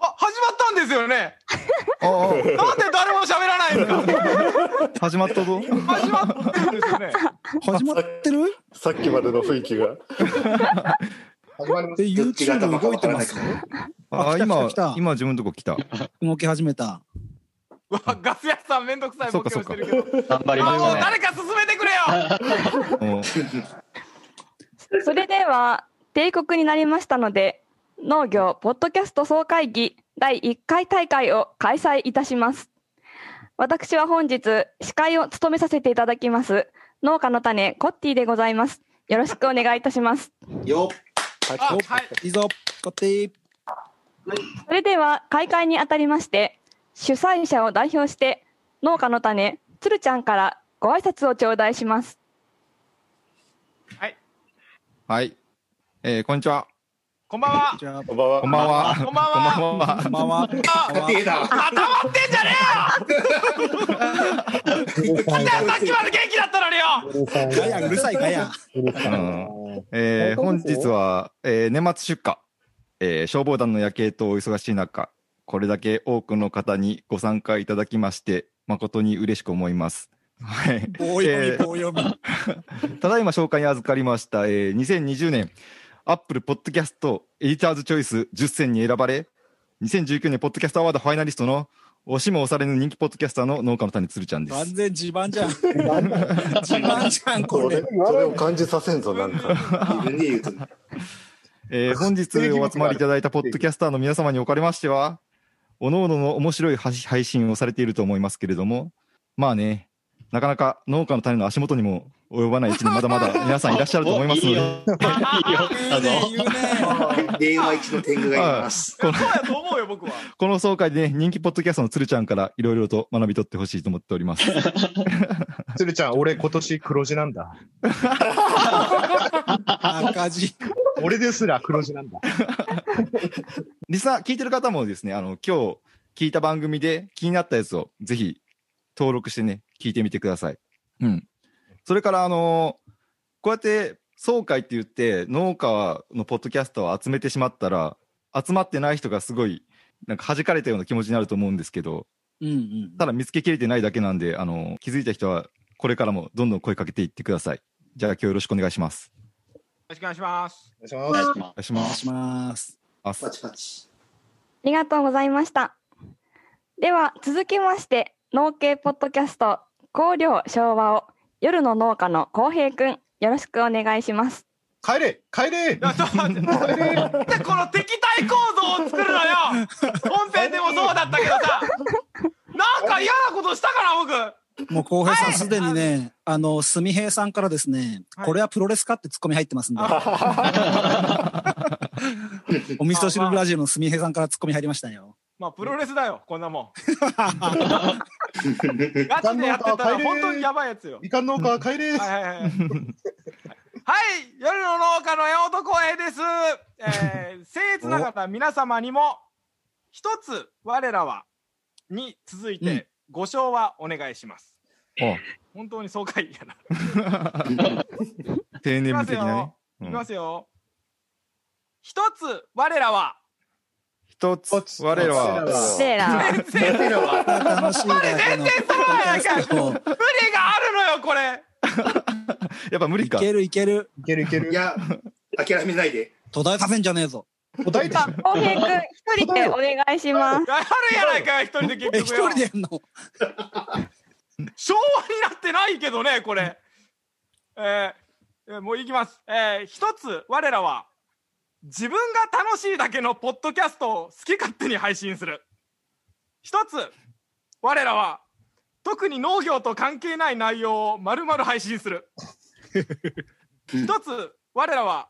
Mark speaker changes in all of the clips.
Speaker 1: あ、始まったんですよね。
Speaker 2: あ
Speaker 1: なんで誰も喋らないんですか
Speaker 2: あ、始まったぞ。
Speaker 1: 始まってるんですよね。
Speaker 3: 始まってる？
Speaker 4: さっきまでの雰囲気が。
Speaker 5: 始まります
Speaker 3: で
Speaker 5: どっちが
Speaker 3: YouTube 動いてますあ
Speaker 2: 今
Speaker 3: 来た来た、
Speaker 2: 今自分のとこ来た。
Speaker 3: 動き始めた。
Speaker 1: うわガス屋さんめんどくさいボケをしてるけど。
Speaker 6: 頑張り
Speaker 1: あ、もう
Speaker 6: ましたね。
Speaker 1: 誰か進めてくれよ。
Speaker 2: もう
Speaker 7: それでは帝国になりましたので農業ポッドキャスト総会議第1回大会を開催いたします私は本日司会を務めさせていただきます農家の種コッティでございますよろしくお願いいたします
Speaker 5: よ
Speaker 1: あ、はい。
Speaker 3: いいぞ、こっていい。
Speaker 7: それでは開会にあたりまして主催者を代表して農家の種つるちゃんからご挨拶を頂戴します
Speaker 1: はい。
Speaker 2: はい。えー、こんにちは。
Speaker 1: こんばんは。
Speaker 4: こんばんは。
Speaker 2: こん。ばんは。
Speaker 1: こんばんは。
Speaker 2: こんばんは。
Speaker 3: こんばんは。
Speaker 1: あ、
Speaker 5: 手だ。
Speaker 1: 固まってんじゃねえよ。来たよさっきまで元気だったのによ。
Speaker 3: ガヤうるさい。ガヤ。
Speaker 2: うんえー本日は、えー年末出荷、えー消防団の夜景とお忙しい。中、これだけ多くの方にご参加い。ただきまして、誠に嬉しく思い。ます。はい。
Speaker 3: 棒読み、
Speaker 2: えー
Speaker 3: 棒読み。
Speaker 2: ただい。ま紹介に預かりました、えー2020年アップルポッドキャストエディターズチョイス10選に選ばれ、2019年ポッドキャストアワードファイナリストの押しも押されぬ人気ポッドキャスターの農家の種つるちゃんです。
Speaker 3: 完全自慢じゃん。自慢じゃん、これ
Speaker 4: それ。を感じさせんぞ、なんか。
Speaker 5: 自分で言うと。
Speaker 2: えー本日お集まりいただいたポッドキャスターの皆様におかれましては、おのおのの面白い配配信をされていると思いますけれども、まあね、なかなか農家の種の足元にも及ばない位置にまだまだ 皆さんいらっしゃると思いますので、
Speaker 6: いいよ。
Speaker 5: 電話一の天狗がいます。
Speaker 1: そうやと思うよ、僕は。
Speaker 2: この総会でね、人気ポッドキャストのつるちゃんからいろいろと学び取ってほしいと思っております。
Speaker 8: 鶴ちゃん、俺今年黒字なんだ。
Speaker 3: 赤字。
Speaker 8: 俺ですら黒字なんだ。
Speaker 2: リスナー、聞いてる方もですね、あの、今日聞いた番組で気になったやつをぜひ登録してね、聞いてみてください。うん。それから、あのこうやって総会って言って農家のポッドキャストを集めてしまったら、集まってない人がすごい、なんか弾かれたような気持ちになると思うんですけど、
Speaker 3: うんうん。
Speaker 2: ただ見つけきれてないだけなんで、あの、気づいた人はこれからもどんどん声かけていってください。じゃあ今日よろしくお願いします。
Speaker 1: よろしくお願いします。
Speaker 8: お願いします。
Speaker 2: お願いし
Speaker 3: お願いし
Speaker 2: ます。
Speaker 5: パチパチ。
Speaker 7: ありがとうございました。では続きまして農系ポッドキャスト香料昭和を夜の農家の浩平くんよろしくお願いします。
Speaker 8: 帰れ帰れ
Speaker 1: ちょっと待って。この敵対構造を作るのよ。本編でもそうだったけどさ。なんか嫌なことしたかな、僕。
Speaker 3: もう浩平さんすでにね、あの、すみへいさんからですね、
Speaker 1: はい
Speaker 3: これはプロレスかってツッコミ入ってますんで。お味噌汁ラジオのすみへいさんからツッコミ入りましたよ。
Speaker 1: まあ、プロレスだよ、こんなもん。ガチでやってたら本当にやばいやつよ。
Speaker 8: みかん農家帰れ
Speaker 1: はいはいはい。はい、夜の農家の山本光平です。えー、僭越ながら皆様にも、一つ我らは、に続い
Speaker 3: うん
Speaker 1: て、ご賞はお願いします。
Speaker 2: お
Speaker 1: 本当に爽快やな。
Speaker 2: 定年
Speaker 1: いきます
Speaker 2: 日的なね
Speaker 1: よ。。
Speaker 2: うん
Speaker 1: いきますよ。一つ我らは、
Speaker 2: 一つ、我らは、
Speaker 7: セーラ
Speaker 3: 楽しいだけのポッドキャスト。
Speaker 1: 無理があるのよ、これ。
Speaker 2: やっぱ無理か。
Speaker 3: いけるいける。
Speaker 8: いけるいける
Speaker 5: い。や、諦めないで。
Speaker 3: 途絶えさせんじゃねえぞ。
Speaker 8: 答えて
Speaker 7: さあ浩平くん一人でお願いします。
Speaker 1: やるやないかよ、一人で結局よ
Speaker 3: 人でやんの
Speaker 1: 昭和になってないけどね、これ。えーえーもういきます。えー一つ、我らは、自分が楽しいだけのポッドキャストを好き勝手に配信する。一つ、我らは、特に農業と関係ない内容を丸々配信する。一つ、我らは、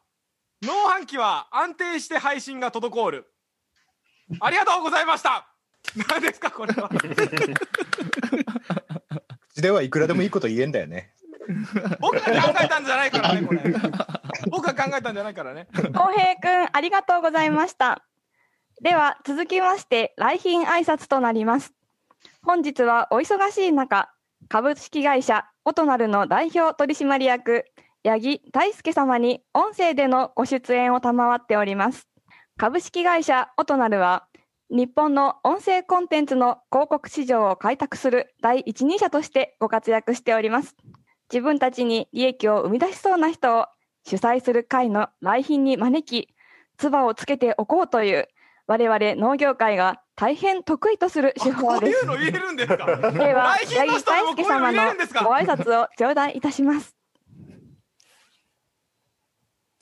Speaker 1: 農飯期は安定して配信が滞る。ありがとうございました。何ですか、これは。
Speaker 8: 口ではいくらでもいいこと言えんだよね。
Speaker 1: 僕が考えたんじゃないからね、これ。僕が考えたんじゃないからね。
Speaker 7: 浩平くんありがとうございました。では続きまして来賓挨拶となります。本日はお忙しい中、株式会社オトナルの代表取締役八木大輔様に音声でのご出演を賜っております。株式会社オトナルは、日本の音声コンテンツの広告市場を開拓する第一人者としてご活躍しております。自分たちに利益を生み出しそうな人を主催する会の来賓に招き、唾をつけておこうという、我々農業界が大変得意とする手
Speaker 1: こういう
Speaker 7: 法です。
Speaker 1: の言えるんですか？
Speaker 7: では、
Speaker 1: 来賓の
Speaker 7: 八木大輔様のご挨拶を頂戴いたします。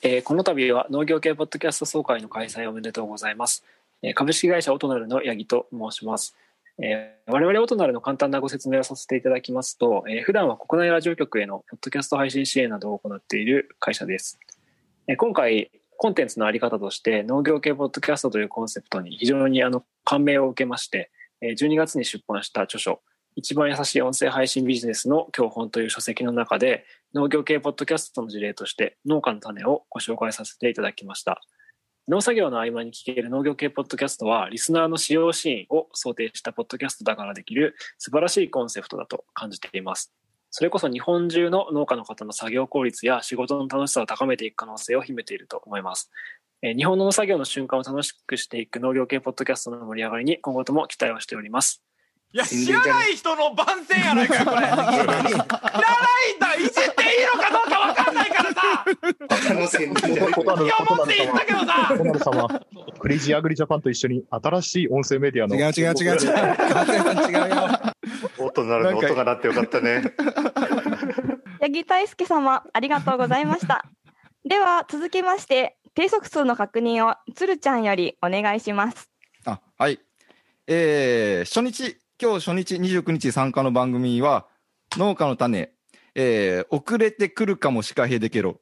Speaker 9: えーこの度は農業系ポッドキャスト総会の開催おめでとうございます。えー株式会社オトナルの八木と申します。えー我々オトナルの簡単なご説明をさせていただきますと、えー普段は国内ラジオ局へのポッドキャスト配信支援などを行っている会社です。えー今回、コンテンツのあり方として農業系ポッドキャストというコンセプトに非常にあの感銘を受けまして、えー12月に出版した著書、一番優しい音声配信ビジネスの教本という書籍の中で、農業系ポッドキャストの事例として農家の種をご紹介させていただきました。農作業の合間に聞ける農業系ポッドキャストはリスナーの使用シーンを想定したポッドキャストだからできる素晴らしいコンセプトだと感じています。それこそ日本中の農家の方の作業効率や仕事の楽しさを高めていく可能性を秘めていると思います。えー日本の農作業の瞬間を楽しくしていく農業系ポッドキャストの盛り上がりに今後とも期待をしております。
Speaker 1: いや知らない人の番宣やないかこれ 知らないんだいじっていいのかどうか
Speaker 5: 他の宣伝じゃない
Speaker 1: や持って言ったけどさ
Speaker 8: 小丸様、クレイジーアグリジャパンと一緒に新しい音声メディアの。
Speaker 3: 違う違う違う違う。違うよ。
Speaker 4: 音なるの音が鳴ってよかったね。
Speaker 7: 八木大輔様、ありがとうございました。では、続きまして、定足数の確認を鶴ちゃんよりお願いします。
Speaker 2: あ、はい。えー、初日、今日初日29日参加の番組は、農家の種、えー、遅れてくるかもシカヘデケロ、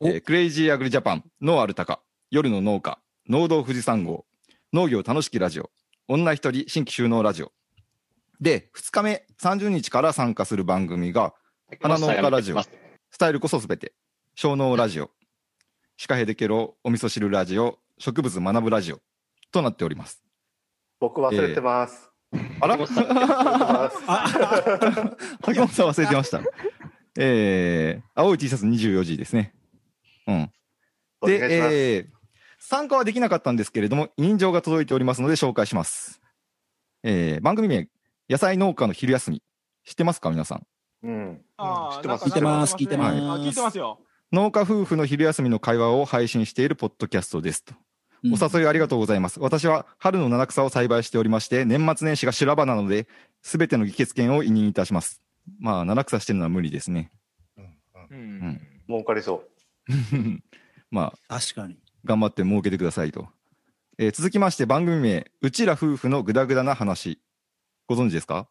Speaker 2: えークレイジーアグリジャパン、ノーアルタカ、夜の農家、農道富士山号、農業楽しきラジオ、女一人新規就農ラジオ。で、2日目、30日から参加する番組が、花農家ラジオ、スタイルこそすべて、小農ラジオ、シカヘデケロ、お味噌汁ラジオ、植物学ぶラジオとなっております。
Speaker 4: 僕忘れてます。
Speaker 2: あら？
Speaker 4: 忘れてます。
Speaker 2: 竹本さん忘れてました。えー、青い T シャツ24時ですね。うん。で、
Speaker 4: お願いします。
Speaker 2: えー、参加はできなかったんですけれども、委任状が届いておりますので紹介します。えー、番組名、野菜農家の昼休み。知ってますか皆さん？
Speaker 4: うん。
Speaker 1: あー
Speaker 4: 知ってます
Speaker 3: 聞いてます聞いてます
Speaker 1: あ聞いてますよ
Speaker 2: 農家夫婦の昼休みの会話を配信しているポッドキャストですと。お誘いありがとうございます。私は春の七草を栽培しておりまして、年末年始が修羅場なので、すべての議決権を委任いたします。まあ、七草してるのは無理ですね。
Speaker 1: うん
Speaker 4: 儲かりそ
Speaker 2: まあ、
Speaker 3: 確かに。
Speaker 2: 頑張って儲けてくださいと。えー続きまして番組名、うちら夫婦のグダグダな話。ご存知ですか？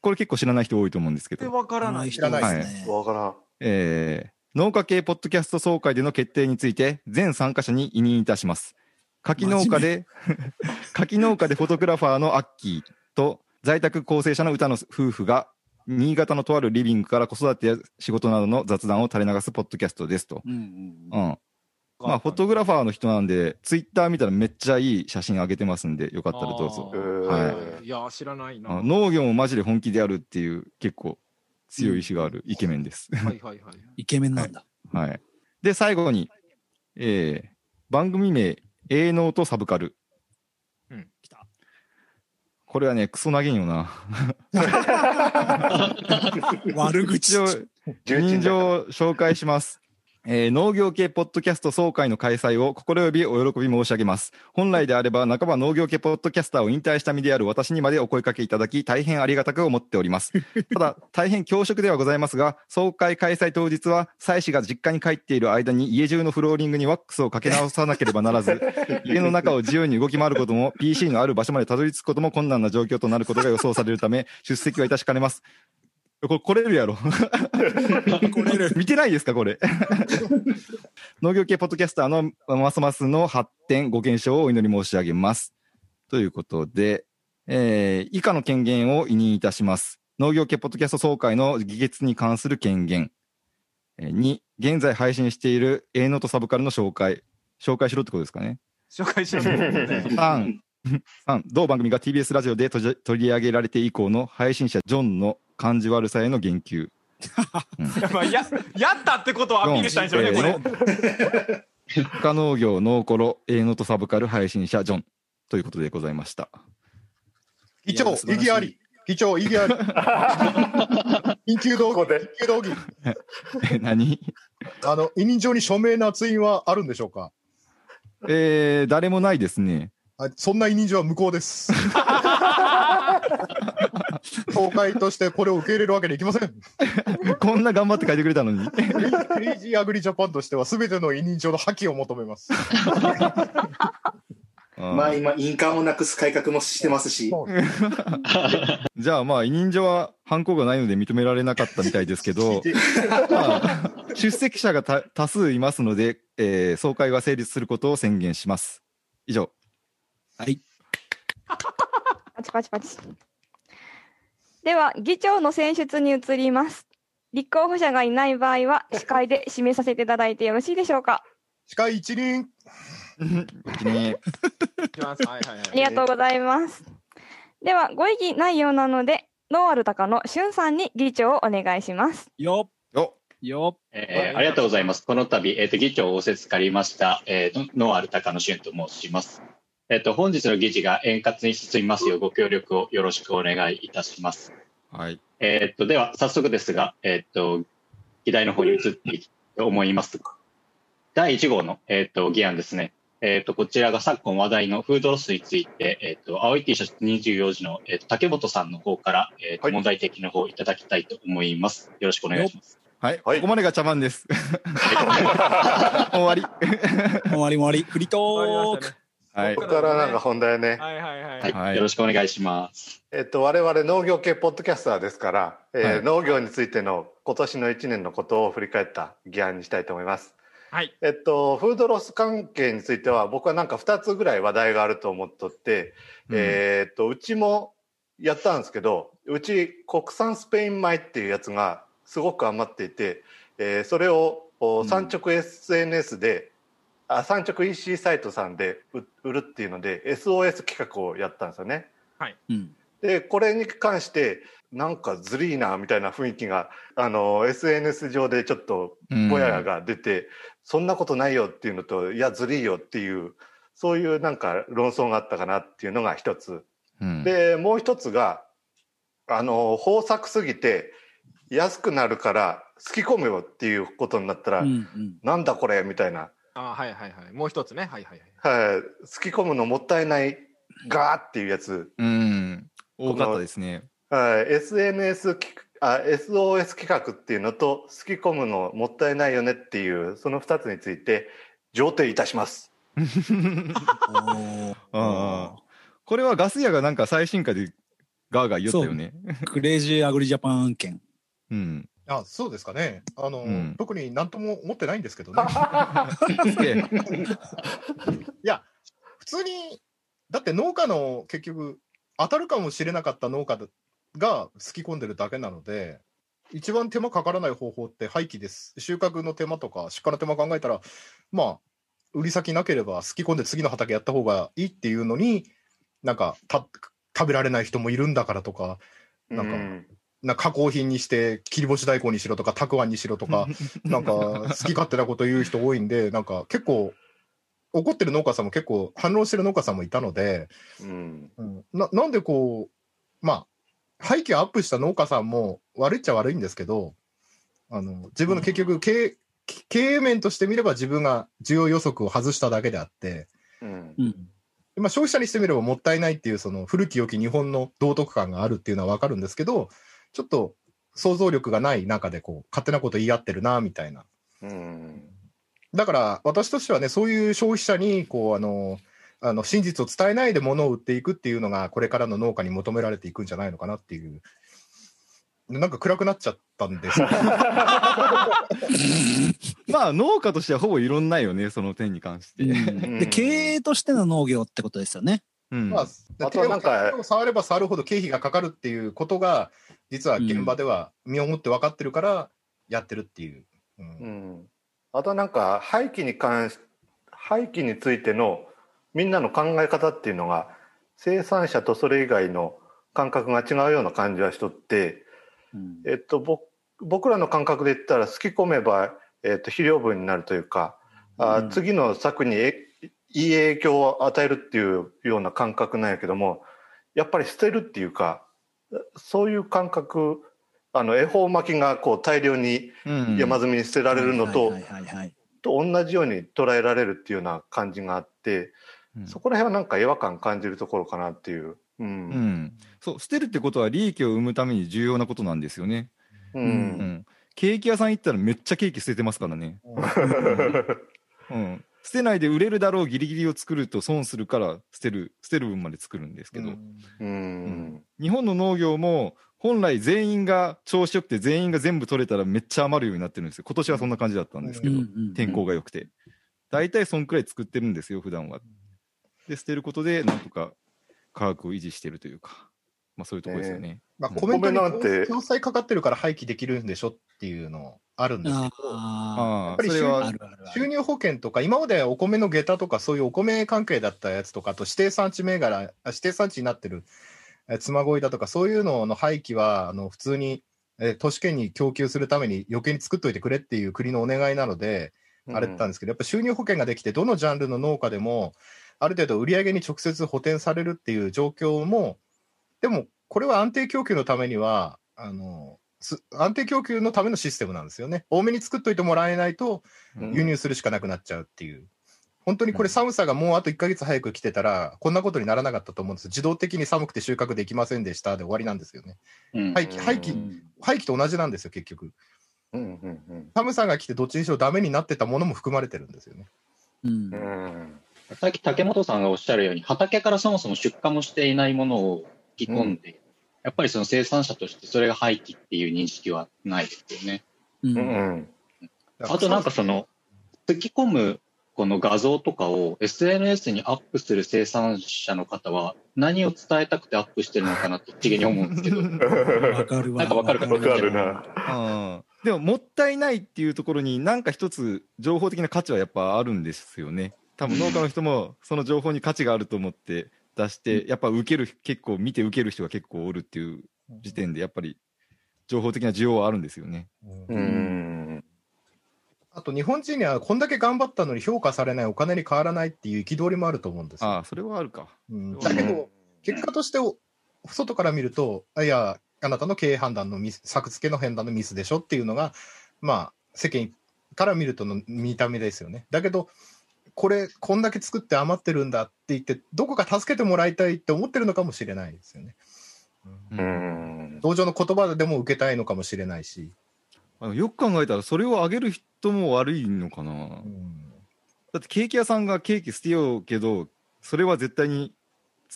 Speaker 2: これ結構知らない人多いと思うんですけど。
Speaker 1: でわからない
Speaker 3: 人です
Speaker 2: はい
Speaker 3: ね
Speaker 4: う。。わからん。
Speaker 2: えー農家系ポッドキャスト総会での決定について全参加者に委任いたします。柿農家で、柿農家でフォトグラファーのアッキーと在宅構成者の歌の夫婦が新潟のとあるリビングから子育てや仕事などの雑談を垂れ流すポッドキャストですと。
Speaker 3: うんうん
Speaker 2: うん。まあ、フォトグラファーの人なんで、ツイッター見たらめっちゃいい写真上げてますんで、よかったらどうぞはい
Speaker 1: いや知らないな
Speaker 2: あ農業もマジで本気でやるっていう、結構強い意志があるイケメンです。
Speaker 1: はいはいはい
Speaker 3: イケメンなんだ。
Speaker 2: はい。で、最後に、えー、番組名、営農とサブカル。これはね、クソ投げんよな。
Speaker 3: 悪口
Speaker 2: 一応、
Speaker 4: 重鎮だ
Speaker 2: 人情を紹介します。えー農業系ポッドキャスト総会の開催を心よびお喜び申し上げます。本来であれば、半ば農業系ポッドキャスターを引退した身である私にまでお声かけいただき、大変ありがたく思っております。ただ、大変恐縮ではございますが、総会開催当日は、妻子が実家に帰っている間に家中のフローリングにワックスをかけ直さなければならず、家の中を自由に動き回ることも、PC のある場所までたどり着くことも困難な状況となることが予想されるため、出席は致しかねます。これ、来れるやろ。見てないですか、これ。農業系ポッドキャスターのますますの発展、ご健勝をお祈り申し上げます。ということで、えー以下の権限を委任いたします。農業系ポッドキャスト総会の議決に関する権限。えー2、現在配信している A ノートサブカルの紹介。紹介しろってことですかね。
Speaker 1: 紹介しろね
Speaker 2: 3、3同番組が TBS ラジオで取り上げられて以降の配信者ジョンの感じ悪さへの言及。
Speaker 1: まあややったってことをアピールしたんでしょうねこれ
Speaker 2: 不可農業ノーコロ、営農とサブカル配信者ジョンということでございました。
Speaker 8: 議長、意義あり。議長、意義あり。緊急動議、緊急動議。
Speaker 2: え 何？
Speaker 8: あの、委任状に署名捺印はあるんでしょうか？
Speaker 2: えー、誰もないですね。
Speaker 8: あそんな委任状は無効です。総会としてこれを受け入れるわけにいきません。
Speaker 2: こんな頑張って書いてくれたのに。
Speaker 8: クレイジーアグリジャパンとしては全ての委任状の破棄を求めます。
Speaker 5: まあ今、印鑑をなくす改革もしてますし、
Speaker 2: じゃあまあ委任状は犯行がないので認められなかったみたいですけど、まあ、出席者がた多数いますので、えー総会は成立することを宣言します。以上。
Speaker 3: はい。
Speaker 7: パチパチパチ。では、議長の選出に移ります。立候補者がいない場合は、司会で指名させていただいてよろしいでしょうか？
Speaker 8: 司会一任。
Speaker 2: ね
Speaker 1: いきます。はいはいはい。
Speaker 7: ありがとうございます。では、ご異議ないようなので、ノーアルタカのしゅんさんに議長をお願いします。
Speaker 3: よよっ
Speaker 6: えーありがとうございます。この度、えっ、と、議長を仰せつかりました、えー、ノーアルタカの俊と申します。えっ、と、本日の議事が円滑に進みますようご協力をよろしくお願いいたします。
Speaker 2: はい。
Speaker 6: えっ、と、では、早速ですが、えっ、と、議題の方に移っていきたいと思います。第1号の、えっ、と、議案ですね。えっ、と、こちらが昨今話題のフードロスについて、えっ、と、青い T シャツ24時の、えーと竹本さんの方から、えーと
Speaker 4: はい
Speaker 6: 問題提起の方をいただきたいと思います。よろしくお願いします。
Speaker 2: はい。
Speaker 4: はい
Speaker 2: ここまでが茶番です。終わり。
Speaker 3: 終わり終わり。フリートーク。
Speaker 2: はい
Speaker 4: こ。こからなんか本題ね。
Speaker 1: はいはいはい。
Speaker 6: はい、
Speaker 2: はい
Speaker 6: よろしくお願いします。
Speaker 4: えっと、我々農業系ポッドキャスターですから、えー
Speaker 2: はい
Speaker 4: 農業についての今年の1年のことを振り返った議案にしたいと思います。
Speaker 1: はい。
Speaker 4: えっと、フードロス関係については僕はなんか2つぐらい話題があると思っとって、えーっと、うちもやったんですけど、うち国産スペイン米っていうやつがすごく余っていて、えーそれをお産直 SNS で、あ産直 EC サイトさんで売売るっていうので SOS 企画をやったんですよね。
Speaker 3: うん。
Speaker 4: でこれに関してなんかずりーなみたいな雰囲気があの SNS 上でちょっと
Speaker 2: うん
Speaker 4: ぼややが出て、そんなことないよっていうのといやずりーよっていうそういうなんか論争があったかなっていうのが一つ。
Speaker 2: うん
Speaker 4: でもう一つがあの豊作すぎて安くなるから好き込むよっていうことになったら、
Speaker 3: うんうん。
Speaker 4: なんだこれみたいな、
Speaker 1: あはいはいはい。もう一つね。はいはいはい。
Speaker 4: はい、好き込むのもったいないガーっていうやつ
Speaker 2: うん。多かったですね。
Speaker 4: はい、SNS きあ SOS 企画っていうのと好き込むのもったいないよねっていうその2つについて上呈いたします。
Speaker 2: ああこれはガス屋がなんか最新回でガーガー言ったよね。
Speaker 3: クレイジーアグリジャパン案件。
Speaker 2: うん。
Speaker 8: あ、そうですかね。あの、
Speaker 2: うん
Speaker 8: 特になんとも思ってないんですけどね。いや、普通に、だって農家の結局、当たるかもしれなかった農家がすき込んでるだけなので、一番手間かからない方法って廃棄です。収穫の手間とか出荷の手間考えたら、まあ、売り先なければすき込んで次の畑やった方がいいっていうのに、なんかた食べられない人もいるんだからとか、なんか
Speaker 4: うん
Speaker 8: な加工品にして切り干し大根にしろとかたくあんにしろとか なんか好き勝手なこと言う人多いんでなんか結構怒ってる農家さんも結構反論してる農家さんもいたので、
Speaker 4: うん
Speaker 8: うんななんでこうまあ廃棄アップした農家さんも悪いっちゃ悪いんですけどあの自分の結局経営経営面としてみれば自分が需要予測を外しただけであって、
Speaker 4: うん
Speaker 3: うん。
Speaker 8: でまあ、消費者にしてみればもったいないっていうその古き良き日本の道徳感があるっていうのは分かるんですけどちょっと想像力がない中でこう勝手なこと言い合ってるなみたいな。
Speaker 4: うん。
Speaker 8: だから私としてはねそういう消費者にこうあのあの真実を伝えないで物を売っていくっていうのがこれからの農家に求められていくんじゃないのかなっていう。なんか暗くなっちゃったんです。
Speaker 2: まあ農家としてはほぼいろんないよね、その点に関して。
Speaker 4: ん。
Speaker 3: で、経営としての農業ってことですよね。
Speaker 2: うん。
Speaker 8: まあ、
Speaker 4: あとはなんか
Speaker 8: 手を触れば触るほど経費がかかるっていうことが実は現場では身をもって分かってるからやってるっていう。うん
Speaker 4: うんあとなんか廃棄に関し廃棄についてのみんなの考え方っていうのが生産者とそれ以外の感覚が違うような感じはしとって、
Speaker 3: うん
Speaker 4: えっと、僕僕らの感覚で言ったら好き込めば、えっと、肥料分になるというかあ
Speaker 6: うん
Speaker 4: 次の作にえいい影響を与えるっていうような感覚なんやけどもやっぱり捨てるっていうかそういう感覚あの恵方巻きがこう大量に
Speaker 2: うん。
Speaker 4: 山積みに捨てられるのと,、と同じように捉えられるっていうような感じがあって、
Speaker 2: うん。
Speaker 4: そこら辺はなんか違和感感じるところかなっていう。うん。
Speaker 2: うん、そう捨てるってことは利益を生むために重要なことなんですよね。
Speaker 4: う
Speaker 2: うん。ん、ケーキ屋さん行ったらめっちゃケーキ捨ててますからね。うん、捨てないで売れるだろうギリギリを作ると損するから捨てる捨てる分まで作るんですけど、
Speaker 4: うん。
Speaker 2: 日本の農業も本来全員が調子よくて全員が全部取れたらめっちゃ余るようになってるんですよ。今年はそんな感じだったんですけど、天候が良くて。大体そんくらい作ってるんですよ普段は。で捨てることでなんとか価格を維持してるというか。まあそういうところですよね、
Speaker 8: まあ、
Speaker 2: うん。
Speaker 8: コメントに
Speaker 4: お米なんて。
Speaker 8: 共済かかってるから廃棄できるんでしょっていうのあるんですけど、
Speaker 3: あ
Speaker 2: あ
Speaker 8: やっぱり
Speaker 2: それは
Speaker 3: あるあるある。
Speaker 8: 収入保険とか、今までお米の下駄とか、そういうお米関係だったやつとか、あと指定産地銘柄、あ指定産地になってるえ妻恋だとか、そういうのの廃棄は、あの普通に、え都市圏に供給するために余計に作っといてくれっていう国のお願いなので、あれだったんですけど、やっぱ収入保険ができて、どのジャンルの農家でも、ある程度売り上げに直接補填されるっていう状況も、でも、これは安定供給のためには、あの、す安定供給のためのシステムなんですよね。多めに作っといてもらえないと、
Speaker 4: うん
Speaker 8: 輸入するしかなくなっちゃうっていう。本当にこれ寒さがもうあと1ヶ月早く来てたら、こんなことにならなかったと思うんです。自動的に寒くて収穫できませんでしたで終わりなんですよね。
Speaker 6: うん
Speaker 8: 廃棄、廃棄、廃棄と同じなんですよ、結局。
Speaker 4: うんうん
Speaker 8: 寒さが来てどっちにしろダメになってたものも含まれてるんですよね。
Speaker 3: うん
Speaker 4: うんうん
Speaker 6: さっき竹本さんがおっしゃるように、畑からそもそも出荷もしていないものを引き込んで、やっぱりその生産者としてそれが廃棄っていう認識はないですよね。
Speaker 3: うん
Speaker 4: うんうん
Speaker 6: あとなんかその、突き込むこの画像とかを SNS にアップする生産者の方は何を伝えたくてアップしてるのかなって不思議に思うんですけど。
Speaker 3: わかるわ。
Speaker 6: なんかわかるか
Speaker 4: わかるな。
Speaker 2: うんでももったいないっていうところに何か一つ情報的な価値はやっぱあるんですよね多分農家の人もその情報に価値があると思って出してやっぱ受ける結構見て受ける人が結構おるっていう時点でやっぱり情報的な需要はあるんですよね。
Speaker 4: うん。
Speaker 8: あと日本人にはこんだけ頑張ったのに評価されないお金に変わらないっていう憤りもあると思うんですよ。
Speaker 2: ああそれはあるか。
Speaker 8: うん。だけど、結果としてお外から見ると、あいや、あなたの経営判断のミス、作付けの判断のミスでしょっていうのが、まあ、世間から見るとの見た目ですよね。だけど、これ、こんだけ作って余ってるんだって言って、どこか助けてもらいたいって思ってるのかもしれないですよね。
Speaker 2: う
Speaker 4: うん。ん
Speaker 8: 同情の言葉でも受けたいのかもしれないし。
Speaker 2: あのよく考えたらそれを上げる人も悪いのかな。
Speaker 8: うん。
Speaker 2: だってケーキ屋さんがケーキ捨てようけどそれは絶対に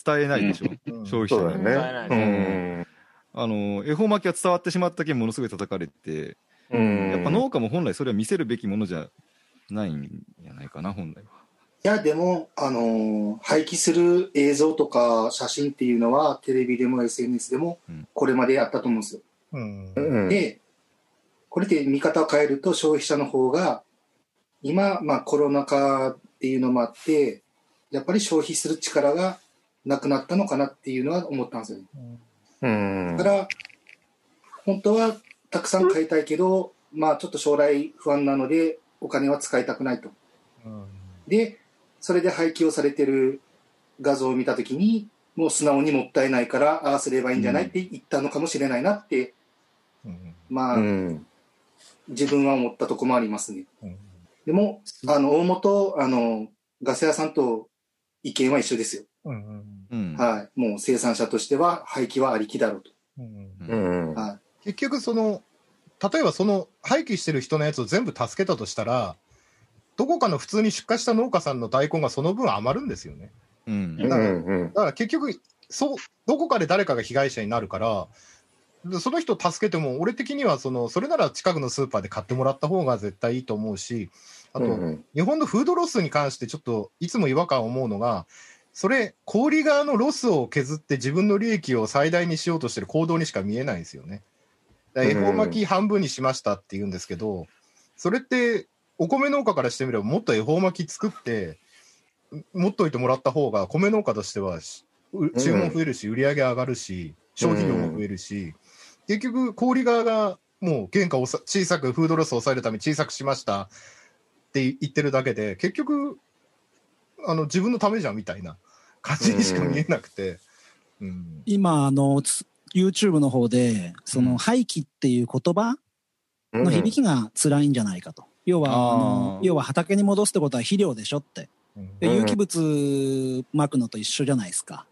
Speaker 2: 伝えないでしょ、
Speaker 8: うん。
Speaker 2: 消費
Speaker 4: そうだ
Speaker 2: 者に
Speaker 4: よね。
Speaker 2: あの恵方巻きは伝わってしまったけんものすごい叩かれて
Speaker 4: うん。
Speaker 2: やっぱ農家も本来それは見せるべきものじゃないんじゃないかな、本来は。
Speaker 5: いや、でも、あのー廃棄する映像とか写真っていうのは、テレビでも SNS でも
Speaker 2: うん、
Speaker 5: これまであったと思うんですよ。
Speaker 8: うん
Speaker 4: うん
Speaker 5: で、これで見方を変えると、消費者の方が、今、まあコロナ禍っていうのもあって、やっぱり消費する力がなくなったのかなっていうのは思ったんですよね。
Speaker 4: うん
Speaker 5: だから、本当はたくさん買いたいけど、まあちょっと将来不安なので、お金は使いたくないと。で、それで廃棄をされてる画像を見たときに、もう素直にもったいないから、ああすればいいんじゃないって言ったのかもしれないなって、
Speaker 8: うん
Speaker 5: まあ、
Speaker 4: うん
Speaker 5: 自分は思ったとこもありますね。
Speaker 8: うん
Speaker 5: でも、あの、大元、あの、ガス屋さんと意見は一緒ですよ。
Speaker 8: うん
Speaker 2: うん。
Speaker 5: はい。もう生産者としては廃棄はありきだろうと。
Speaker 8: 結局その例えばその廃棄してる人のやつを全部助けたとしたらどこかの普通に出荷した農家さんの大根がその分余るんですよね
Speaker 2: うん。
Speaker 4: うんうん
Speaker 8: だから結局そうどこかで誰かが被害者になるからでその人助けても俺的にはそのそれなら近くのスーパーで買ってもらった方が絶対いいと思うしあと、
Speaker 4: うん
Speaker 8: 日本のフードロスに関してちょっといつも違和感を思うのがそれ小売側のロスを削って自分の利益を最大にしようとしてる行動にしか見えないんですよね。恵方巻き半分にしましたって言うんですけど、それってお米農家からしてみればもっと恵方巻き作って持っといてもらった方が米農家としては注文増えるし、売り上げ上がるし消費量も増えるし、結局小売側がもう原価をさ小さくフードロスを抑えるために小さくしましたって言ってるだけで、結局、あの、自分のためじゃんみたいな感じにしか見えなくて。うん。
Speaker 3: 今、あの、つ YouTube の方で、その、廃棄っていう言葉の響きが辛いんじゃないかと。要は、あの要は畑に戻すってことは肥料でしょって。
Speaker 8: うん
Speaker 3: で
Speaker 4: うん
Speaker 3: 有機物まくのと一緒じゃないですか。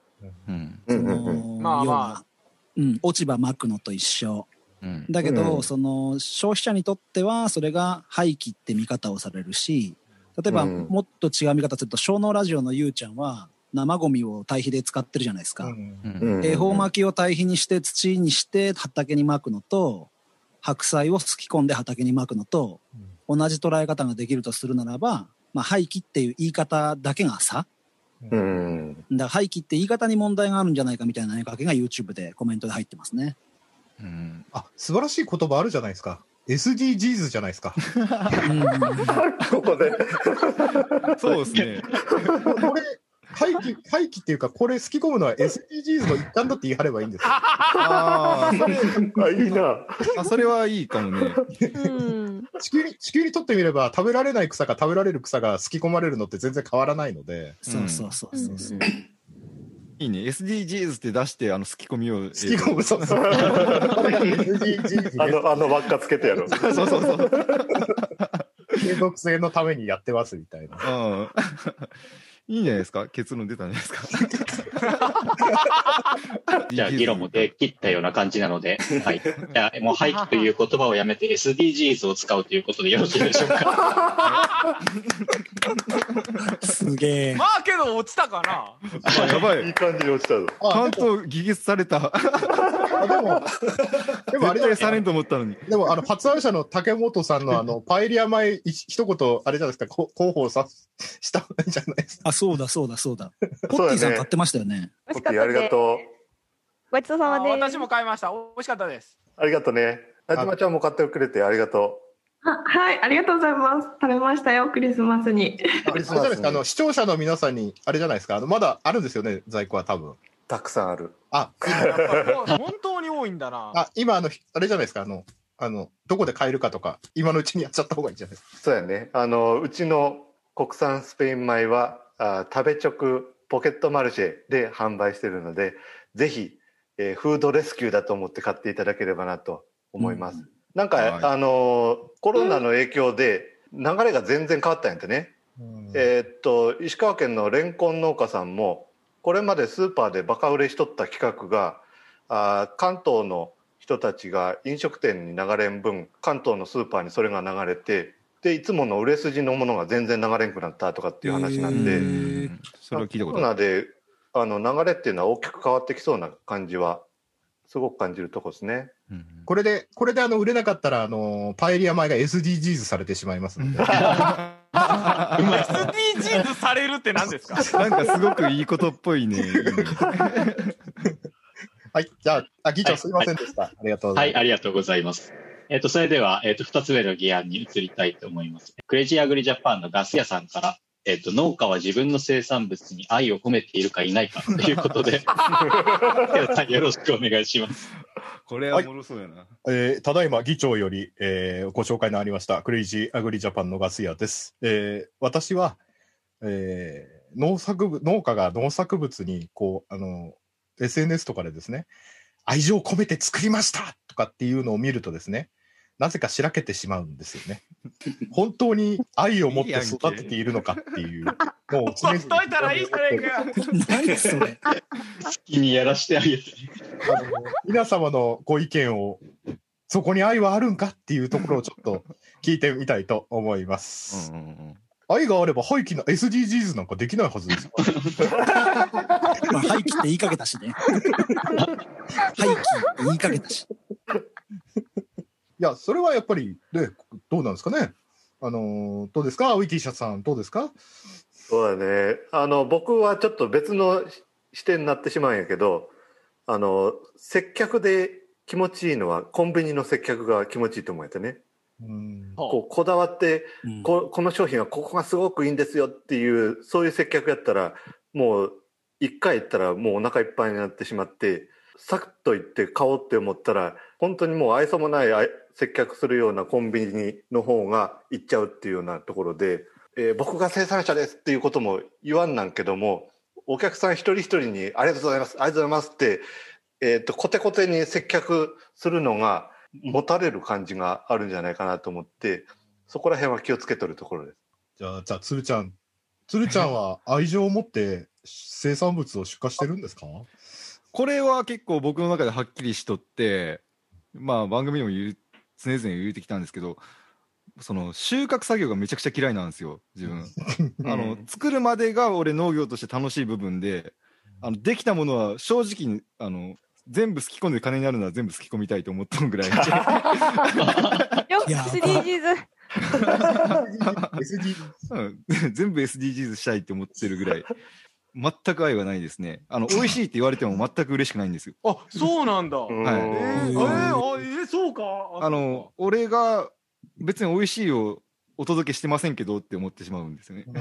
Speaker 2: うん。
Speaker 3: そ
Speaker 4: うんうんうん
Speaker 3: の
Speaker 1: まあまあ
Speaker 3: 要はうん、落ち葉まくのと一緒。
Speaker 2: うん。
Speaker 3: だけど、
Speaker 4: うん
Speaker 3: その消費者にとってはそれが廃棄って見方をされるし例えば、
Speaker 4: うん
Speaker 3: もっと違う見方すると小脳ラジオのゆうちゃんは生ゴミを堆肥で使ってるじゃないですか。恵方巻きを堆肥にして土にして畑にまくのと白菜をすき込んで畑にまくのと同じ捉え方ができるとするならば、まあ、廃棄っていう言い方だけがさ
Speaker 4: うん。
Speaker 3: だから廃棄って言い方に問題があるんじゃないかみたいな投げかけが YouTube でコメントで入ってますね。
Speaker 2: うん。
Speaker 8: あ、素晴らしい言葉あるじゃないですか。SDGs じゃないですか。
Speaker 3: うん
Speaker 4: ここで。
Speaker 2: そうですね。
Speaker 8: これ、廃棄、廃棄っていうか、これ好き込むのは SDGs の一環だって言い張ればいいんですよ。
Speaker 2: ああ、それ、
Speaker 4: あ、いいな。
Speaker 2: あ、それはいいかもね。
Speaker 7: うん。
Speaker 8: 地球に、地球にとってみれば、食べられない草か食べられる草が好き込まれるのって全然変わらないので、
Speaker 3: そうそうそうそうそう。
Speaker 2: いいね。SDGs って出して、あの、すき込みを。
Speaker 8: 好き込む、そうそう。
Speaker 4: あの、あの輪っかつけてやろう。
Speaker 2: そうそうそう。
Speaker 8: 継続性のためにやってますみたいな。
Speaker 2: うん。いいんじゃないですか？結論出たんじゃないですか？
Speaker 6: じゃあ議論も出切ったような感じなので、はい。じゃあもう廃棄という言葉をやめて SDGs を使うということでよろしいでしょうか？
Speaker 3: すげえ。
Speaker 1: まあけど落ちたかな？
Speaker 2: あやばい。
Speaker 4: いい感じに落ちたぞ。
Speaker 2: ちゃんと議決された。
Speaker 8: あでも、でもあれじゃないですか
Speaker 2: 絶対されんと思ったのに。
Speaker 8: でも、あの、発案者の竹本さんのあの、パエリア前、い一言、あれじゃないですか、こ広報さ、したんじゃないですか。
Speaker 3: あ、そうだそうだそうだ。ポ
Speaker 4: そうだね
Speaker 3: ッティさん買ってましたよね。
Speaker 7: 美味しかった
Speaker 4: ポッティありが
Speaker 7: です。
Speaker 4: とう。
Speaker 7: ごちそうさ
Speaker 1: あ
Speaker 7: まです。
Speaker 1: 私も買いました。美味しかったです。
Speaker 4: ありがとうね。なじまちゃんも買ってくれてありがと
Speaker 10: あはい、ありがとうございます。食べましたよ、クリスマスに。
Speaker 8: あれじゃないですか、あの、視聴者の皆さんに、あれじゃないですか、あの、まだあるんですよね、在庫は多分。
Speaker 4: う。たくさんある。
Speaker 8: あ、
Speaker 1: 本当に多いんだな。
Speaker 8: あ、今、あの、あれじゃないですか、あの、あの、どこで買えるかとか、今のうちにやっちゃった方がいいんじゃないですか。
Speaker 4: そうやね。あの、うちの国産スペイン米は、あ食べ直ポケットマルシェで販売しているので、ぜひ、えーフードレスキューだと思って買っていただければなと思います。なんか、
Speaker 2: はい
Speaker 4: あの、コロナの影響で流れが全然変わったんやってね。えーっと石川県のレンコン農家さんもこれまでスーパーでバカ売れしとった企画があー関東の人たちが飲食店に流れん分関東のスーパーにそれが流れてでいつもの売れ筋のものが全然流れんくなったとかっていう話なんで、
Speaker 3: へー
Speaker 2: うんそれは聞いたこ
Speaker 4: コ
Speaker 2: とある。
Speaker 4: ロナであの流れっていうのは大きく変わってきそうな感じはすごく感じるとこですね。
Speaker 2: うん
Speaker 8: これで、これであの、売れなかったら、あの、パエリア米が SDGs されてしまいますので。
Speaker 1: SDGs されるって何ですか？
Speaker 2: なんかすごくいいことっぽいね。
Speaker 8: はい、じゃあ、あ、議長すいませんでした。ありがとうござ
Speaker 6: はいい、
Speaker 8: ます。
Speaker 6: ありがとうございます。えっ、と、それでは、えっ、と、二つ目の議案に移りたいと思います。クレイジーアグリジャパンのガス屋さんから、えっ、と、農家は自分の生産物に愛を込めているかいないかということで、よろしくお願いします。
Speaker 2: これはおもろそうやな。
Speaker 8: えーただいま議長より、えーご紹介のありました、クレイジーアグリジャパンのガス屋です。えー私は、えー農作物、農家が農作物に、こう、あの、SNS とかでですね、愛情を込めて作りましたとかっていうのを見るとですね、なぜかしらけてしまうんですよね。本当に愛を持って育てているのかっていう、もう
Speaker 1: ほっといたらいいじゃねえかよ。
Speaker 3: 何それ。
Speaker 6: 好きにやらしてあげて。
Speaker 8: あの皆様のご意見を、そこに愛はあるんかっていうところをちょっと聞いてみたいと思います。
Speaker 2: うんうんうん
Speaker 8: 愛があれば廃棄な SDGs なんかできないはずですよ。
Speaker 3: まあ、廃棄って言いかけたしね。廃棄って言いかけたし。
Speaker 8: いや、それはやっぱり、ね、どうなんですかね？あのーどうですか？青い T シャツさん、どうですか？
Speaker 4: そうだね。あの、僕はちょっと別の視点になってしまうんやけど、あの、接客で気持ちいいのは、コンビニの接客が気持ちいいと思えてね。
Speaker 8: うん。
Speaker 4: こう、こだわって、
Speaker 3: うん
Speaker 4: ここの商品はここがすごくいいんですよっていう、そういう接客やったら、もう、一回行ったらもうお腹いっぱいになってしまって、サクッと行って買おうって思ったら、本当にもう愛想もない接客するようなコンビニの方が行っちゃうっていうようなところで、えー僕が生産者ですっていうことも言わんなんけども、お客さん一人一人にありがとうございます、ありがとうございますって、えっ、と、コテコテに接客するのが持たれる感じがあるんじゃないかなと思って、そこら辺は気をつけとるところです。
Speaker 8: じゃあ、じゃあ、つるちゃん。つるちゃんは愛情を持って生産物を出荷してるんですか？
Speaker 2: これは結構僕の中ではっきりしとって、まあ番組でも言う常々言うてきたんですけど、その収穫作業がめちゃくちゃ嫌いなんですよ、自分。あの、作るまでが俺農業として楽しい部分で、あの、できたものは正直、あの、全部すき込んで金になるのは全部すき込みたいと思ったぐらい。
Speaker 7: よ、SDGs。
Speaker 8: SDGs
Speaker 2: うん全部 SDGs したいって思ってるぐらい。全く愛はないですね。あの、美味しいって言われても全く嬉しくないんですよ。
Speaker 1: あ、そうなんだ。
Speaker 2: はい。
Speaker 1: えー、えー、あえーそうか。
Speaker 2: あの、俺が別に美味しいをお届けしてませんけどって思ってしまうんですよね。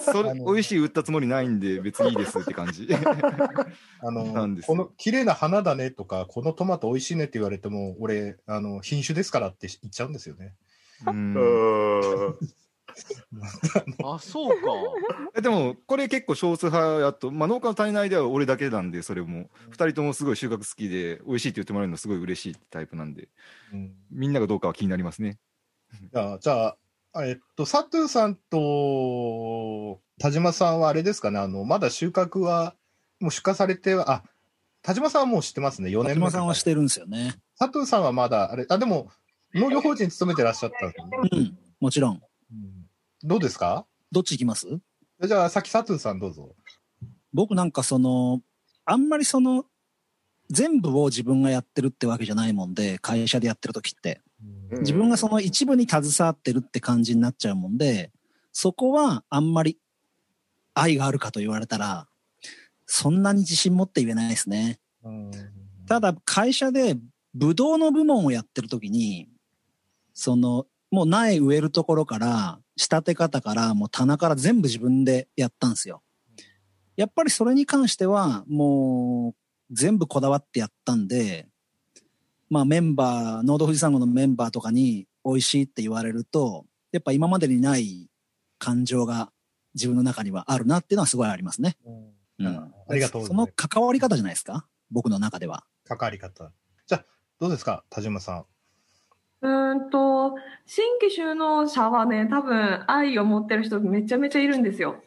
Speaker 2: それ美味しい売ったつもりないんで別にいいですって感じ。
Speaker 8: あの
Speaker 2: なんです
Speaker 8: この綺麗な花だねとか、このトマト美味しいねって言われても、俺、あの品種ですからって言っちゃうんですよね。
Speaker 2: うん
Speaker 1: あ、そうか。
Speaker 2: えでもこれ結構少数派やと、まあ、農家の体内では俺だけなんでそれも2人ともすごい収穫好きで美味しいって言ってもらえるのすごい嬉しいタイプなんで
Speaker 8: うん
Speaker 2: みんながどうかは気になりますね。
Speaker 8: じ ゃあ、じゃあ、えっと、佐藤さんと田島さんはあれですかね、あの、まだ収穫は、もう出荷されては、あ、田島さんはもう知ってますね、4
Speaker 3: 田
Speaker 8: 年目。
Speaker 3: 島さんはしてるんですよね。
Speaker 8: 佐藤さんはまだ、あれ、あ、でも、農業法人に勤めてらっしゃったね。
Speaker 3: うん、もちろん。
Speaker 8: どうですか？
Speaker 3: どっち行きます？
Speaker 8: じゃあ、さっき佐藤さんどうぞ。
Speaker 3: 僕なんかその、あんまりその、全部を自分がやってるってわけじゃないもんで、会社でやってる時って。自分がその一部に携わってるって感じになっちゃうもんで、そこはあんまり愛があるかと言われたら、そんなに自信持って言えないですね。ただ会社でブドウの部門をやってる時に、その、もう苗植えるところから、仕立て方から、もう棚から全部自分でやったんですよ。やっぱりそれに関しては、もう全部こだわってやったんで、まあメンバー、ノード富士山号のメンバーとかに美味しいって言われると、やっぱ今までにない感情が自分の中にはあるなっていうのはすごいありますね。うん。
Speaker 8: ありがとうござ
Speaker 3: そ
Speaker 8: います
Speaker 3: の関わり方じゃないですか？僕の中では。
Speaker 8: 関わり方。じゃあ、どうですか、田島さん。
Speaker 10: うーんと、新規就農者はね、多分愛を持ってる人めちゃめちゃいるんですよ。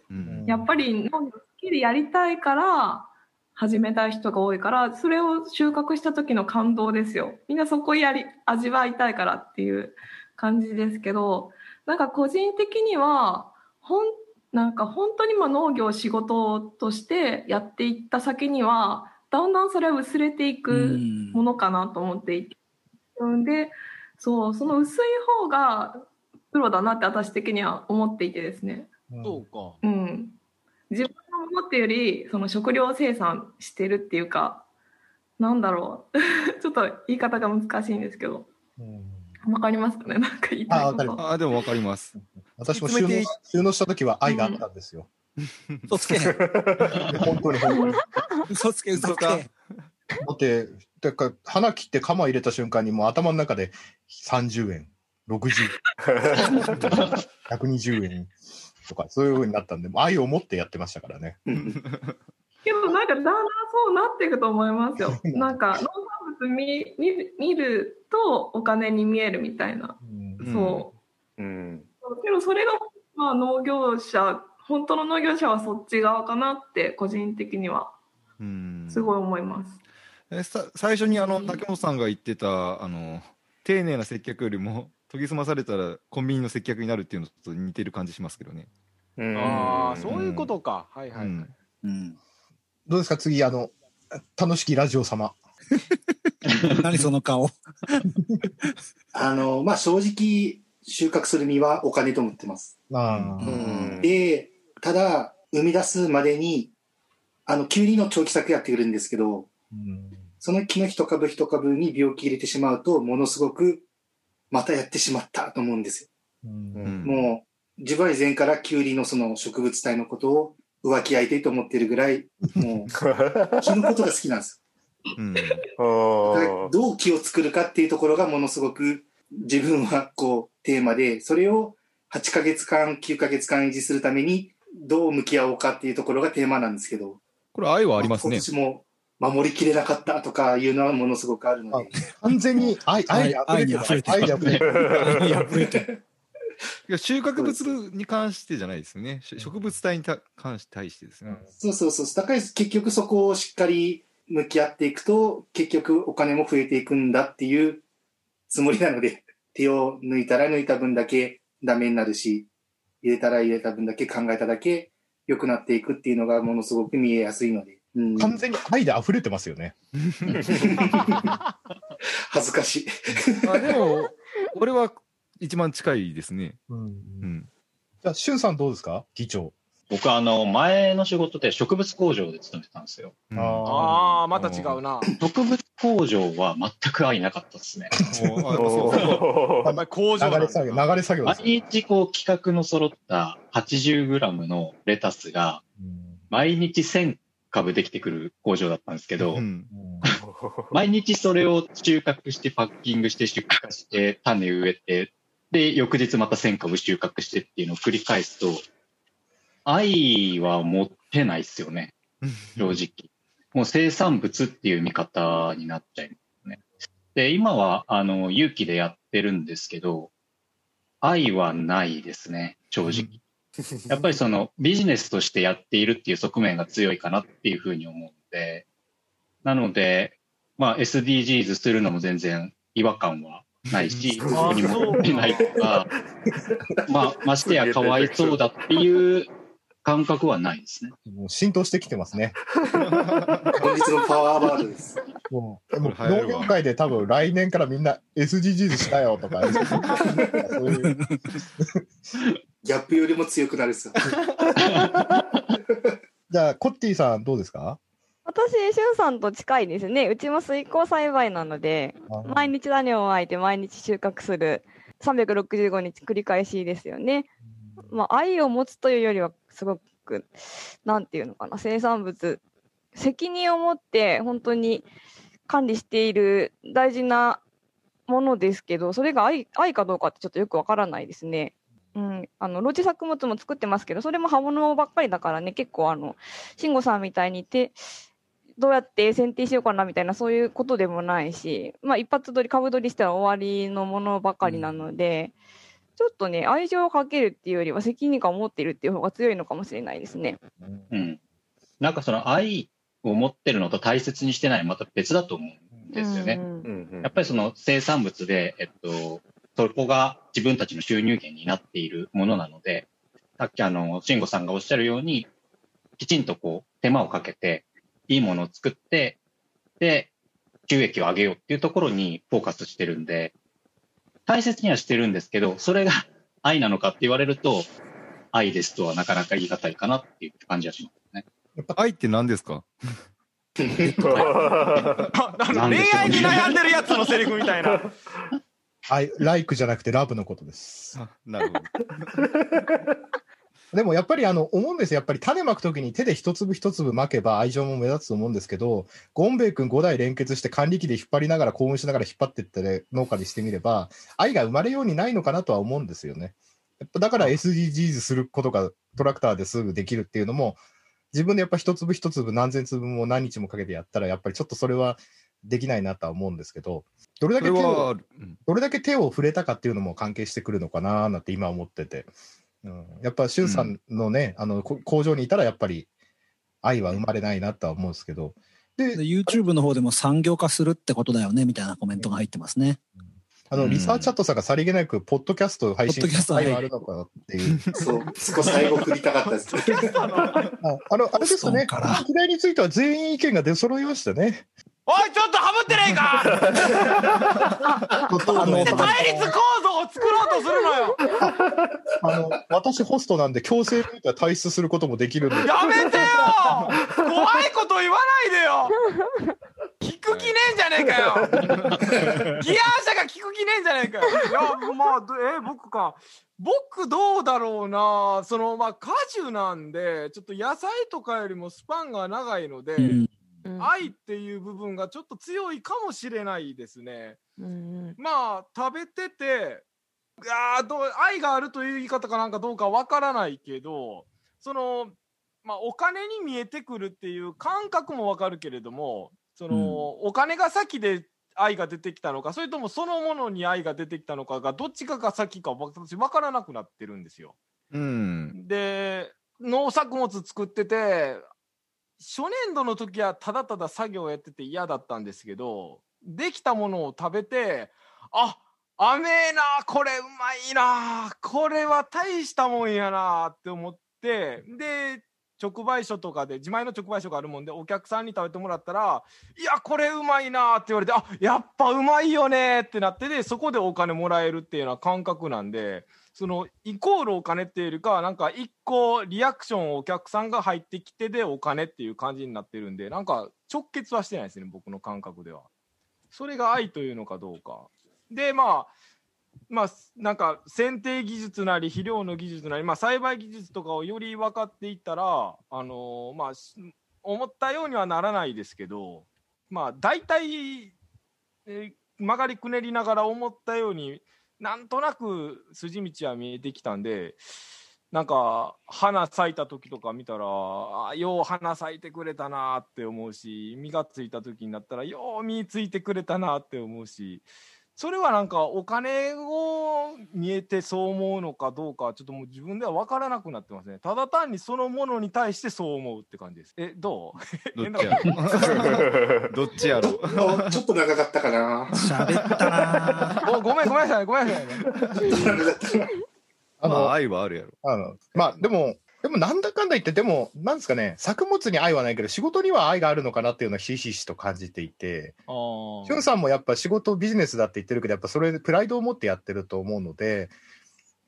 Speaker 10: やっぱり農業好きでやりたいから始めたい人が多いから、それを収穫した時の感動ですよ。みんなそこやり、味わいたいからっていう感じですけど、なんか個人的には、ほん、なんか本当にまあ農業を仕事としてやっていった先には、だんだんそれは薄れていくものかなと思っていて。うんで、そう、その薄い方がプロだなって私的には思っていてですね。
Speaker 1: そうか。
Speaker 10: うん。自分のものっていうより、その食料生産してるっていうか、なんだろう。ちょっと言い方が難しいんですけど。わかりますかね？なんか言いたい
Speaker 8: あ、
Speaker 10: こと。
Speaker 8: わかります。
Speaker 2: あ、でもわかります。
Speaker 8: 私も収納収納した時は愛があったんですよ。
Speaker 3: 嘘つけ。
Speaker 8: 本当に本当に。
Speaker 3: 嘘つけ、嘘つけ。
Speaker 8: だって、だから花切って鎌入れた瞬間にもう頭の中で30円、60円、120円とか、そういう風になったんで、愛を持ってやってましたからね。
Speaker 10: けどなんかだんだんそうなっていくと思いますよ。なんか農産物見見る見るとお金に見えるみたいな。そう。
Speaker 4: うん。
Speaker 10: けどそれがまあ農業者、本当の農業者はそっち側かなって個人的には
Speaker 2: うん
Speaker 10: すごい思います。
Speaker 2: えさ最初にあの竹本さんが言ってたあの丁寧な接客よりも 研ぎ澄まされたらコンビニの接客になるっていうのと似てる感じしますけどね。
Speaker 1: ああ、そういうことか。はいはい。
Speaker 3: うん。
Speaker 8: どうですか、次、あの、楽しきラジオ様。
Speaker 3: 何その顔。
Speaker 5: あの、まあ、正直、収穫する実はお金と思ってます。
Speaker 8: あ
Speaker 5: で、ただ、生み出すまでに、あの、キュウリの長期作やってくるんですけど、その木の一株一株に病気入れてしまうと、ものすごく、またやってしまったと思うんですよ。もう、自分は以前からキュウリのその植物体のことを浮気相手と思ってるぐらい、もう、気のことが好きなんです。
Speaker 2: うん。
Speaker 5: どう気を作るかっていうところがものすごく自分はこうテーマで、それを8ヶ月間、9ヶ月間維持するためにどう向き合おうかっていうところがテーマなんですけど、
Speaker 2: これ愛はありますね
Speaker 5: 今。年も守りきれなかったとかいうのはものすごくあるので、
Speaker 8: 完全に愛、愛に
Speaker 3: 愛に
Speaker 8: 溢れてる。愛に溢れてる。
Speaker 3: 愛に溢れてる
Speaker 2: いや収穫物に関してじゃないですよね。し植物体にた関して対してですね。
Speaker 5: そうそうそう。だから結局そこをしっかり向き合っていくと、結局お金も増えていくんだっていうつもりなので、手を抜いたら抜いた分だけダメになるし、入れたら入れた分だけ考えただけ良くなっていくっていうのがものすごく見えやすいので、うん、
Speaker 8: 完全に愛で溢れてますよね。
Speaker 5: 恥ずかしい。
Speaker 2: あでも、俺は一番近いですね。
Speaker 8: うん
Speaker 2: うん。
Speaker 8: じゃあ、しゅんさんどうですか？議長。
Speaker 6: 僕あの、前の仕事で植物工場で勤めてたんですよ。
Speaker 2: うん
Speaker 1: ああ、また違うな。
Speaker 6: 植物工場は全く愛なかったですね。
Speaker 1: 工場なんだ
Speaker 8: 流れ作業、流れ作業です
Speaker 6: 毎日こう企画の揃った 80g のレタスが毎日1000株できてくる工場だったんですけど、
Speaker 2: うん
Speaker 6: 毎日それを収穫してパッキングして出荷して種植えて、で、翌日また1000株収穫してっていうのを繰り返すと、愛は持ってないですよね、正直。もう生産物っていう見方になっちゃいますね。で、今は、あの、勇気でやってるんですけど、愛はないですね、正直。やっぱりそのビジネスとしてやっているっていう側面が強いかなっていうふうに思うので、なので、まあ SDGs するのも全然違和感はないし、
Speaker 1: あ
Speaker 6: ここに持ってないとか、まあましてやかわいそうだっていう感覚はないですね。
Speaker 8: もう浸透してきてますね。
Speaker 5: 本日のパワーワードです。
Speaker 8: もう、もう農業界で多分来年からみんな SDGs したよとか、そういう
Speaker 5: ギャップよりも強くなるっすよ。
Speaker 8: じゃあ、コッティさんどうですか？
Speaker 7: 私、しゅんさんと近いですね。うちも水耕栽培なので、毎日種をまいて毎日収穫する365日繰り返しですよね。まあ、愛を持つというよりは、すごく、なんていうのかな、生産物、責任を持って本当に管理している大事なものですけど、それが愛愛かどうかってちょっとよくわからないですね。うん、あの露地作物も作ってますけど、それも葉物ばっかりだからね、結構あの、慎吾さんみたいにいて、どうやって剪定しようかなみたいなそういうことでもないし、まあ、一発撮り株撮りしたら終わりのものばかりなので、ちょっとね愛情をかけるっていうよりは責任感を持っているっていう方が強いのかもしれないですね。
Speaker 6: うん。なんかその愛を持ってるのと大切にしてないのまた別だと思うんですよね。
Speaker 7: うん
Speaker 6: やっぱりその生産物で、えっと、そこが自分たちの収入源になっているものなので、さっきあの、慎吾さんがおっしゃるように、きちんとこう、手間をかけて、いいものを作って、で、収益を上げようっていうところにフォーカスしてるんで、大切にはしてるんですけど、それが 愛なのかって言われると、愛ですとはなかなか言い難いかなっていう感じはしますね。
Speaker 2: 愛って何です か
Speaker 1: 恋愛に悩んでるやつのセリフみたいな。
Speaker 8: 愛、ライクじゃなくてラブのことです。
Speaker 2: あなるほど。
Speaker 8: でもやっぱりあの思うんですよ。やっぱり種まくときに手で一粒一粒まけば愛情も目立つと思うんですけど、ゴンベイ君5台連結して管理機で引っ張りながら興奮しながら引っ張っていって、ね、農家にしてみれば、愛が生まれようにないのかなとは思うんですよね。やっぱだから SDGs することがトラクターですぐできるっていうのも、自分でやっぱ一粒一粒何千粒も何日もかけてやったら、やっぱりちょっとそれはできないなとは思うんですけど、どれだけ手をどれだけ手を触れたかっていうのも関係してくるのかななんて今思ってて。うん、やっぱ、しゅんさんのね、あの、こ工場にいたらやっぱり愛は生まれないなとは思うんですけど。で、
Speaker 3: で YouTube の方でも産業化するってことだよねみたいなコメントが入ってますね。
Speaker 8: あの、
Speaker 2: うん
Speaker 8: リサーチャットさんがさりげなく、ポッドキャスト配信
Speaker 3: ポッドキャスト
Speaker 8: 愛はあるのかっていう。
Speaker 5: そう、そこ最後振りたかったです。
Speaker 8: ああの、あれですね議題については全員意見が出揃いましたね。
Speaker 1: おい、ちょっとハブってねえか！対立構造を作ろうとするのよ！
Speaker 8: あの私ホストなんで強制には退出することもできるんで。
Speaker 1: やめてよ！怖いこと言わないでよ！聞く気ねえんじゃねえないかよ！ギアー車が聞く気ねえんじゃないかよ！いやまあどえ僕か。僕どうだろうな？そのまあ果樹なんでちょっと野菜とかよりもスパンが長いので、
Speaker 3: うん
Speaker 1: 愛っていう部分がちょっと強いかもしれないですね。
Speaker 7: うん
Speaker 1: まあ食べてていやーどう愛があるという言い方かなんかどうかわからないけどそのまあお金に見えてくるっていう感覚もわかるけれどもその、
Speaker 3: うん
Speaker 1: お金が先で愛が出てきたのかそれともそのものに愛が出てきたのかがどっちかが先か私分からなくなってるんですよ。
Speaker 2: うん。
Speaker 1: で農作物作ってて初年度の時はただただ作業をやってて嫌だったんですけどできたものを食べてあ甘えなこれうまいなこれは大したもんやなって思ってで直売所とかで自前の直売所があるもんでお客さんに食べてもらったら「いやこれうまいな」って言われて「あやっぱうまいよね」ってなってでそこでお金もらえるっていうような感覚なんでそのイコールお金っていうよりかはなんか一個リアクションお客さんが入ってきてでお金っていう感じになってるんでなんか直結はしてないですね僕の感覚では。それが愛というのかどうか。でまあまあなんか剪定技術なり肥料の技術なり、まあ、栽培技術とかをより分かっていったら、あのーまあ思ったようにはならないですけどまあ大体、えー曲がりくねりながら思ったようになんとなく筋道は見えてきたんでなんか花咲いた時とか見たらあよう花咲いてくれたなって思うし実がついた時になったらよう実ついてくれたなって思うしそれはなんかお金を見えてそう思うのかどうかはちょっともう自分では分からなくなってますね。ただ単にそのものに対してそう思うって感じです。えどう？
Speaker 2: どっちやろ？どっちやろ？
Speaker 5: お ちょっと長かったかな。
Speaker 3: 喋ったな。
Speaker 1: ごごめんごめんなさいごめんなさい。
Speaker 8: あの、
Speaker 2: まあ愛はあるやろ。
Speaker 8: あの、まあ、でも、でもなんだかんだ言って、でも、なんですかね、作物に愛はないけど、仕事には愛があるのかなっていうのはひしひしと感じていて、しゅんさんもやっぱ仕事ビジネスだって言ってるけど、やっぱそれでプライドを持ってやってると思うので、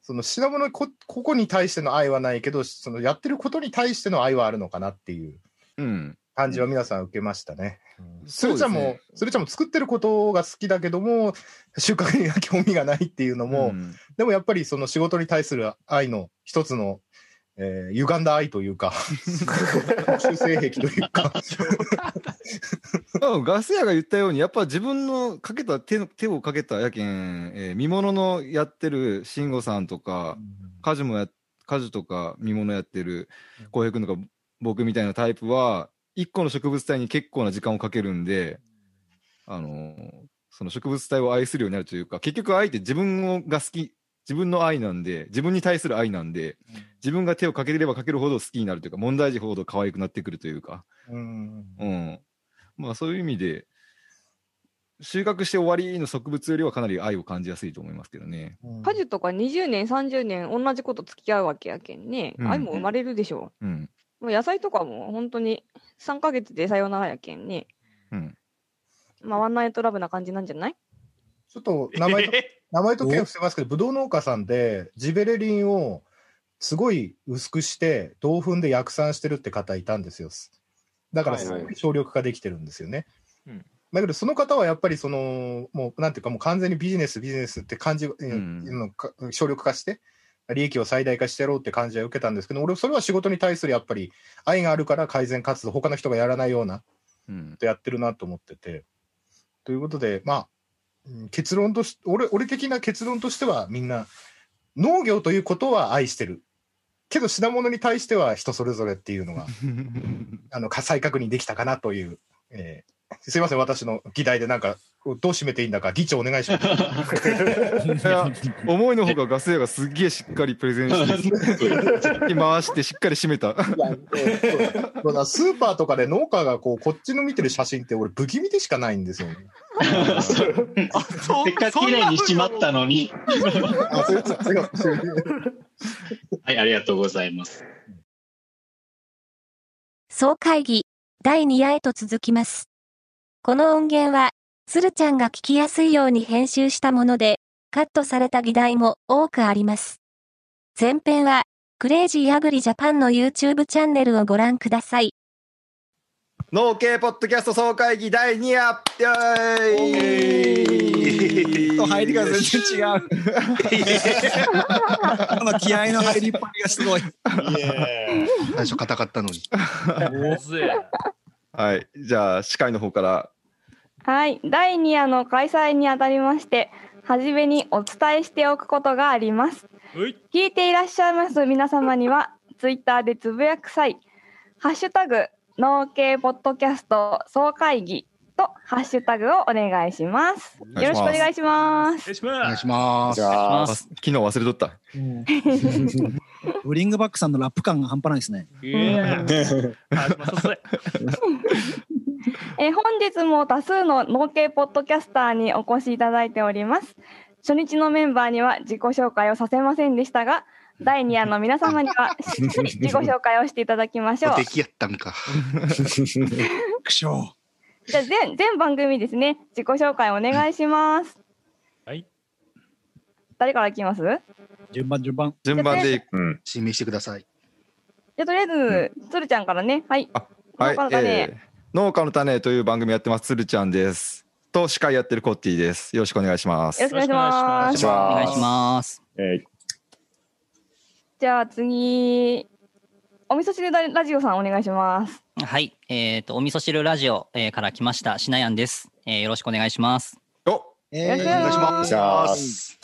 Speaker 8: その品物こ、ここに対しての愛はないけど、そのやってることに対しての愛はあるのかなっていう
Speaker 2: うん。
Speaker 8: 感じは皆さん受けましたね。
Speaker 2: そ
Speaker 8: そうれちゃんも、
Speaker 2: ね
Speaker 8: それちゃんも作ってることが好きだけども、収穫には興味がないっていうのも、
Speaker 2: ん
Speaker 8: でもやっぱりその仕事に対する愛の一つの、えー歪んだ愛というか、修正癖というか、
Speaker 2: うんガス屋が言ったように、やっぱ自分のかけた手の手をかけたやけん、えー見物のやってる慎吾さんとか、果樹もや、果樹とか見物やってる浩平君とか僕みたいなタイプは、一個の植物体に結構な時間をかけるんで、あのーその植物体を愛するようになるというか、結局愛って自分をが好き、自分の愛なんで、自分に対する愛なんで、自分が手をかければかけるほど好きになるというか、問題児ほど可愛くなってくるというか、
Speaker 8: うん
Speaker 2: うん。まあそういう意味で、収穫して終わりの植物よりはかなり愛を感じやすいと思いますけどね。
Speaker 7: 果樹とか20年30年同じこと付き合うわけやけんね、
Speaker 2: うん
Speaker 7: 愛も生まれるでしょ
Speaker 2: うん。
Speaker 7: う。もう野菜とかも本当に3ヶ月でさよならやけんね。
Speaker 2: うん。
Speaker 7: まあワンナイトラブな感じなんじゃない？
Speaker 8: ちょっと名前と、名前と系譜してますけど、ブドウ農家さんで、ジベレリンをすごい薄くして、豆粉で薬散してるって方いたんですよ。だから、すごい省力化できてるんですよね。
Speaker 1: うん
Speaker 8: だけど、その方はやっぱり、その、もう、なんていうか、もう完全にビジネス、ビジネスって感じ、
Speaker 2: ん
Speaker 8: のか省力化して、利益を最大化してやろうって感じは受けたんですけど、俺、それは仕事に対するやっぱり愛があるから改善活動、他の人がやらないような
Speaker 2: うん
Speaker 8: こ。とやってるなと思ってて。ということで、まあ、うん結論とし俺、俺的な結論としては、みんな、農業ということは愛してる。けど、品物に対しては人それぞれっていうのが、あの、再確認できたかなという、えーすいません、私の議題でなんか、どう締めていいんだか、議長お願いします。
Speaker 2: いや思いのほかガス屋がすっげえしっかりプレゼンして、回してしっかり締めた。
Speaker 8: そうだスーパーとかで農家がこう、こっちの見てる写真って俺、不気味でしかないんですよね。
Speaker 1: そ
Speaker 6: せっかく綺麗にしまったのに。
Speaker 8: あ、すいませんすいません
Speaker 6: はい、ありがとうございます。
Speaker 11: 総会議第2夜へと続きます。この音源は、つるちゃんが聞きやすいように編集したもので、カットされた議題も多くあります。前編は、クレイジーアグリジャパンの YouTube チャンネルをご覧ください。
Speaker 2: 農系ポッドキャスト総会議第2夜
Speaker 3: 入りが全然違う。この気合の入りっぱりがすごい。
Speaker 5: 最初硬かったのに。
Speaker 2: はい。じゃあ、司会の方から。
Speaker 7: はい、第2夜の開催にあたりまして、はじめにお伝えしておくことがあります。聞いていらっしゃいます皆様には、ツイッターでつぶやく際、ハッシュタグ、農系ポッドキャスト総会議とハッシュタグをお願いします。
Speaker 2: 願いします
Speaker 7: よろしくお願いします。
Speaker 5: お願いします。
Speaker 2: あ昨日忘れとった。
Speaker 3: ブリングバックさんのラップ感が半端ないですね。
Speaker 7: えー本日も多数の農系ポッドキャスターにお越しいただいております。初日のメンバーには自己紹介をさせませんでしたが、第2夜の皆様にはしっかり自己紹介をしていただきましょう。
Speaker 5: 敵やったんか。
Speaker 3: くしょ
Speaker 7: じゃあ全全番組ですね、自己紹介お願いします。
Speaker 12: はい。
Speaker 7: 誰からいきます？じゃ
Speaker 3: 順番順番。
Speaker 2: 順番で、
Speaker 5: 指名してください。
Speaker 7: あとりあえず、つるちゃんからね。はい。
Speaker 2: はいえー農家の種という番組やってます、つるちゃんです。と、司会やってるコッティです。よろしくお願いします。
Speaker 7: よろしくお願いします。
Speaker 13: お願いします。
Speaker 7: じゃあ次、お味噌汁ラジオさんお願いします。
Speaker 13: はい。えっ、と、お味噌汁ラジオ、えーから来ました、しなやんです。えーよろしくお願いします。
Speaker 2: よ
Speaker 7: よろしくお願いします。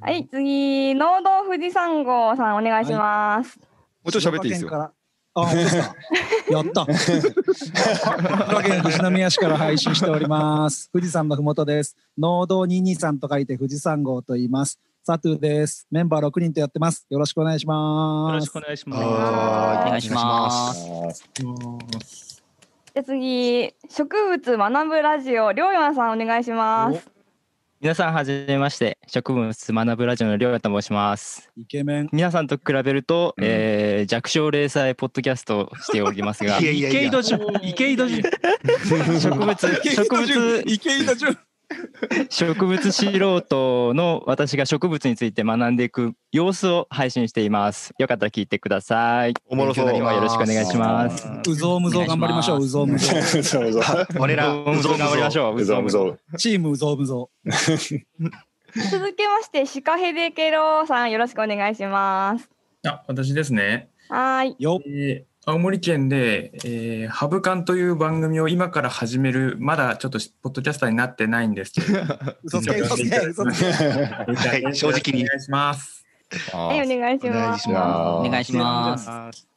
Speaker 7: はい、次、農道富士山号さんお願いします。
Speaker 2: もうちょっと喋っていいですよ。
Speaker 3: あ、本当ですか。やった。千葉県富士宮市から配信しております。富士山のふもとです。農道223と書いて富士山号と言います。サトゥです。メンバー6人とやってます。よろしくお願いします。よろしく
Speaker 12: お願いし
Speaker 3: ます。
Speaker 13: お願いします。
Speaker 7: じゃあ次、植物学ぶラジオ、りょうやさんお願いします。
Speaker 14: 皆さんはじめまして植物学ぶラジオのりょうやと申します。
Speaker 3: イケメン。
Speaker 14: 皆さんと比べると、えー弱小零細ポッドキャストをしておりますが。
Speaker 12: いやいやいや。池井戸潤池井戸潤
Speaker 14: 植物植物
Speaker 3: 池井戸潤
Speaker 14: 植物素人の私が植物について学んでいく様子を配信していますよかったら聞いてください
Speaker 2: おもろそう
Speaker 14: よろしくお願いします
Speaker 3: うぞうむ ぞう頑張りましょう。うぞうむぞう。
Speaker 14: 我らうぞうむぞう頑張りましょううぞうむぞう
Speaker 3: チームうぞうむぞ
Speaker 7: 続けまして、シカヘデケロさんよろしくお願いします。
Speaker 15: あ、私ですね。
Speaker 7: はーい。
Speaker 15: えー青森県で、えー、ハブカンという番組を今から始める、まだちょっとポッドキャスターになってないんですけど。
Speaker 3: 嘘つけ嘘つけ嘘つけ
Speaker 15: はい正直に。お願いします。
Speaker 7: はい、お願いします。
Speaker 13: お願いします。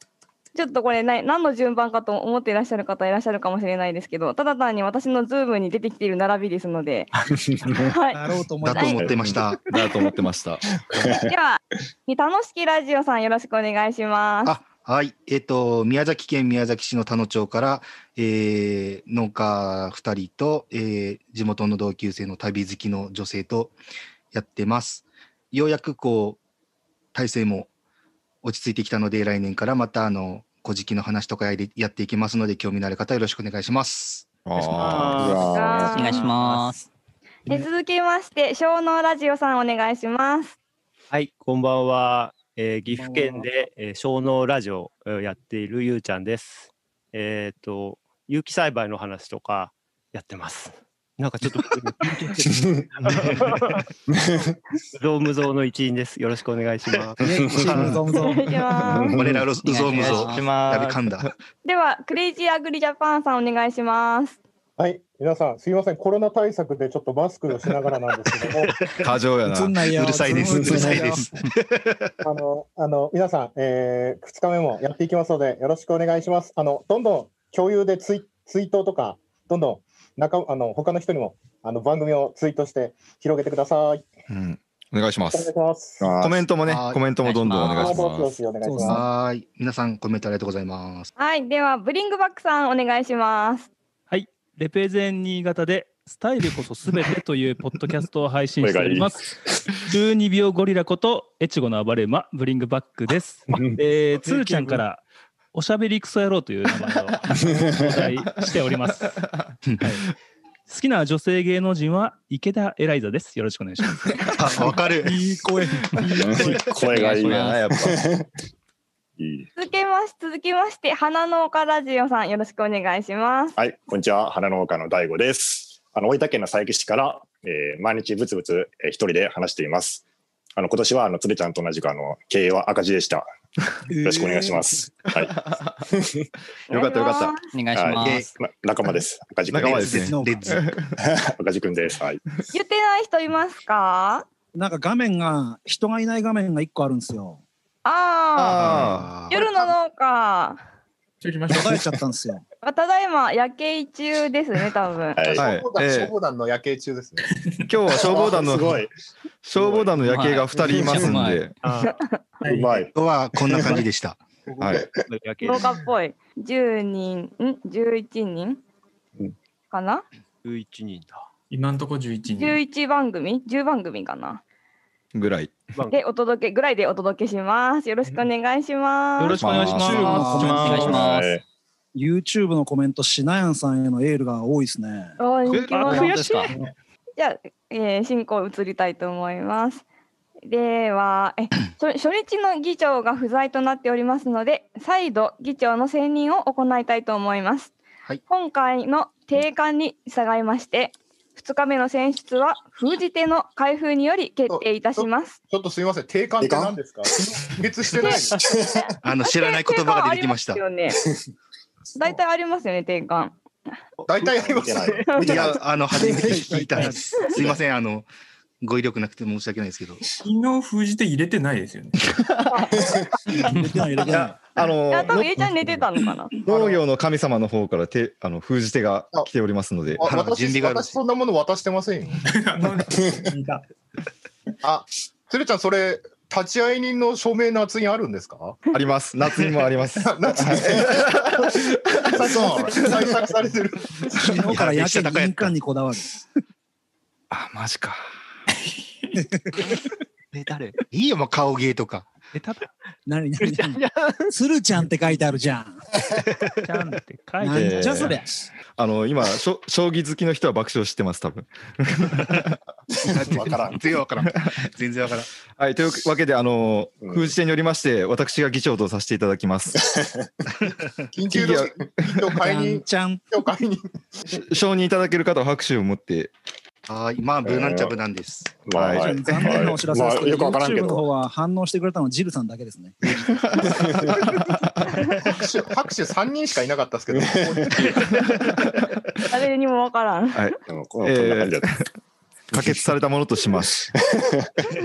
Speaker 7: ちょっとこれな何の順番かと思っていらっしゃる方いらっしゃるかもしれないですけど、ただ単に私のズームに出てきている並びですので、はい。
Speaker 3: だろうと
Speaker 5: 思ってました。
Speaker 2: だと思ってました。
Speaker 7: では、楽しきラジオさんよろしくお願いします。
Speaker 5: あ、はい。えっ、と、宮崎県宮崎市の田野町から、えー農家2人と、えー地元の同級生の旅好きの女性とやってます。ようやくこう、体制も落ち着いてきたので、来年からまた、あの、古事記の話とかやりやっていきますので、興味のある方よろしくお願いします。
Speaker 13: お願いします。
Speaker 7: で続きまして、小脳ラジオさんお願いします。
Speaker 16: はい、こんばんは。えー岐阜県で、えー、小脳ラジオをやっているゆうちゃんです。えっ、と、有機栽培の話とかやってます。なんかちょっと 無造無造の一員です。よろしくお願いします。
Speaker 5: 我らうぞうぞうむぞ
Speaker 14: お願いします
Speaker 5: やびかんだ。
Speaker 7: では、クレイジーアグリジャパンさんお願いします。
Speaker 8: はい、皆さん、すいません、コロナ対策でちょっとマスクをしながらなんですけども、
Speaker 2: 過剰やな。
Speaker 3: 映んないよ
Speaker 5: うるさいです。うるさいです。
Speaker 8: あの、あの、皆さん、えー、2日目もやっていきますので、よろしくお願いします。あの、どんどん共有でツイツイートとか、どんどん中、あの、他の人にも、あの、番組をツイートして広げてください。
Speaker 2: うん。お願いしま
Speaker 8: お願い
Speaker 2: す
Speaker 8: し。ます。
Speaker 2: コメントもね
Speaker 5: は、い
Speaker 2: コメントもどんどんお願いします。
Speaker 5: はーい。皆さん、コメントありがとうございます。
Speaker 7: はい、では、ブリングバックさんお願いします。
Speaker 12: はい、レペゼン新潟でスタイルこそすべてというポッドキャストを配信しております。12秒ゴリラこと越後の暴れ馬ブリングバックです。えー、つるちゃんからおしゃべりクソ野郎という名前を頂戴しております。はい好きな女性芸能人は池田エライザです。よろしくお願いします。
Speaker 5: あ、わかる。
Speaker 3: いい声。
Speaker 2: 声がいいな、やっぱ。
Speaker 7: 続けまし続きまして花農家ラジオさんよろしくお願いします。
Speaker 17: はい、こんにちは。花農家の大悟です。あの、大分県の佐伯市から、えー毎日ブツブツ、えー一人で話しています。あの、今年は、あの、つべちゃんと同じく、あの、経営は赤字でした。よろしくお願いします。はい。
Speaker 2: よかったよかった。
Speaker 13: お願いします
Speaker 17: はいな仲間です。赤字くん
Speaker 2: 仲間ですね。
Speaker 17: 赤字くんです。はい。
Speaker 7: 言ってない人いますか？
Speaker 3: なんか画面が、人がいない画面が一個あるんですよ。
Speaker 7: ああ、夜の農家。
Speaker 3: 途絶えちゃったんですよ。
Speaker 7: ただいま夜景中ですね多分。
Speaker 2: はい
Speaker 8: 消防団
Speaker 2: ええ
Speaker 8: 消防団の夜景中ですね。
Speaker 2: 今日は消防団の
Speaker 8: すごい
Speaker 2: 消防団の夜景が二人いますんで。
Speaker 17: うまい。
Speaker 18: 今日はこんな感じでした。
Speaker 2: はい。
Speaker 7: 農家っぽい。10人、ん ?11 人？かな
Speaker 16: ？11人だ。
Speaker 15: 今のところ11人。
Speaker 7: ?11 番組 ?10 番組かな？
Speaker 2: ぐらい。
Speaker 7: で、お届け、ぐらいでお届けします。よろしくお願いします。
Speaker 12: よろしくお願いします。
Speaker 3: お願いします
Speaker 17: はい
Speaker 3: YouTube のコメント、しなやんさんへのエールが多いですね。
Speaker 7: お人気者
Speaker 3: あ悔しい
Speaker 7: じゃあ、えー進行移りたいと思います。では、え 初初日の議長が不在となっておりますので、再度議長の選任を行いたいと思います。今回の定款に従いまして、2日目の選出は封じ手の開封により決定いたします。
Speaker 8: ちょ っとすみません、定款って何ですか？決別してないの？
Speaker 18: あの知らない言葉が出てきました。
Speaker 7: 大体ありますよね、定款。
Speaker 8: 大体ありますね。
Speaker 18: いや、あの、初めて聞いたんです。すいません、あの、語彙力なくて申し訳ないですけど。
Speaker 15: 昨日封じて入れてないですよね。
Speaker 3: 入れてない、入れてない。
Speaker 2: あの
Speaker 7: いや、多分、えいちゃん寝てたのかな。
Speaker 2: 農業の神様の方から手あの封じ手が来ておりますので、
Speaker 8: あ私私そんなもの渡してませんよ。あ、つるちゃん、それ、立ち会い人の署名夏にあるんですか？
Speaker 2: あります。夏にもあります。
Speaker 8: 夏に。そう、対策されてる。
Speaker 3: 昨日からやけに印鑑にこだわる。
Speaker 2: あ、マジか。
Speaker 18: え、誰？いいよ、もう顔芸とか。
Speaker 12: え、ただ、
Speaker 3: 何何何？鶴ちゃんって書いてあるじゃん。
Speaker 12: ちゃんって書い
Speaker 3: なんじゃそりゃ。
Speaker 2: あの今しょ将棋好きの人は爆笑してます多分。
Speaker 18: わからん。全然わからん。全然わからん。
Speaker 2: はいというわけであの封じ手によりまして私が議長とさせていただきます。
Speaker 8: 緊急の緊急解任。
Speaker 3: ちゃん。
Speaker 8: 今日解任。
Speaker 2: 承認いただける方は拍手を持って。
Speaker 18: はい、まあ、ブーなんちゃブなんです。
Speaker 2: はい
Speaker 3: 残念なお知らせですけど、
Speaker 18: まあよくわからんけ
Speaker 3: YouTube の
Speaker 18: ど。
Speaker 3: 方は反応してくれたのはジルさんだけですね。
Speaker 8: 拍手、拍手3人しかいなかったですけど。
Speaker 7: 誰にもわからん。
Speaker 2: はい。
Speaker 17: こんな感じだった
Speaker 2: 可決されたものとします。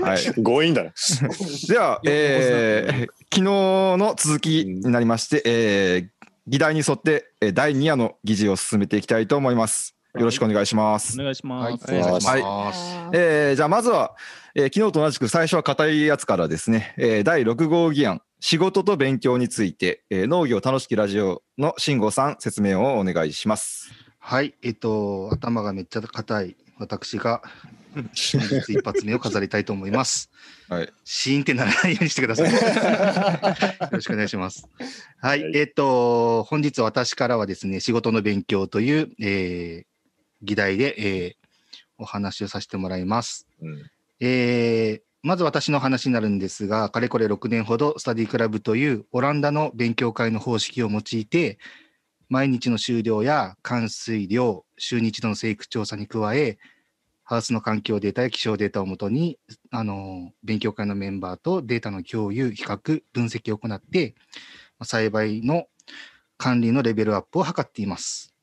Speaker 2: はい。
Speaker 17: 強引だね。
Speaker 2: では、えー昨日の続きになりまして、えー議題に沿ってえー第2夜の議事を進めていきたいと思います。よろしくお願いします。
Speaker 12: お願いします。
Speaker 2: はいえーじゃあまずは、えー昨日と同じく最初は硬いやつからですね、えー第6号議案、仕事と勉強について、えー農業楽しきラジオの慎吾さん、説明をお願いします。
Speaker 18: はい、えっと、頭がめっちゃ硬い私が、本日一発目を飾りたいと思います。
Speaker 2: はい。
Speaker 18: シーンってならないようにしてください。よろしくお願いします。はい、えっと、本日私からはですね、仕事の勉強という、えー議題で、えーお話をさせてもらいます。えーまず私の話になるんですが、かれこれ6年ほどスタディクラブというオランダの勉強会の方式を用いて、毎日の終了や冠水量、週に一度の生育調査に加え、ハウスの環境データや気象データをもとに、あの、勉強会のメンバーとデータの共有、比較、分析を行って、栽培の管理のレベルアップを図っています。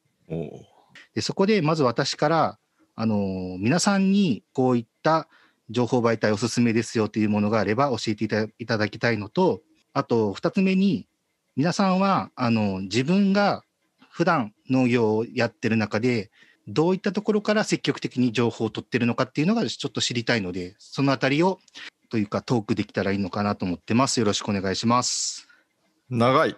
Speaker 18: でそこでまず私から、あの皆さんにこういった情報媒体おすすめですよというものがあれば教えていただきたいのと、あと2つ目に、皆さんはあの自分が普段農業をやってる中で、どういったところから積極的に情報を取ってるのかっていうのがちょっと知りたいので、そのあたりをというかトークできたらいいのかなと思ってます。よろしくお願いします。
Speaker 2: 長い。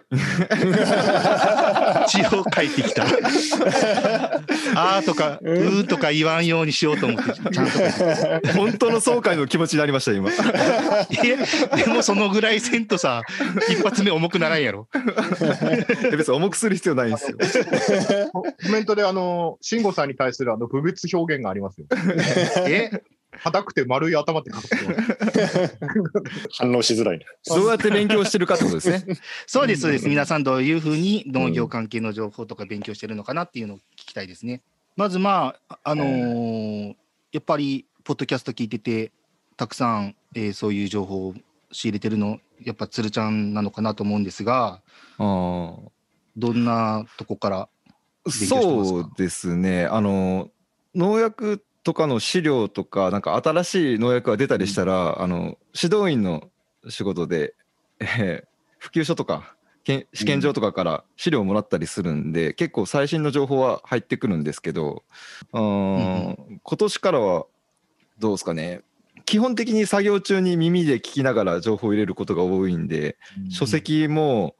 Speaker 18: 字を書いてきた。あーとか、うーとか言わんようにしようと思って、ちゃんと書いてきた。
Speaker 2: 本当の総会の気持ちになりました、今。
Speaker 18: え、でもそのぐらいせんとさ、一発目重くならんやろ。
Speaker 2: 別に重くする必要ないんですよ。
Speaker 8: コメントで、あの、慎吾さんに対するあの、不物表現がありますよ。
Speaker 18: え？
Speaker 8: 硬くて丸い頭って書くと。
Speaker 17: 反応しづらい。
Speaker 2: どうやって勉強してるかってことですね。
Speaker 18: そうです、そうです。皆さんどういうふうに農業関係の情報とか勉強してるのかなっていうのを聞きたいですね。まずまあ、あのーやっぱり、ポッドキャスト聞いてて、たくさん、えーそういう情報を仕入れてるの、やっぱ鶴ちゃんなのかなと思うんですが、どんなとこから勉強してます
Speaker 2: そうですね。あの、農薬とかの資料とか、なんか新しい農薬が出たりしたら、あの、指導員の仕事で、えー普及書とか、試験場とかから資料をもらったりするんで、結構最新の情報は入ってくるんですけど、うん、今年からはどうですかね。基本的に作業中に耳で聞きながら情報を入れることが多いんで、書籍も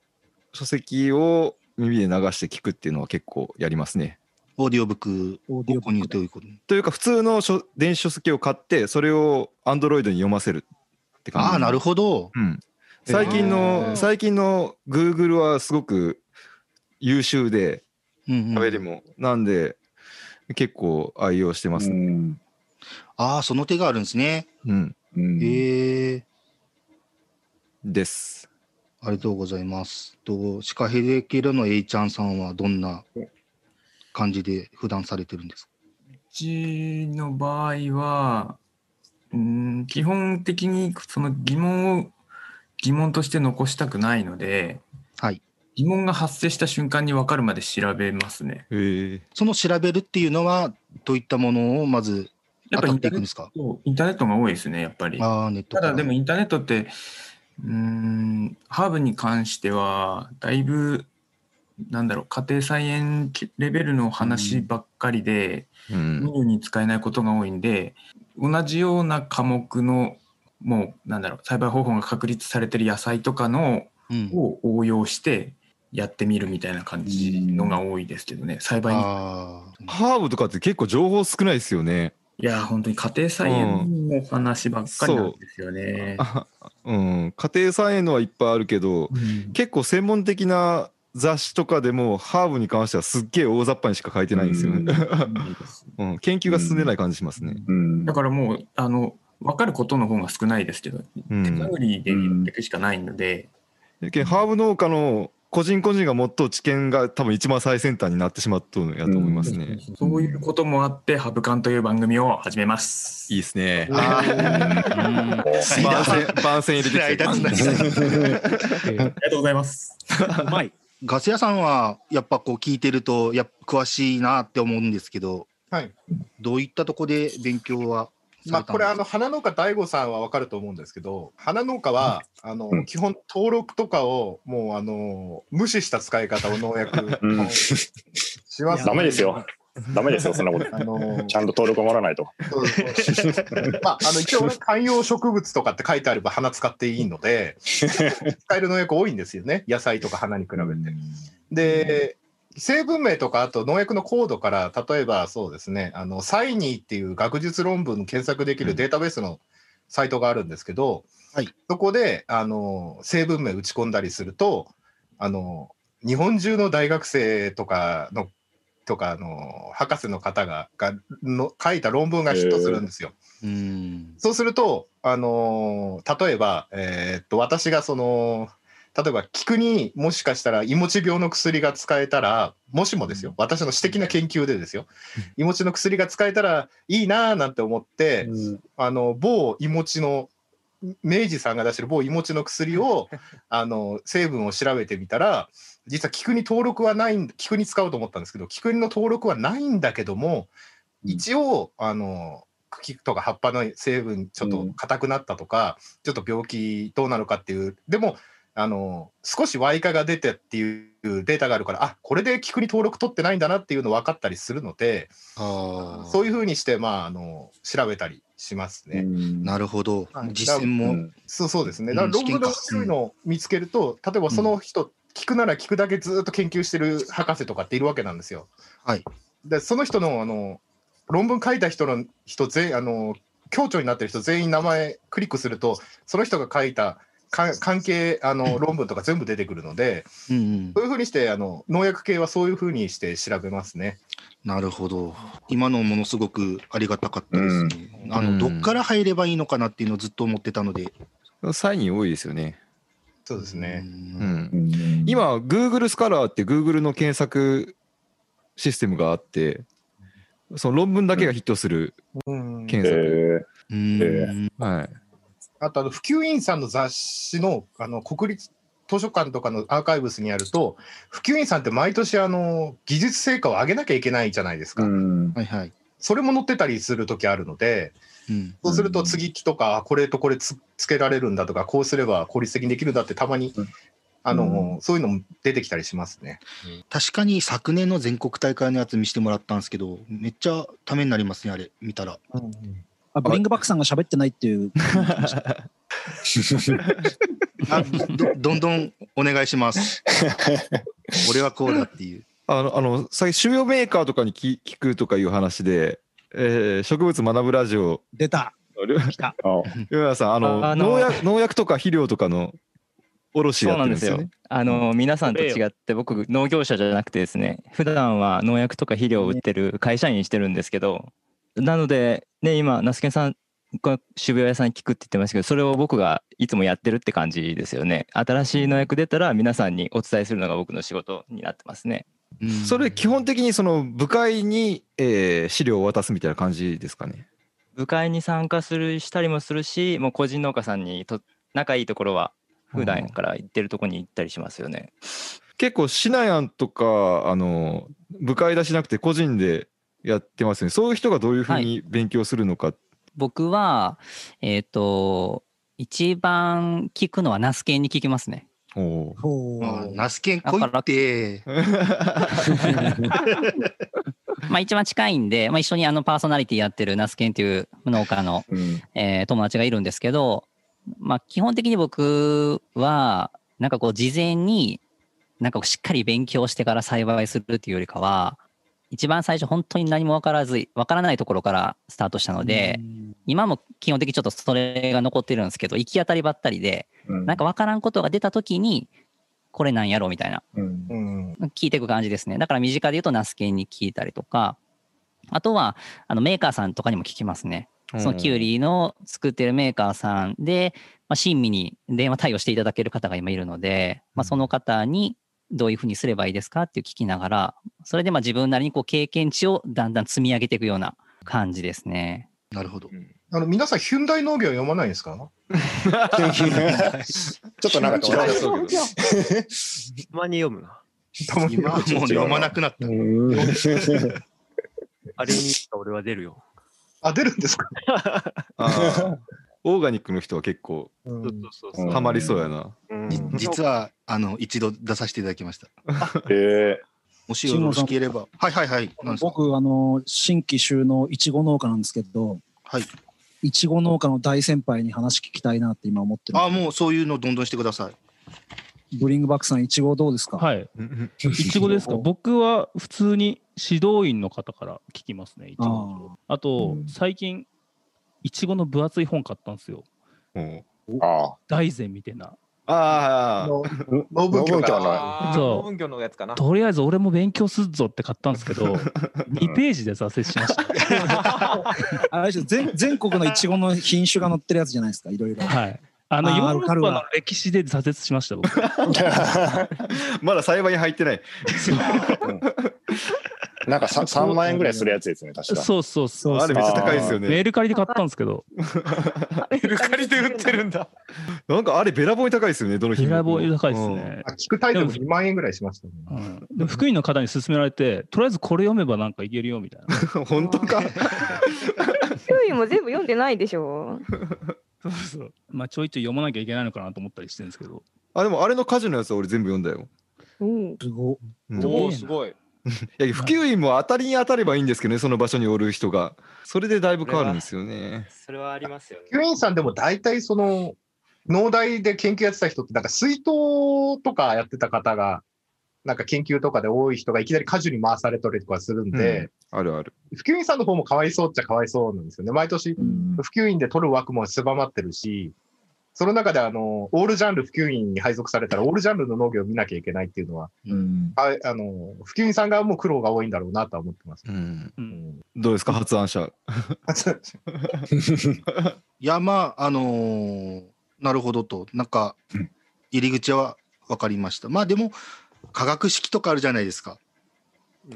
Speaker 2: 書籍を耳で流して聞くっていうのは結構やりますね。
Speaker 18: オーディオブックを購入ということ
Speaker 2: というか普通の書電子書籍を買ってそれを Android に読ませるって感じ
Speaker 18: ああ、なるほど。
Speaker 2: うん、最近の最近の Google はすごく優秀で喋りも、なんで結構愛用してますね。
Speaker 18: ああ、その手があるんですね。
Speaker 2: うん。
Speaker 18: へえ。
Speaker 2: です。
Speaker 18: ありがとうございます。と、シカヘデケロの A ちゃんさんはどんな感じで普段されてるんですか？
Speaker 15: うちの場合は、うん、基本的にその疑問を疑問として残したくないので、
Speaker 18: はい、
Speaker 15: 疑問が発生した瞬間に分かるまで調べますね。
Speaker 18: その調べるっていうのは、どういったものをまず当た
Speaker 15: やっぱインターネッ
Speaker 18: っていくんですか？
Speaker 15: トインターネットが多いですね、やっぱり。
Speaker 18: ああ、ネット
Speaker 15: ただでもインターネットって、うーん、ハーブに関しては、だいぶ、なんだろう、家庭菜園レベルの話ばっかりで、メニューに使えないことが多いんで、同じような科目の、もう、なんだろう、栽培方法が確立されてる野菜とかの、を応用してやってみるみたいな感じのが多いですけどね、栽培に。
Speaker 2: ハーブとかって結構情報少ないですよね。
Speaker 15: いや、本当に家庭菜園の話ばっかりなんですよね。
Speaker 2: う。ん、家庭菜園のはいっぱいあるけど、結構専門的な雑誌とかでもハーブに関してはすっげえ大雑把にしか書いてないんですよね。うん、研究が進んでない感じしますね。
Speaker 15: だからもう、あの、分かることの方が少ないですけど、
Speaker 2: うん
Speaker 15: 手探りでやっていくしかないので、
Speaker 2: ハーブ農家の個人個人が持っとう知見が多分一番最先端になってしまっとるんやと思いますね。
Speaker 15: そういうこともあって、ハブカンという番組を始めます。
Speaker 2: いいですね。番宣番宣入れてきた。
Speaker 15: ありがとうございます。
Speaker 18: うまい。ガス屋さんは、やっぱこう聞いてると、やっぱ詳しいなって思うんですけど、
Speaker 8: はい。
Speaker 18: どういったとこで勉強はさ
Speaker 8: まあ、
Speaker 18: れたんですか？
Speaker 8: これあの花農家大悟さんは分かると思うんですけど花農家は、あの基本登録とかをもうあの無視した使い方を農薬、
Speaker 17: うん。
Speaker 8: します。
Speaker 17: ダメですよ。ダメですよ、そんなこと。
Speaker 8: あの
Speaker 17: ちゃんと登録をもらわないと。
Speaker 8: まあ、あの一応ね観葉植物とかって書いてあれば花使っていいので 使える農薬多いんですよね野菜とか花に比べて。で成分名とかあと農薬のコードから例えばそうですねあのサイニーっていう学術論文検索できるデータベースのサイトがあるんですけど、そこであの成分名打ち込んだりするとあの日本中の大学生とかのとかあの博士の方ががの書いた論文がヒットするんですよ。
Speaker 18: うん。
Speaker 8: そうすると、あのー例えば、えーっと、私がその、例えば、菊にもしかしたら、いもち病の薬が使えたら、もしもですよ、私の私的な研究でですよ、いもちの薬が使えたらいいなーなんて思って、あの、某いもちの、明治さんが出してる某いもちの薬を、あの、成分を調べてみたら、実は菊に登録はないん、菊に使おうと思ったんですけど、菊の登録はないんだけども、一応、あの、茎とか葉っぱの成分ちょっと硬くなったとか、ちょっと病気どうなのかっていうでもあの少し Y 化が出てっていうデータがあるからあこれで菊に登録取ってないんだなっていうの分かったりするのでそういうふうにして、まあ、あの調べたりしますね。
Speaker 18: なるほど
Speaker 8: はい。
Speaker 18: 実践も。
Speaker 8: うんそうそうですね。
Speaker 18: うん
Speaker 8: だから論文のを見つけると、例えばその人、聞くなら聞くだけずっと研究してる博士とかっているわけなんですよ。
Speaker 18: はい。
Speaker 8: で、その人のあの論文書いた人の人全員あの協調になってる人全員名前クリックすると、その人が書いたか関係あの論文とか全部出てくるので、
Speaker 5: うんうん
Speaker 8: そういうふうにしてあの農薬系はそういうふうにして調べますね。
Speaker 18: なるほど。今のものすごくありがたかったですね。あの、どっから入ればいいのかなっていうのをずっと思ってたので。
Speaker 2: サイン多いですよね。
Speaker 8: そうですね。
Speaker 2: うん、今、Google スカラーって Google の検索システムがあって、その論文だけがヒットする検索。はい。
Speaker 8: あとあの普及員さんの雑誌のあの国立図書館とかのアーカイブスにあると普及員さんって毎年あの技術成果を上げなきゃいけないじゃないですか。
Speaker 18: はいはい。
Speaker 8: それも載ってたりする時あるので、
Speaker 18: うん
Speaker 8: そうすると継ぎ木とかあこれとこれつつけられるんだとかこうすれば効率的にできるんだってたまに、あのそういうのも出てきたりしますね。
Speaker 18: 確かに昨年の全国大会のやつ見せてもらったんですけど、めっちゃためになりますね、あれ、見たら。
Speaker 3: あブリングバックさんが喋ってないっていう。
Speaker 18: あどどんどんお願いします。俺はこうだっていう。
Speaker 2: あの、あの、最近、種苗メーカーとかに聞聞くとかいう話で、えー植物学ぶラジオ。
Speaker 3: 出た。
Speaker 2: 来た。岩屋さん、あの、
Speaker 14: ああの
Speaker 2: 農薬、農薬とか肥料とかの卸やって
Speaker 14: そうなんでよ
Speaker 2: るんですすよね。。
Speaker 14: あの皆さんと違って僕農業者じゃなくてですね普段は農薬とか肥料を売ってる会社員してるんですけどなのでね今那須研さんが種苗屋さんに聞くって言ってましたけどそれを僕がいつもやってるって感じですよね新しい農薬出たら皆さんにお伝えするのが僕の仕事になってますね
Speaker 2: それ、基本的にその部会に、えー資料を渡すみたいな感じですかね。
Speaker 14: 部会に参加するしたりもするしもう個人農家さんにと仲いいところは普段から行ってるところに行ったりしますよね。
Speaker 2: 結構、シナヤンとか、あの、部会出しなくて個人でやってますね。そういう人がどういうふうに勉強するのか。
Speaker 13: 僕は、えっ、と、一番聞くのはナスケンに聞きますね。
Speaker 2: お
Speaker 18: あナスケン来いって。
Speaker 13: まあ一番近いんで、まあ、一緒にあのパーソナリティやってるナスケンっていう農家の、えー友達がいるんですけど、まあ基本的に僕は、なんかこう事前に、なんかこうしっかり勉強してから栽培するっていうよりかは、一番最初本当に何も分からず、分からないところからスタートしたので、今も基本的にちょっとそれが残ってるんですけど、行き当たりばったりで、なんか分からんことが出た時に、これなんやろうみたいな、聞いていく感じですね。だから身近で言うとナスケンに聞いたりとか、あとはあのメーカーさんとかにも聞きますね。
Speaker 2: うん
Speaker 13: そのキュウリの作ってるメーカーさんで、まあ、親身に電話対応していただける方が今いるので、まあ、その方にどういうふうにすればいいですかっていう聞きながら、それでまあ自分なりにこう経験値をだんだん積み上げていくような感じですね。
Speaker 18: なるほど。
Speaker 8: あの皆さん、ヒュンダイ農業読まないんですか？
Speaker 17: ちょっとなんか違う。
Speaker 16: たまに読むな。
Speaker 18: 今はもう読まなくなった。
Speaker 16: あれに俺は出るよ。
Speaker 8: あ、出るんですか？
Speaker 2: あーオーガニックの人は結構
Speaker 16: そう
Speaker 18: そう
Speaker 2: ハマりそうやな。
Speaker 18: じ実は、あの、一度出させていただきました。
Speaker 17: え
Speaker 18: もしよろしければ。はいはいはい。
Speaker 3: 僕、あの、新規収納いちご農家なんですけど、
Speaker 18: はい。
Speaker 3: いちご農家の大先輩に話聞きたいなって今思ってる。
Speaker 18: あ、もうそういうのどんどんしてください。
Speaker 3: ブリングバックさん、いちごどうですか？
Speaker 12: はい。いちごですか？僕は普通に指導員の方から聞きますね、いちご。あと、最近、いちごの分厚い本買ったんですよ。
Speaker 17: あ
Speaker 12: 大善みたいな。
Speaker 2: あ
Speaker 8: 農
Speaker 17: 文教から
Speaker 1: あー
Speaker 12: そう
Speaker 1: 農文教のやつかな。
Speaker 12: とりあえず俺も勉強するぞって買ったんですけど、2ページで挫折しました。
Speaker 3: あれでしょ全全国のいちごの品種が載ってるやつじゃないですか、いろいろ。
Speaker 12: はい。あの、ヨーロッパの歴史で挫折しました、僕。
Speaker 2: まだ栽培に入ってない。
Speaker 17: なんかさ3万円ぐらいするやつですね、確か。
Speaker 12: そうそうそう。
Speaker 2: あれめっちゃ高いですよね
Speaker 12: メルカリで買ったんですけど。
Speaker 1: メルカリで売ってるんだ。
Speaker 2: なんかあれべらぼうに高いですよね、どの品
Speaker 12: べ
Speaker 2: 目
Speaker 12: らぼうに高いですね。
Speaker 8: 聞くタイトルも2万円ぐらいしましたね。
Speaker 12: で福井の方に勧められて、とりあえずこれ読めばなんかいけるよみたいな。
Speaker 2: 本当か？
Speaker 7: キウイも全部読んでないでしょ。
Speaker 12: そうそう。まあちょいちょい読まなきゃいけないのかなと思ったりしてるんですけど。
Speaker 2: あ、でもあれの火事のやつは俺全部読んだよ。
Speaker 7: うん。
Speaker 3: すご
Speaker 2: うん
Speaker 1: おお、すごい。
Speaker 2: いや普及員も当たりに当たればいいんですけどね、その場所におる人が。それでだいぶ変わるんですよね。
Speaker 16: それはありますよね。
Speaker 8: 教員さんでも大体その、農大で研究やってた人って、なんか水筒とかやってた方が、なんか研究とかで多い人がいきなり果樹に回されたりとかするんで、
Speaker 2: あるある。
Speaker 8: 普及員さんの方もかわいそうっちゃかわいそうなんですよね。毎年、普及員で取る枠も狭まってるし、その中であの、オールジャンル普及員に配属されたら、オールジャンルの農業を見なきゃいけないっていうのは、ああの普及員さん側も苦労が多いんだろうなとは思ってます。
Speaker 2: どうですか、発案者。
Speaker 18: いや、まあ、あのーなるほどと、なんか、入り口は分かりました。まあでも、化学式とかあるじゃないですか。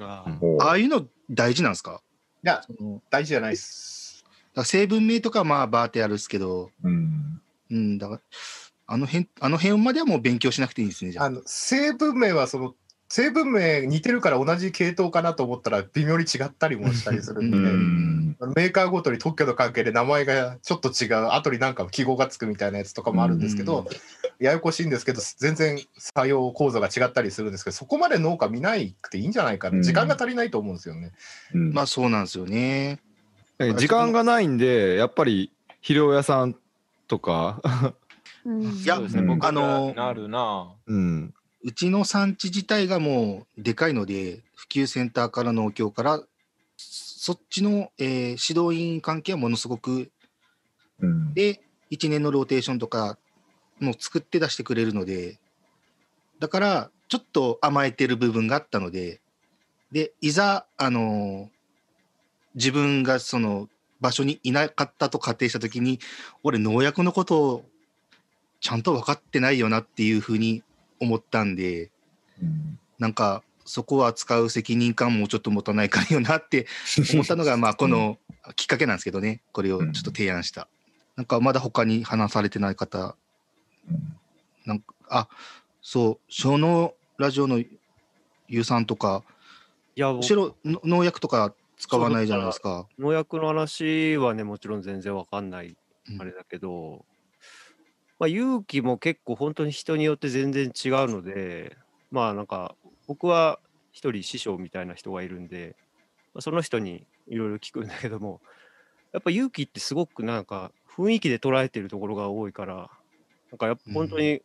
Speaker 8: あ
Speaker 18: ああいうの大事なんですか？
Speaker 8: いや、大事じゃないです。
Speaker 18: 成分名とかはまあバーってやるんですけど、うん、だから、あの辺、あの辺まではもう勉強しなくていいんですね、じゃあ。
Speaker 8: あの成分名はその成分名似てるから同じ系統かなと思ったら微妙に違ったりもしたりするんで、メーカーごとに特許の関係で名前がちょっと違う後になんか記号がつくみたいなやつとかもあるんですけど、ややこしいんですけど全然作用構造が違ったりするんですけどそこまで農家見なくていいんじゃないかな、時間が足りないと思うんですよね。
Speaker 18: まあそうなんですよね。
Speaker 2: 時間がないんで、やっぱり肥料屋さんとか、
Speaker 18: いや、あの
Speaker 1: なるな。
Speaker 2: うん。
Speaker 18: うちの産地自体がもうでかいので、普及センターから農協から、そっちの、えー指導員関係はものすごく、で、1年のローテーションとかも作って出してくれるので、だから、ちょっと甘えてる部分があったので、で、いざ、あの自分がその場所にいなかったと仮定したときに、俺、農薬のことをちゃんと分かってないよなっていうふうに思ったんで、なんか、そこは使う責任感もちょっと持たないかんよなって思ったのが、まあ、このきっかけなんですけどね、これをちょっと提案した。なんか、まだ他に話されてない方、なんか、あ、そう、小脳ラジオのゆうさんとか、
Speaker 16: いや、
Speaker 18: むしろの農薬とか使わないじゃないですか。
Speaker 16: 農薬の話はね、もちろん全然わかんない、あれだけど、まあ、勇気も結構本当に人によって全然違うので、まあなんか、僕は一人師匠みたいな人がいるんで、まあその人にいろいろ聞くんだけども、やっぱ勇気ってすごくなんか雰囲気で捉えてるところが多いから、なんかやっぱ本当に、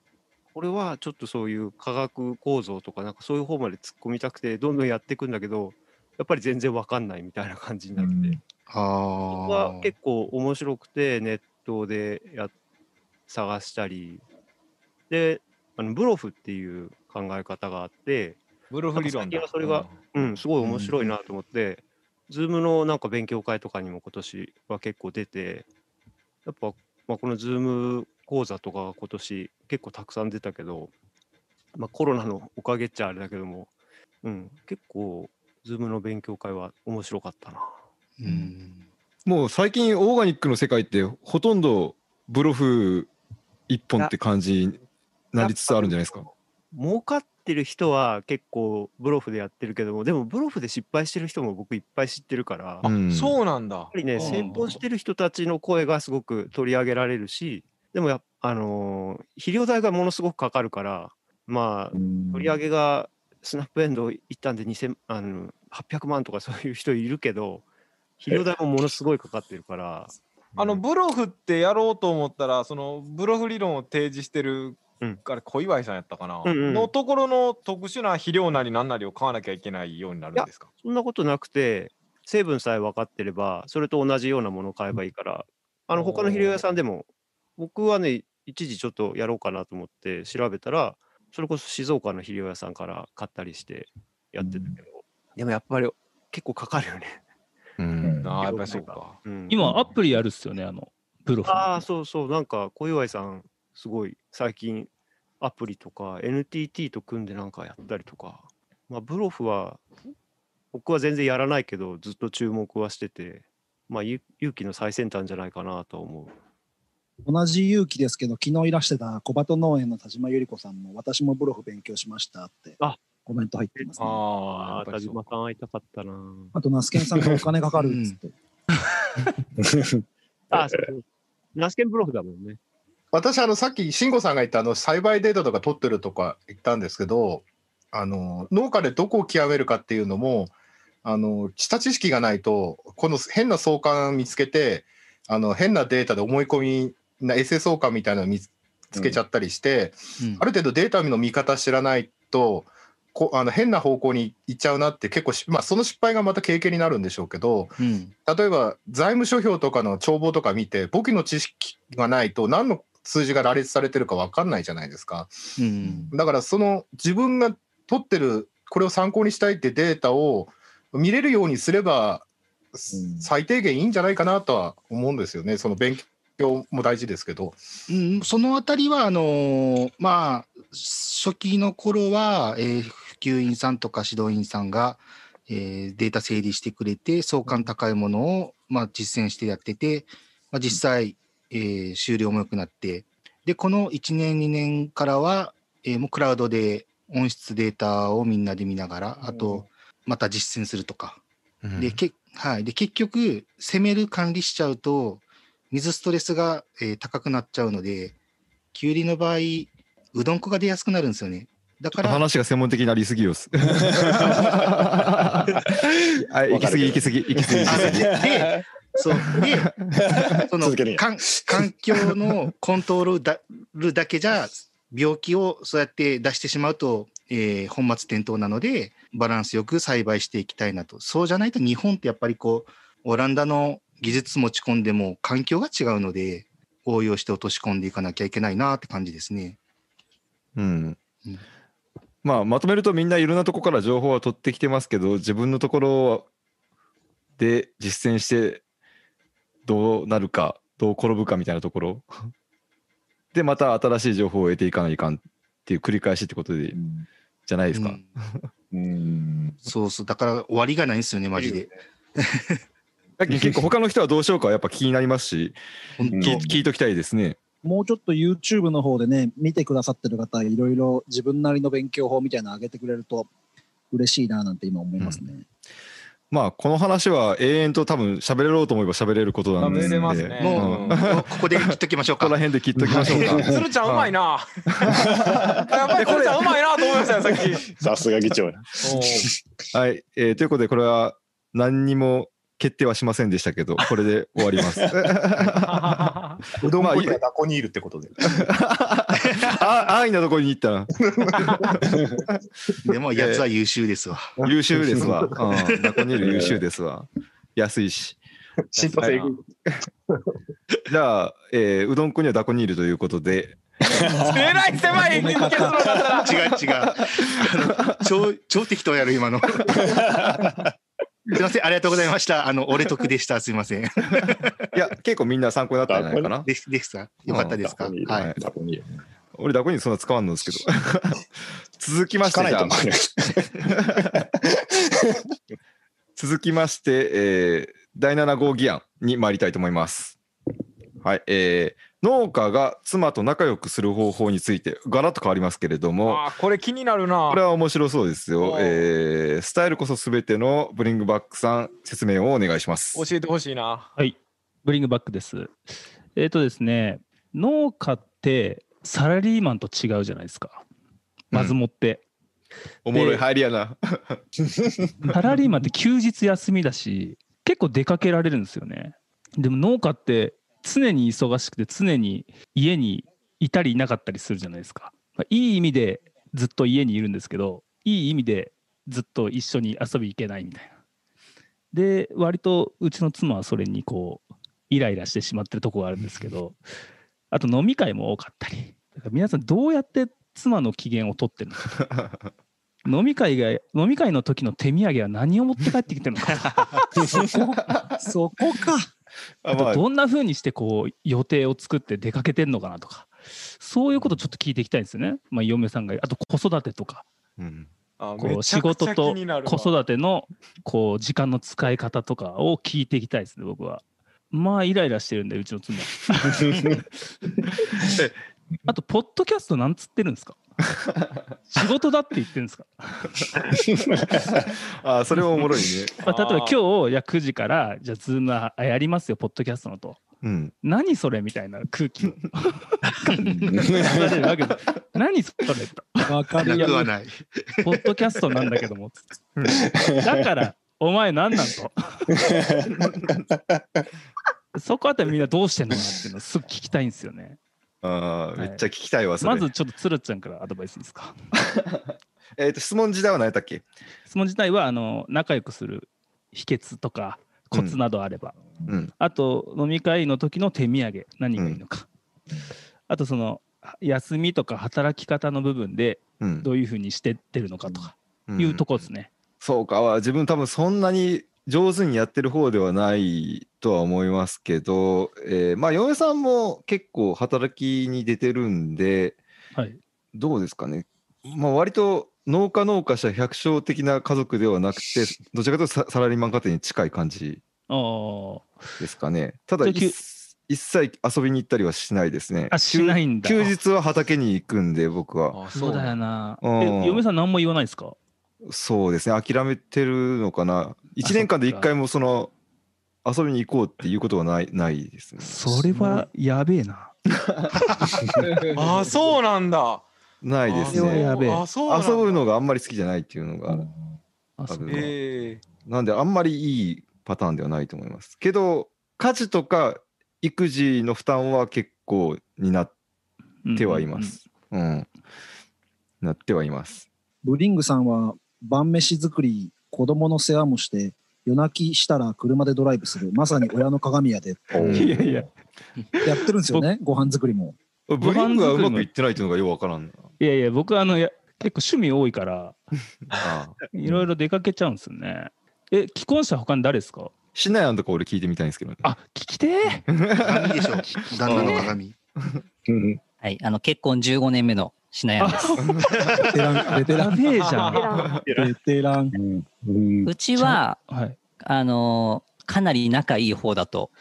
Speaker 16: これはちょっとそういう化学構造とか、なんかそういう方まで突っ込みたくて、どんどんやっていくんだけど、やっぱり全然わかんないみたいな感じになって、
Speaker 18: あ
Speaker 16: は結構面白くて、ネットでや探したり、で、あの BLOF っていう考え方があって、
Speaker 1: BLOF 理論だ。
Speaker 16: それが、うん、すごい面白いなと思って、ズームのなんか勉強会とかにも今年は結構出て、やっぱ、まあ、このズーム講座とかが今年結構たくさん出たけど、まあ、コロナのおかげっちゃあれだけども、うん、結構、ズームの勉強会は面白かったな。
Speaker 2: もう最近オーガニックの世界ってほとんどブロフ一本って感じになりつつあるんじゃないですか？
Speaker 16: 儲かってる人は結構ブロフでやってるけども、でもブロフで失敗してる人も僕いっぱい知ってるから、
Speaker 2: うん
Speaker 16: やっ
Speaker 1: そうなんだ。
Speaker 16: ぱりね、成功してる人たちの声がすごく取り上げられるし、でもやっあのー肥料代がものすごくかかるから、まあ、取り上げがスナップエンド一旦で2000あの800万とかそういう人いるけど、肥料代もものすごいかかってるから、
Speaker 1: あのブロフってやろうと思ったらそのブロフ理論を提示してる、あれ小祝さんやったかな、
Speaker 16: うんうん
Speaker 1: のところの特殊な肥料なり何なりを買わなきゃいけないようになるんですか？
Speaker 16: そんなことなくて、成分さえ分かってれば、それと同じようなものを買えばいいから、あの他の肥料屋さんでも、僕はね、一時ちょっとやろうかなと思って調べたら、それこそ静岡の肥料屋さんから買ったりしてやってたけど、でもやっぱり結構かかるよね。
Speaker 2: うん。
Speaker 1: ああやっぱりそうか。
Speaker 16: うん
Speaker 12: 今、アプリやるっすよね、あの、ブロフ。
Speaker 16: ああ、そうそう、なんか小祝さん、すごい最近アプリとか NTT と組んでなんかやったりとか、まあ、ブロフは僕は全然やらないけど、ずっと注目はしてて、まあ、ゆ勇気の最先端じゃないかなとは思う。
Speaker 3: 同じ勇気ですけど、昨日いらしてた小鳩農園の田島由里子さんも、私もブロフ勉強しましたってコメント入ってますね。
Speaker 16: ああ、田島さん会いたかったな。
Speaker 3: あと、ナスケンさんがお金かかるっつって。
Speaker 16: あ あ、そう。ナスケンブロフだもんね。
Speaker 8: 私、あの、さっき慎吾さんが言った、あの、栽培データとか取ってるとか言ったんですけど、あの、農家でどこを極めるかっていうのも、あの、下知識がないと、この変な相関見つけて、あの、変なデータで思い込みな、エセ相関みたいなの見つけちゃったりして、ある程度データの見方知らないと、こあの変な方向に行っちゃうなって結構し、まあ、その失敗がまた経験になるんでしょうけど、例えば財務諸表とかの帳簿とか見て簿記の知識がないと何の数字が羅列されてるか分かんないじゃないですか。
Speaker 3: うん。
Speaker 8: だからその自分が取ってるこれを参考にしたいってデータを見れるようにすれば、最低限いいんじゃないかなとは思うんですよね。その勉強も大事ですけど。
Speaker 18: うん、そのあたりは、あのーまあ、初期の頃は、えー普及員さんとか指導員さんが、えーデータ整理してくれて、相関高いものを、まあ、実践してやってて、まあ、実際、えー終了も良くなって、で、この1年、2年からは、えーもうクラウドで音質データをみんなで見ながら、あと、また実践するとか。で、けはい、で結局、攻める管理しちゃうと、水ストレスが、えー高くなっちゃうので、きゅうりの場合、うどん粉が出やすくなるんですよね。だから、
Speaker 2: 話が専門的になりすぎよす。はい、行き過ぎ、行き過ぎ、行き過ぎ。行き過ぎ
Speaker 18: で、そう、で、その環境のコントロールだけじゃ、病気をそうやって出してしまうと、えー本末転倒なので、バランスよく栽培していきたいなと。そうじゃないと日本ってやっぱりこう、オランダの技術持ち込んでも環境が違うので、応用して落とし込んでいかなきゃいけないなって感じですね。
Speaker 2: うん。まあ、まとめるとみんないろんなとこから情報は取ってきてますけど、自分のところで実践してどうなるか、どう転ぶかみたいなところ。で、また新しい情報を得ていかないかんっていう繰り返しってことで、じゃないですか。
Speaker 18: そうそう。だから終わりがないんですよね、マジで。
Speaker 2: だけど結構他の人はどうしようかはやっぱ気になりますし、聞い聞いときたいですね。
Speaker 3: もうちょっと YouTube の方でね、見てくださってる方、いろいろ自分なりの勉強法みたいなの上げてくれると嬉しいななんて今思いますね。
Speaker 2: まあ、この話は永遠と多分喋れろうと思えば喋れることなんで。
Speaker 1: 喋れますね
Speaker 2: もう、
Speaker 18: ここで切っときましょうか。
Speaker 2: ここら辺で切っときましょうか。
Speaker 1: 鶴ちゃんうまいな。やっぱり鶴ちゃんうまいなと思いましたよ、さっき。
Speaker 17: さすが議長。
Speaker 2: はい、えーということで、これは何にも決定はしませんでしたけど、これで終わります。
Speaker 8: うどん粉にはダコにいるってことで。
Speaker 2: あ安易なところに行ったな。
Speaker 18: でも、やつは優秀ですわ。
Speaker 2: 優秀ですわ。うん、ダコニール優秀ですわ。安いし。
Speaker 8: 浸透性
Speaker 2: はいじゃあ、えーうどん粉にはダコニールということで、
Speaker 1: えらい狭い結論だったら。
Speaker 18: 違う違う。あの超、超適当やる、今の。すいません、ありがとうございました。あの、俺得でした。すいません。い
Speaker 2: や、結構みんな参考になったんじゃないかな？
Speaker 18: です、ですかよかったですか、
Speaker 2: うん
Speaker 18: はい。
Speaker 2: 俺、ダコニールそんな使わんのですけど。続きまして、
Speaker 17: 使わないと思う
Speaker 2: じゃあ続きまして、えー第7号議案に参りたいと思います。はい、えー農家が妻と仲良くする方法について、ガラッと変わりますけれども、
Speaker 1: これ気になるな
Speaker 2: これは面白そうですよ。えースタイルこそすべてのブリングバックさん、説明をお願いします。
Speaker 1: 教えてほしいな。
Speaker 12: はい。ブリングバックです。えっ、とですね、農家ってサラリーマンと違うじゃないですか。まずもって。
Speaker 2: おもろい
Speaker 12: で
Speaker 2: 入りやな。
Speaker 12: サラリーマンって休日休みだし、結構出かけられるんですよね。でも農家って常に忙しくて常に家にいたりいなかったりするじゃないですか。まあいい意味でずっと家にいるんですけど、いい意味でずっと一緒に遊び行けないみたいな。で、割とうちの妻はそれにこう、イライラしてしまってるところがあるんですけど、あと飲み会も多かったり。だから皆さんどうやって妻の機嫌を取ってるのか。飲み会が飲み会の時の手土産は何を持って帰ってきてるのか
Speaker 3: そこか
Speaker 12: あとどんな風にしてこう予定を作って出かけてんのかなとか。そういうことちょっと聞いていきたいんですよね、まあ、嫁さんがあと子育てとか。う
Speaker 1: めちゃくちゃ
Speaker 12: 仕事と子育てのこう時間の使い方とかを聞いていきたいですね僕は。まあイライラしてるんでうちの妻 あとポッドキャストなんつってるんですか？仕事だって言ってるんですか？
Speaker 2: あそれはおもろいね。
Speaker 12: まあ、例えば今日じゃあ9時からじゃあズームはやりますよポッドキャストのと。
Speaker 2: うん。
Speaker 12: 何それみたいな空気を。何それと。
Speaker 3: わか
Speaker 18: るなくはない。
Speaker 12: ポッドキャストなんだけども。だからお前何なんと。そこあたりみんなどうしてんのかなっていうのをすぐ聞きたいんですよね
Speaker 2: あーめっちゃ聞きたいわ、それ。
Speaker 12: まずちょっとつるちゃんからアドバイスですか？
Speaker 2: えっと、質問自体は何やったっけ？
Speaker 12: 質問自体はあの仲良くする秘訣とかコツなどあれば、
Speaker 2: うん。
Speaker 12: あと飲み会の時の手土産何がいいのか、あとその休みとか働き方の部分で
Speaker 2: うん。
Speaker 12: どういうふうにしてってるのかとかいうとこですね。
Speaker 2: そうか、自分多分そんなに上手にやってる方ではないとは思いますけど、えーまあ、嫁さんも結構働きに出てるんで、
Speaker 12: はい、
Speaker 2: どうですかね。まあ、割と農家農家者百姓的な家族ではなくて、どちらかというとササラリーマン家庭に近い感じ
Speaker 12: ああ。
Speaker 2: ですかね。ただ、一一切遊びに行ったりはしないですね。
Speaker 12: あしないんだ
Speaker 2: 休休日は畑に行くんで、僕は。
Speaker 12: そうだよな。
Speaker 2: うん
Speaker 12: え嫁さん何も言わないですか？
Speaker 2: そうですね、諦めてるのかな。1年間で1回もその遊びに行こうっていうことはないないですね。
Speaker 12: それはやべえな。
Speaker 1: ああ、そうなんだ。
Speaker 2: ないです
Speaker 1: それは
Speaker 2: ね。
Speaker 1: やべえ
Speaker 2: 遊ぶのがあんまり好きじゃないっていうのがあるの
Speaker 1: え
Speaker 2: なんであんまりいいパターンではないと思います。けど、家事とか育児の負担は結構になってはいます。うん。なってはいます。
Speaker 3: ブリングさんは晩飯作り、子供の世話もして、夜泣きしたら車でドライブする、まさに親の鏡やで。
Speaker 12: いやいや。
Speaker 3: やってるんですよね、ご飯作りも。
Speaker 2: ブリングはうまくいってないっていうのがよくわからんな。
Speaker 12: いやいや、僕あのや結構趣味多いから、
Speaker 2: あ
Speaker 12: いろいろ出かけちゃうんですよね。え、既婚者他に誰ですか？
Speaker 2: しなやんとか俺聞いてみたいんですけどね。
Speaker 12: あ、聞きて
Speaker 18: 鏡 でしょ旦那の鏡。
Speaker 13: はい、あの結婚15年目のしなやんです。
Speaker 3: ベテラン、ベテラン。ベテラン。
Speaker 13: うちは、
Speaker 12: はい、
Speaker 13: あのかなり仲いい方だと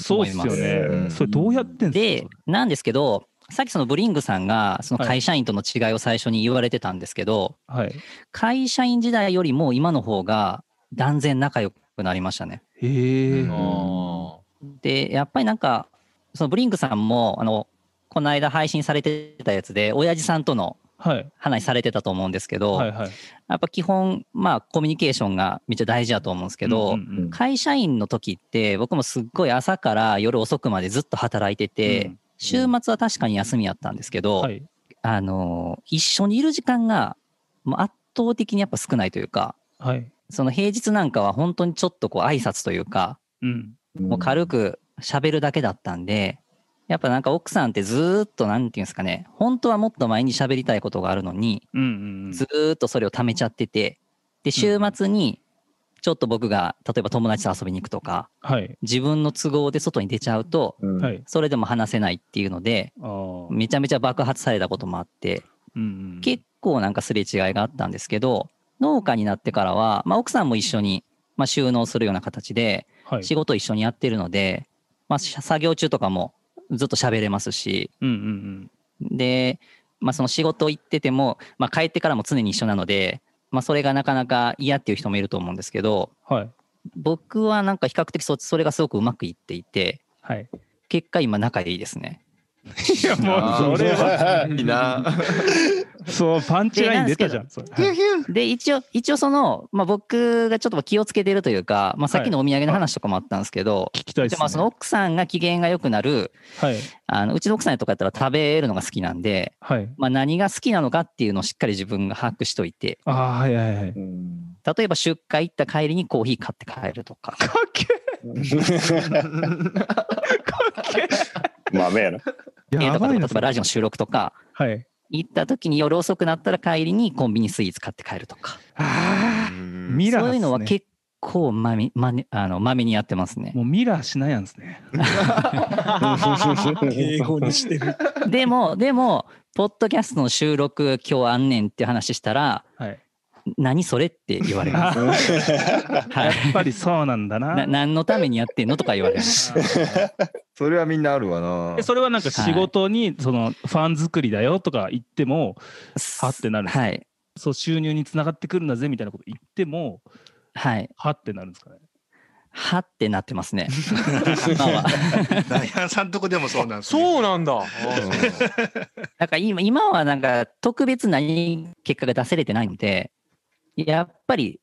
Speaker 12: そうっすよね。それどうやってんす
Speaker 13: で、なんですけど、さっきそのブリングさんがその会社員との違いを最初に言われてたんですけど、
Speaker 12: はい、
Speaker 13: 会社員時代よりも今の方が断然仲良くなりましたね。
Speaker 12: へえ。
Speaker 13: で、やっぱりなんか、そのブリングさんも、あの、この間配信されてたやつで、親父さんとの
Speaker 12: はい。
Speaker 13: 話されてたと思うんですけど、
Speaker 12: はいはい。
Speaker 13: やっぱ基本、まあ、コミュニケーションがめっちゃ大事だと思うんですけど、会社員の時って、僕もすっごい朝から夜遅くまでずっと働いてて、週末は確かに休みやったんですけど、あの、一緒にいる時間が、圧倒的にやっぱ少ないというか、
Speaker 12: はい。
Speaker 13: その平日なんかは本当にちょっとこう挨拶というか、
Speaker 12: うん。
Speaker 13: もう軽く喋るだけだったんで、やっぱなんか奥さんってずーっとなんていうんですかね、本当はもっと前に喋りたいことがあるのに、
Speaker 12: うんうん
Speaker 13: ずーっとそれを溜めちゃってて、で、週末にちょっと僕が例えば友達と遊びに行くとか、
Speaker 12: はい。
Speaker 13: 自分の都合で外に出ちゃうと、
Speaker 12: はい。
Speaker 13: それでも話せないっていうので、めちゃめちゃ爆発されたこともあって、
Speaker 12: うん
Speaker 13: 結構なんかすれ違いがあったんですけど、農家になってからは、まあ、奥さんも一緒に、まあ、収納するような形で、
Speaker 12: はい。
Speaker 13: 仕事一緒にやってるので、まあ、し作業中とかもずっと喋れますし、
Speaker 12: うんうん
Speaker 13: で、まあ、その仕事行ってても、まあ、帰ってからも常に一緒なので、まあ、それがなかなか嫌っていう人もいると思うんですけど、
Speaker 12: はい。
Speaker 13: 僕はなんか比較的そそれがすごくうまくいっていて、
Speaker 12: はい。
Speaker 13: 結果今仲いいですね。
Speaker 12: いやもうそれは
Speaker 2: いいな。
Speaker 12: そう、パンチライン出たじゃん。それ
Speaker 13: で、一応、一応その、まあ、僕がちょっと気をつけてるというか、まあ、さっきのお土産の話とかもあったんですけど、
Speaker 12: 聞きたいですね
Speaker 13: まあ、その奥さんが機嫌が良くなる、
Speaker 12: はい。
Speaker 13: あのうちの奥さんとかやったら食べるのが好きなんで、
Speaker 12: はい。
Speaker 13: まあ、何が好きなのかっていうのをしっかり自分が把握しといて、
Speaker 12: ああ、はいはいはい。
Speaker 13: 例えば出荷行った帰りにコーヒー買って帰るとか。
Speaker 17: 豆やな。
Speaker 13: えーとか例えばラジオの収録とか、
Speaker 12: はい。
Speaker 13: 行った時に夜遅くなったら帰りにコンビニスイーツ買って帰るとか。
Speaker 12: ミラーっすね
Speaker 13: そういうのは結構まめ、まね、あの、まめにやってますね。
Speaker 12: もうミラーしないやんですね。
Speaker 3: 敬語にしてる。
Speaker 13: でも、でも、ポッドキャストの収録今日あんねんって話したら、
Speaker 12: はい。
Speaker 13: 何それって言われます。
Speaker 12: やっぱりそうなんだな。
Speaker 13: な何のためにやってんのとか言われます。
Speaker 2: それはみんなあるわな
Speaker 12: え。それはなんか仕事にそのファン作りだよとか言っても、はってなるんですか？
Speaker 13: はい。
Speaker 12: そう収入につながってくるんだぜみたいなこと言っても、
Speaker 13: はい。
Speaker 12: はってなるんですかね？
Speaker 13: はってなってますね。今は。
Speaker 18: ダイアンさんとこでもそうなんです、
Speaker 1: そうなんだ。
Speaker 13: なんか今今はなんか特別何結果が出せれてないので、やっぱり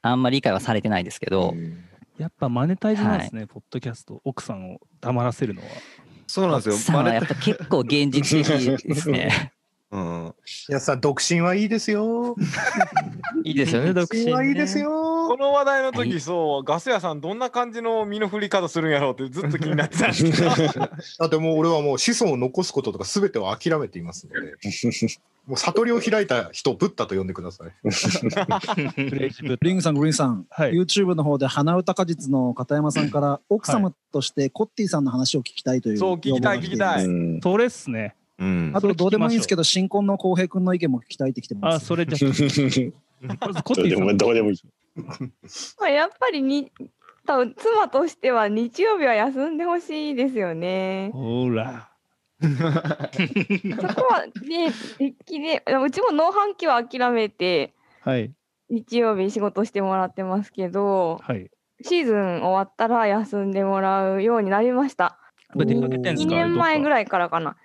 Speaker 13: あんまり理解はされてないですけど、
Speaker 12: やっぱマネタイズなんですね、ポッドキャスト、奥さんを黙らせるのは。
Speaker 2: そうなんですよ。
Speaker 13: さんはやっぱ結構現実的ですね。
Speaker 2: うん。
Speaker 8: いやさ、独身はいいですよ。
Speaker 14: いいですよね、独身ね
Speaker 8: はいいですよ。
Speaker 1: この話題の時、そう、ガス屋さんどんな感じの身の振り方するんやろうってずっと気になってたんですけど。
Speaker 8: だってもう俺はもう子孫を残すこととか全てを諦めていますので、もう悟りを開いた人をブッダと呼んでください。
Speaker 3: リングさん、グリーンさん、YouTube の方で花歌果実の片山さんから奥様としてコッティさんの話を聞きたいという
Speaker 1: そう聞きたい聞きたい
Speaker 12: それっすね。
Speaker 2: うん
Speaker 3: あとどうでもいいんですけど、新婚の浩平君の意見も聞きたいってきてます。
Speaker 12: あ、それじゃ まずコッティさん。
Speaker 17: どうでもいい。
Speaker 7: まあ、やっぱりに多分妻としては日曜日は休んでほしいですよね。
Speaker 12: ほら。
Speaker 7: そこはね、できれうちも農飯期は諦めて
Speaker 12: はい。
Speaker 7: 日曜日仕事してもらってますけど、
Speaker 12: はい。
Speaker 7: シーズン終わったら休んでもらうようになりました。
Speaker 12: これ出かけてんす
Speaker 7: 2
Speaker 12: か
Speaker 7: 年前ぐらいからかな。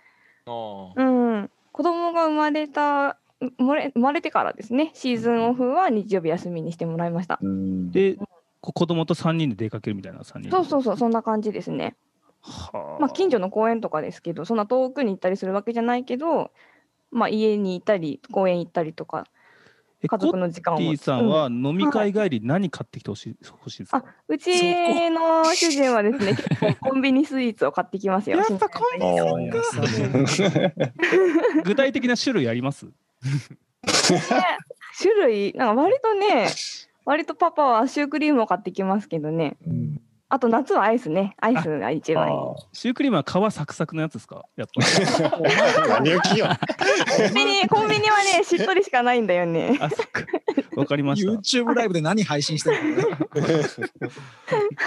Speaker 1: あ
Speaker 7: うん。子供が生まれた、う生まれ生まれてからですね、シーズンオフは日曜日休みにしてもらいました。
Speaker 12: で、こ子供と3人で出かけるみたいな3人。
Speaker 7: そうそうそう、そんな感じですね。まあ、近所の公園とかですけど、そんな遠くに行ったりするわけじゃないけど、まあ、家にいたり、公園行ったりとか、家族の時間を
Speaker 12: コッティさんは飲み会帰り何買ってきてほしい欲しいですか、
Speaker 7: うちの主人はですね、結構コンビニスイーツを買ってきますよ。やっぱコンビニ
Speaker 12: 具体的な種類あります？
Speaker 7: 種類、なんか割とね、割とパパはシュークリームを買ってきますけどね。あと夏はアイスね。アイスが一番いい。
Speaker 12: シュークリームは皮サクサクのやつですか？やっぱり。
Speaker 17: 何を聞きよ
Speaker 7: コンビニ、コンビニはね、しっとりしかないんだよね。
Speaker 12: わかりました。
Speaker 3: YouTube ライブで何配信してる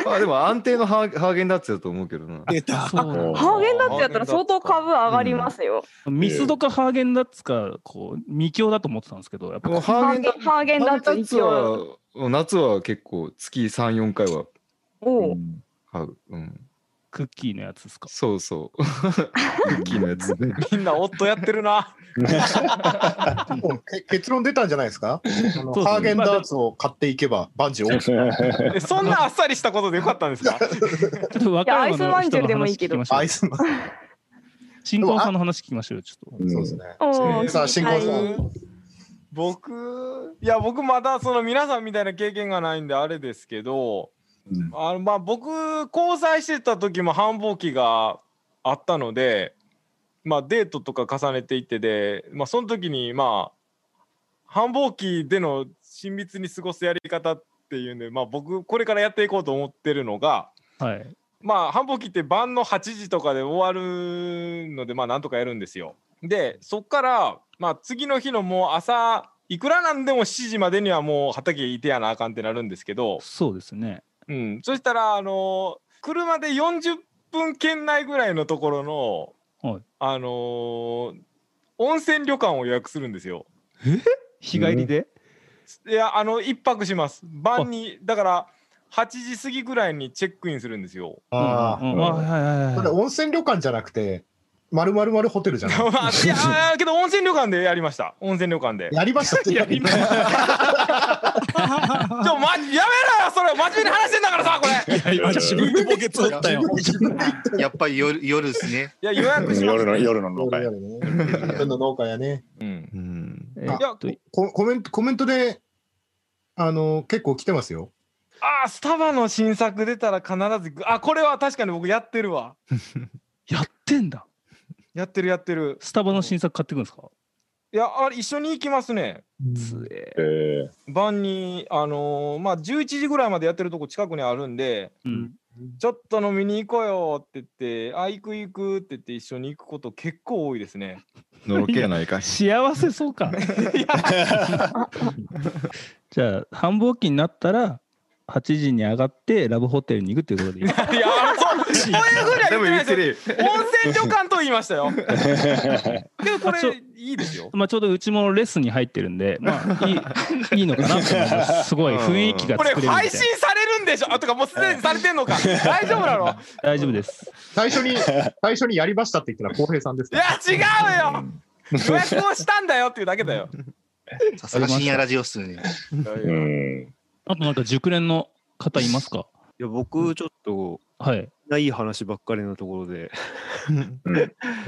Speaker 3: の？
Speaker 2: あでも安定のハーハーゲンダッツだと思うけどな。
Speaker 3: 出た。
Speaker 7: ハーゲンダッツやったら相当株上がりますよ。
Speaker 12: ミスドかハーゲンダッツか、こう、未強だと思ってたんですけど、やっぱ
Speaker 2: ハーゲンダッツ
Speaker 7: ハーゲンダッツ。
Speaker 2: は夏は結構月3、4回は
Speaker 7: おう
Speaker 2: 買う。うん。
Speaker 12: クッキーのやつですか？
Speaker 2: そうそう。クッキーのやつね。
Speaker 1: みんな夫やってるな。
Speaker 8: もうけ結論出たんじゃないですか？あの
Speaker 1: そうそう
Speaker 8: ハーゲンダーツを買っていけば万事 OK
Speaker 1: えそんなあっさりしたことでよかったんですか？
Speaker 12: ちょっと和歌山の人の話聞きましょう。
Speaker 8: アイスマン
Speaker 12: 新婚さんの話聞きましょうよ、ちょっと。
Speaker 8: そうですね。
Speaker 7: おー
Speaker 8: さあ、新婚さ
Speaker 7: は
Speaker 8: ん。
Speaker 1: 僕いや僕まだその皆さんみたいな経験がないんであれですけど、あのまあ僕交際してた時も繁忙期があったのでまあデートとか重ねていってで、まあ、その時にまあ繁忙期での親密に過ごすやり方っていうんで、まあ、僕これからやっていこうと思ってるのが
Speaker 12: はい。
Speaker 1: まあ繁忙期って晩の8時とかで終わるのでまあなんとかやるんですよ。でそっからまあ次の日のもう朝いくらなんでも7時までにはもう畑いてやなあかんってなるんですけど、
Speaker 12: そうですね。
Speaker 1: うん、そしたらあの車で40分圏内ぐらいのところの、
Speaker 12: はい。
Speaker 1: あのー温泉旅館を予約するんですよ。
Speaker 12: 日帰りで、
Speaker 1: いやあの一泊します。晩にだから8時過ぎぐらいにチェックインするんですよ。
Speaker 8: あ
Speaker 12: うんうんあはいはいはいはい。
Speaker 8: あ。これ温泉旅館じゃなくて、まるまるまるホテルじゃない？
Speaker 1: ま あ、いやけど温泉旅館でやりました。温泉旅館で。
Speaker 8: やりましたって
Speaker 1: やりましたやめろよそれ真面目に話してんだからさこれ
Speaker 3: いや、今自分でボケ取ったよ。
Speaker 18: やっぱり夜夜ですね。
Speaker 1: いや予約します
Speaker 17: 夜の夜の農家や。
Speaker 8: 夜の農家やね。
Speaker 1: うん
Speaker 12: え
Speaker 8: あ
Speaker 1: いや
Speaker 8: ココメントコメントで、あの、結構来てますよ。
Speaker 1: あースタバの新作出たら必ずあこれは確かに僕やってるわ
Speaker 12: やってんだ。
Speaker 1: やってるやってる
Speaker 12: スタバの新作買ってくんですか？
Speaker 1: いやあれ一緒に行きますね。
Speaker 12: つえ
Speaker 17: え
Speaker 1: 晩にあのーまあ11時ぐらいまでやってるとこ近くにあるんで
Speaker 12: うん。
Speaker 1: ちょっと飲みに行こうよって言ってあ行く行くって言って一緒に行くこと結構多いですね。
Speaker 2: のろけやないか。い。
Speaker 12: 幸せそうか。じゃあ、繁忙期になったら、8時に上がってラブホテルに行くっていうことでいい。
Speaker 1: いやそうそういうふうには言ってないですよ。温泉旅館と言いましたよ。けどこれいいですよ。
Speaker 12: まあちょうどうちもレッスンに入ってるんで、まあいい いいのかなと思います。すごい雰囲気が
Speaker 1: これ
Speaker 12: 作れるみたい
Speaker 1: 配信されるんでしょあとかもうすでにされてんのか。大丈夫なの？
Speaker 12: 大丈夫です。
Speaker 8: 最初に、最初にやりましたって言ったら、浩平さんです。
Speaker 1: いや違うよ。予約をしたんだよっていうだけだよ。
Speaker 18: さすが深夜ラジオっす。
Speaker 12: あとなんか熟練の方いますか？
Speaker 16: いや、僕、ちょっと、
Speaker 12: はい。
Speaker 16: いい話ばっかりのところで、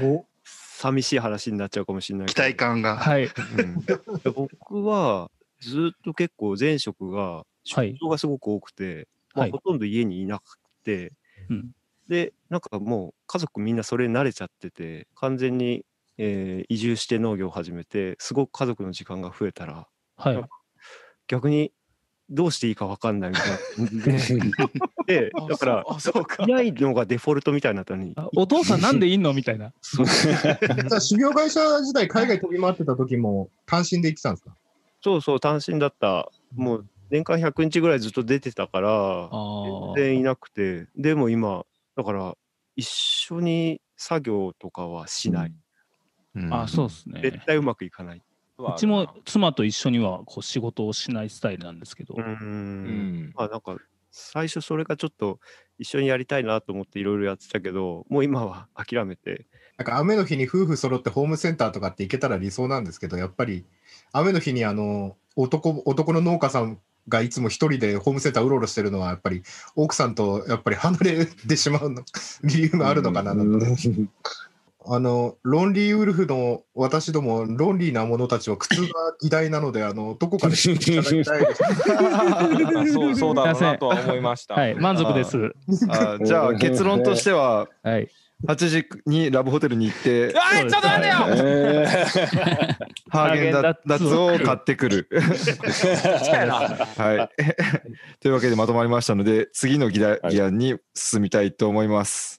Speaker 8: お
Speaker 16: 寂しい話になっちゃうかもしれないけ
Speaker 18: 期
Speaker 16: ど。
Speaker 18: 待感が。
Speaker 12: はい。
Speaker 16: いや僕は、ずっと結構前職が、出張がすごく多くて、まあ、
Speaker 12: はい。
Speaker 16: ほとんど家にいなくて、
Speaker 12: うん。
Speaker 16: で、なんかもう家族みんなそれに慣れちゃってて、完全に、えー移住して農業を始めて、すごく家族の時間が増えたら、
Speaker 12: はい。
Speaker 16: 逆にどうしていいか分かんないみたいな。感 じで、でだから、いないのがデフォルトみたいになったのに、
Speaker 12: お父さんなんでいんのみたいな。
Speaker 8: じゃあ修行会社時代、海外飛び回ってた時も単身で行ってたんですか？
Speaker 16: そうそう、単身だった。もう年間100日ぐらいずっと出てたから、全然いなくて、でも今、だから一緒に作業とかはしない。
Speaker 12: あそうですね。
Speaker 16: 絶対うまくいかない。
Speaker 12: うちも妻と一緒にはこう仕事をしないスタイルなんですけど。
Speaker 16: うん。まあなんか、最初それがちょっと一緒にやりたいなと思っていろいろやってたけど、もう今は諦めて。
Speaker 8: なんか雨の日に夫婦揃ってホームセンターとかって行けたら理想なんですけど、やっぱり雨の日にあの男男の農家さんがいつも一人でホームセンターうろうろしてるのは、やっぱり奥さんとやっぱり離れてしまうの理由があるのかななんてあの、ロンリーウルフの私ども、ロンリーな者たちは苦痛な議題なので、あの、どこかで知っていただきたいです。
Speaker 1: そうそうだろうなとは思いました。
Speaker 12: はい、満足です。
Speaker 2: あ じゃあ結論としては、
Speaker 12: はい、
Speaker 2: 8時にラブホテルに行って、
Speaker 1: あちょっと待てよ
Speaker 2: ハーゲンダッツを買ってくる。はい。というわけでまとまりましたので、次の議題議案に進みたいと思います。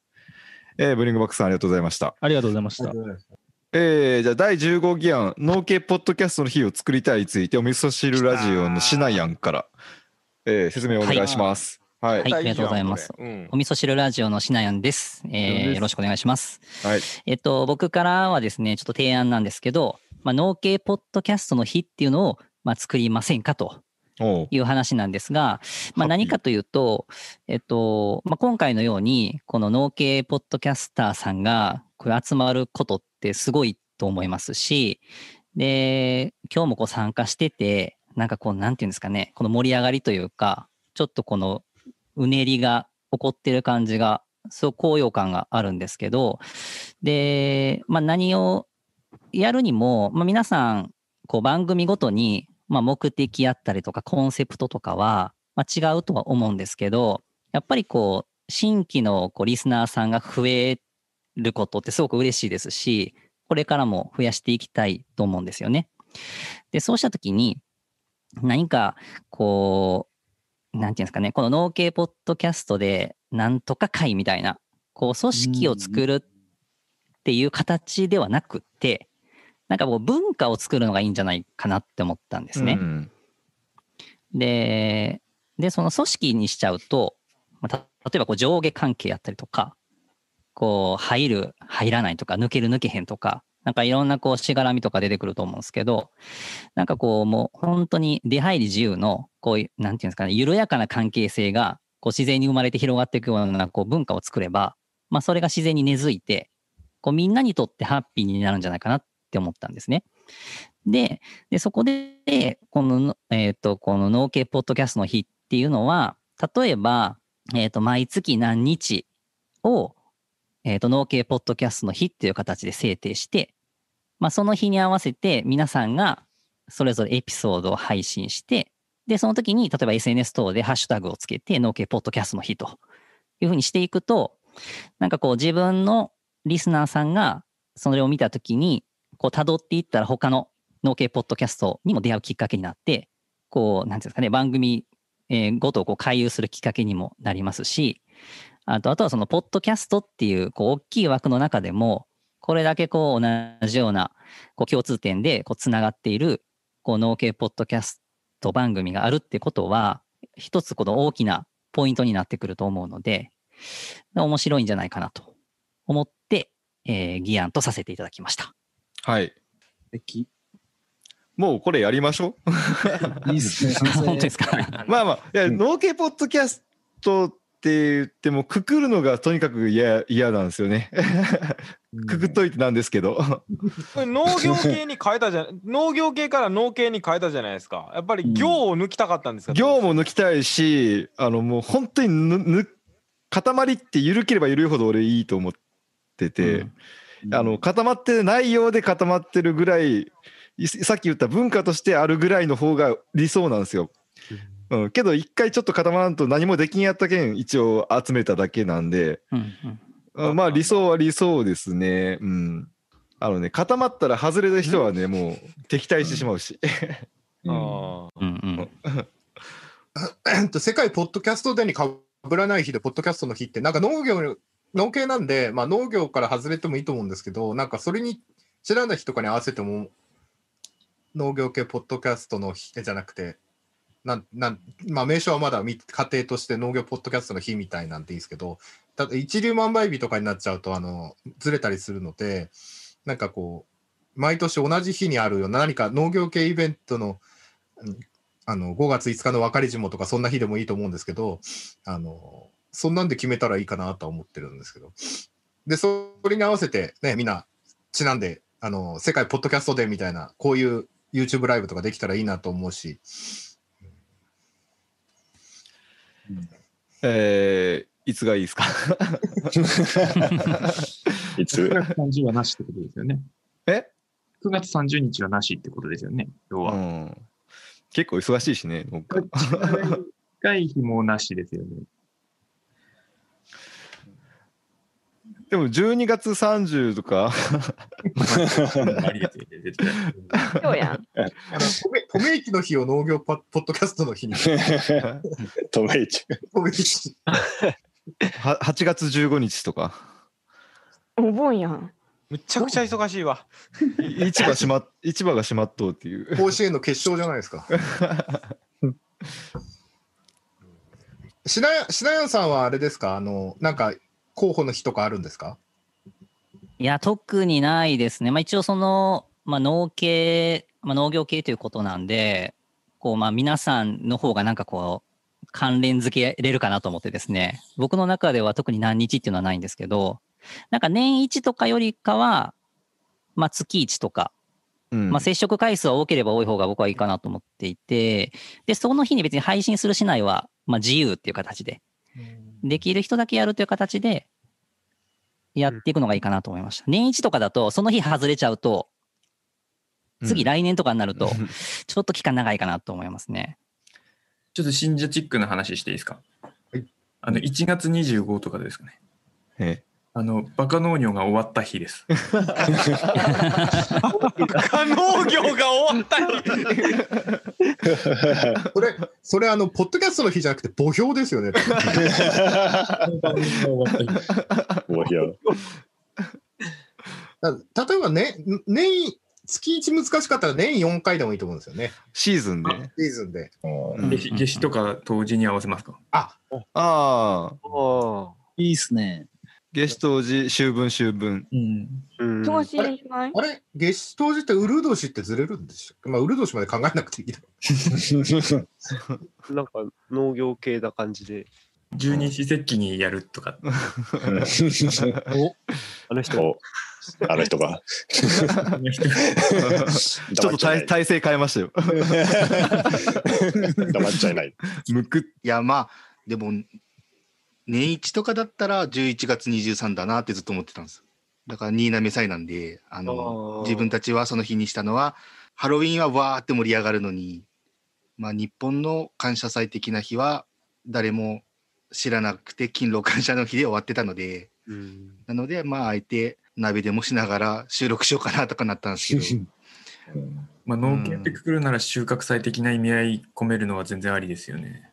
Speaker 2: えーブリングバックさんありがとうございました。
Speaker 12: ありがとうございました。
Speaker 2: えーじゃあ第15議案、農系ポッドキャストの日を作りたいについて、お味噌汁ラジオのシナヤンから、えー説明をお願いします。はい。
Speaker 13: はい、ありがとうございます。お味噌汁ラジオのしなやんです。えーよろしくお願いします。
Speaker 2: はい。
Speaker 13: えっと、僕からはですね、ちょっと提案なんですけど、まあ、農系ポッドキャストの日っていうのを、まあ、作りませんかという話なんですが、まあ、何かというと、えっと、まあ、今回のように、この農系ポッドキャスターさんが、これ集まることってすごいと思いますし、で、今日もこう参加してて、なんかこう、なんていうんですかね、この盛り上がりというか、ちょっとこのうねりが起こってる感じが、すごく高揚感があるんですけど、で、まあ、何をやるにも、まあ、皆さん、こう番組ごとに、まあ、目的やったりとかコンセプトとかは、まあ、違うとは思うんですけど、やっぱりこう、新規のこうリスナーさんが増えることってすごく嬉しいですし、これからも増やしていきたいと思うんですよね。で、そうしたときに、何か、こう、なんていうんですかね、この農系ポッドキャストで、なんとか会みたいな、こう、組織を作るっていう形ではなくって、なんかもう文化を作るのがいいんじゃないかなって思ったんですね。で、で、その組織にしちゃうと、まあ、た例えばこう上下関係やったりとか、こう、入る、入らないとか、抜ける、抜けへんとか、なんかいろんなこう、しがらみとか出てくると思うんですけど、なんかこう、もう本当に出入り自由の、こういう、なんていうんですかね、緩やかな関係性が、こう自然に生まれて広がっていくようなこう文化を作れば、まあそれが自然に根付いて、こうみんなにとってハッピーになるんじゃないかなっって思ったんですね。で、でそこで、この、えっ、と、この農系ポッドキャストの日っていうのは、例えば、えっ、と、毎月何日を、えっ、と、農系ポッドキャストの日っていう形で制定して、まあ、その日に合わせて皆さんがそれぞれエピソードを配信して、で、その時に、例えば SNS 等でハッシュタグをつけて、農系ポッドキャストの日というふうにしていくと、なんかこう自分のリスナーさんがそれを見た時に、こう辿っていったら他の農系ポッドキャストにも出会うきっかけになって、こう、なんていうんですかね、番組えーごとをこう回遊するきっかけにもなりますし、あと、あとはその、ポッドキャストっていう、こう、大きい枠の中でも、これだけこう、同じような、こう、共通点で、こう、つながっている、こう、農系ポッドキャスト番組があるってことは、一つこの大きなポイントになってくると思うので、面白いんじゃないかなと思って、えー議案とさせていただきました。
Speaker 2: はい。もうこれやりましょう。
Speaker 3: いいっすね。
Speaker 13: 本当ですか
Speaker 2: まあまあ、いや、農系ポッドキャストって言っても、くくるのがとにかく嫌嫌なんですよね。くくっといてなんですけど。
Speaker 1: これ農業系に変えたじゃん農業系から農系に変えたじゃないですか。やっぱり行を抜きたかったんですか、
Speaker 2: 行も抜きたいし、あのもう本当にぬぬ塊って緩ければ緩いほど俺いいと思ってて、あの固まってないようで固まってるぐらい、いさっき言った文化としてあるぐらいの方が理想なんですよ。うん、けど一回ちょっと固まらんと何もできんやったけん一応集めただけなんで、うんまあ理想は理想ですね。うん。あのね、固まったら外れた人はね、もう敵対してしまうし。
Speaker 12: あ
Speaker 8: えっと世界ポッドキャストデーにかぶらない日で、ポッドキャストの日って、なんか農業、農系なんで、まあ農業から外れてもいいと思うんですけど、なんかそれに知らない日とかに合わせても、農業系ポッドキャストの日じゃなくて、なんなんまあ、名称はまだみ家庭として農業ポッドキャストの日みたいなんでいいですけど、ただ一粒万倍日とかになっちゃうと、あの、ずれたりするので、なんかこう、毎年同じ日にあるような何か農業系イベントの、あの、5月5日の別れ霜とかそんな日でもいいと思うんですけど、あの、そんなんで決めたらいいかなとは思ってるんですけど。で、それに合わせてね、みんな、ちなんで、あの、世界ポッドキャストデーみたいな、こういう YouTube ライブとかできたらいいなと思うし、
Speaker 2: えー、いつがいいですか？
Speaker 17: いつ
Speaker 15: ?9 月30はなしってことですよね。
Speaker 2: え
Speaker 15: ?9 月30日はなしってことですよね、要は。
Speaker 2: うん。結構忙しいしね、なんか。
Speaker 15: 近い日もなしですよね。
Speaker 2: でも12月30とか。
Speaker 15: ありですよね、絶対。
Speaker 7: そうやん。
Speaker 8: あの、トメトメイキの日を農業パポッドキャストの日に。
Speaker 17: トメイキ。
Speaker 8: トメイキ。
Speaker 2: は8月15日とか。
Speaker 7: お盆やん。
Speaker 1: むちゃくちゃ忙しいわ。
Speaker 2: い市場しま、市場が閉まっとうっていう。
Speaker 8: 甲子園の決勝じゃないですか。しなや、しなやんさんはあれですか？あの、なんか、候補の日とかあるんですか？
Speaker 13: いや、特にないですね。まあ一応その、まあ農系、まあ農業系ということなんで、こうまあ皆さんの方がなんかこう、関連付けれるかなと思ってですね。僕の中では特に何日っていうのはないんですけど、なんか年一とかよりかは、まあ月一とか、まあ接触回数は多ければ多い方が僕はいいかなと思っていて、で、その日に別に配信するしないは、まあ自由っていう形で、できる人だけやるという形で、やっていくのがいいかなと思いました。年一とかだと、その日外れちゃうと、次来年とかになると、ちょっと期間長いかなと思いますね。
Speaker 15: ちょっと信者チックな話していいですか？あの、1月25とかですかね。
Speaker 2: え
Speaker 15: あの、バカ農業が終わった日です。
Speaker 1: 農業が終わった日。
Speaker 8: それ、それあの、ポッドキャストの日じゃなくて、墓標ですよね。
Speaker 17: 墓標。
Speaker 8: だ例えばね、年、月1難しかったら年4回でもいいと思うんですよね。
Speaker 2: シーズンで。
Speaker 8: シーズンで。
Speaker 15: 夏至夏至とか冬至に合わせますか？
Speaker 8: あ
Speaker 2: ああ。
Speaker 3: いいっすね。
Speaker 2: 夏至当時、秋分秋分。
Speaker 7: 忙しいんじゃない？
Speaker 8: あれ？夏至当時ってウルー年ってずれるんでしょまあ、ウルー年まで考えなくていいだろう。
Speaker 16: なんか農業系な感じで。
Speaker 15: 十二支節気にやるとか。
Speaker 16: お あの人。
Speaker 17: あの人が。
Speaker 2: ちょっと体体勢変えましたよ。
Speaker 17: 黙っちゃいない。
Speaker 2: むく
Speaker 18: いや、まあ、でも、年一とかだったら11月23だなってずっと思ってたんです。だから、新滑祭なんで、あの、自分たちはその日にしたのは、ハロウィンはわーって盛り上がるのに、まあ、日本の感謝祭的な日は、誰も知らなくて、勤労感謝の日で終わってたので、なので、まあ、あえて鍋でもしながら収録しようかなとかなったんですけど、
Speaker 15: まあ、農系ってくくるなら収穫祭的な意味合い込めるのは全然ありですよね。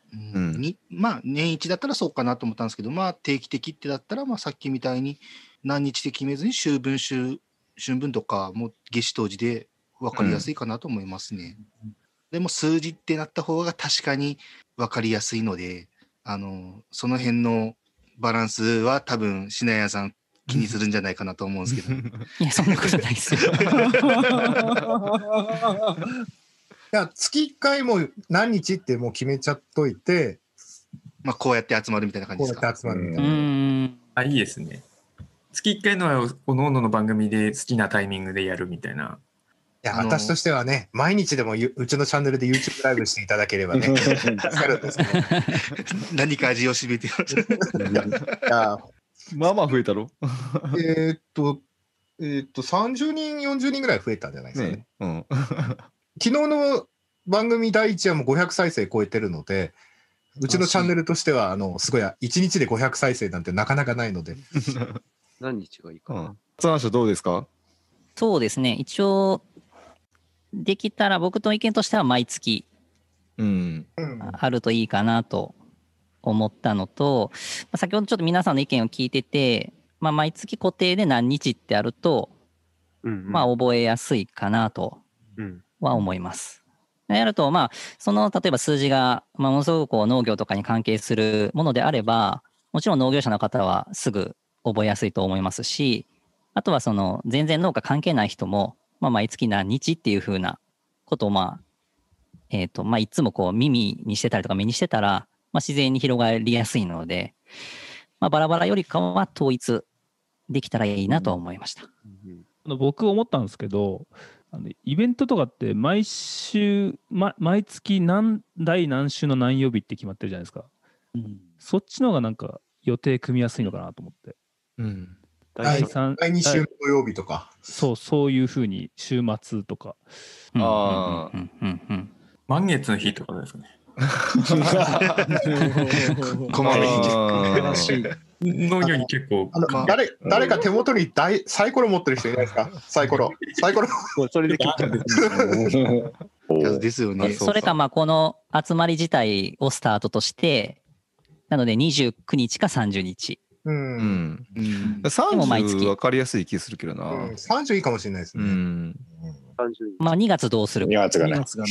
Speaker 18: にまあ年一だったらそうかなと思ったんですけどまあ定期的ってだったらまあさっきみたいに何日で決めずに秋分秋春分とかも夏至当時で分かりやすいかなと思いますね。でも数字ってなった方が確かに分かりやすいのであのその辺のバランスは多分品屋さん気にするんじゃないかなと思うんですけど。
Speaker 13: いやそんなことないですよ。
Speaker 8: いや、月1回も何日ってもう決めちゃっといて、
Speaker 18: まあ、こうやって集まるみたいな感じですか？
Speaker 8: こうやって集まるみたいな。
Speaker 15: あ、いいですね。月1回のは、おのおのの番組で好きなタイミングでやるみたいな。
Speaker 8: いや、
Speaker 15: あの
Speaker 8: 私としてはね、毎日でもゆうちのチャンネルで YouTube ライブしていただければね、助かるんですけど。
Speaker 18: 何か味を占めて
Speaker 2: まあまあ増えたろ？
Speaker 8: えーっと、えーっと、30人、40人ぐらい増えたんじゃないですかね。
Speaker 2: ねうん。
Speaker 8: 昨日の番組第1話も500再生超えてるので、うちのチャンネルとしては、あの、すごい、1日で500再生なんてなかなかないので。
Speaker 19: 何日がいいかな。
Speaker 2: その人どうですか？
Speaker 13: そうですね。一応、できたら僕の意見としては毎月
Speaker 2: うん。
Speaker 13: あるといいかなと思ったのと、まあ先ほどちょっと皆さんの意見を聞いてて、まあ、毎月固定で何日ってあると、まあ覚えやすいかなと
Speaker 19: うん。
Speaker 13: は思います。やると、まあ、その例えば数字が、まあ、ものすごくこう農業とかに関係するものであれば、もちろん農業者の方はすぐ覚えやすいと思いますし、あとはその全然農家関係ない人も、まあ、毎月何日っていうふうなことを、まあ、えっ、と、まあ、いつもこう耳にしてたりとか目にしてたら、まあ、自然に広がりやすいので、まあ、バラバラよりかは統一できたらいいなと思いました。
Speaker 12: あの僕思ったんですけどあのイベントとかって毎週、ま、毎月何第何週の何曜日って決まってるじゃないですか、そっちの方がなんか予定組みやすいのかなと思って、
Speaker 2: うん、
Speaker 8: 第
Speaker 12: 三
Speaker 8: 第2週の土曜日とか。
Speaker 12: そうそういうふうに週末とか。
Speaker 2: ああ、
Speaker 15: 満月の日とかですかね。
Speaker 18: こまめにチ
Speaker 2: ェ
Speaker 18: ック
Speaker 15: 農業に結構
Speaker 8: あの誰誰か手元に大サイコロ持ってる人いないですか？サイコロ。サイコロ。
Speaker 19: それで聞いた
Speaker 18: ですよね。
Speaker 13: それか、まあ、この集まり自体をスタートとして、なので29日か30日。
Speaker 8: うん。
Speaker 2: うん。
Speaker 13: でも毎月
Speaker 2: 30分かりやすい気するけどな。
Speaker 8: 30いいかもしれないですね。
Speaker 2: うん。
Speaker 13: まあ、2月どうする
Speaker 17: ?2 月がね。
Speaker 3: 2月。
Speaker 2: なん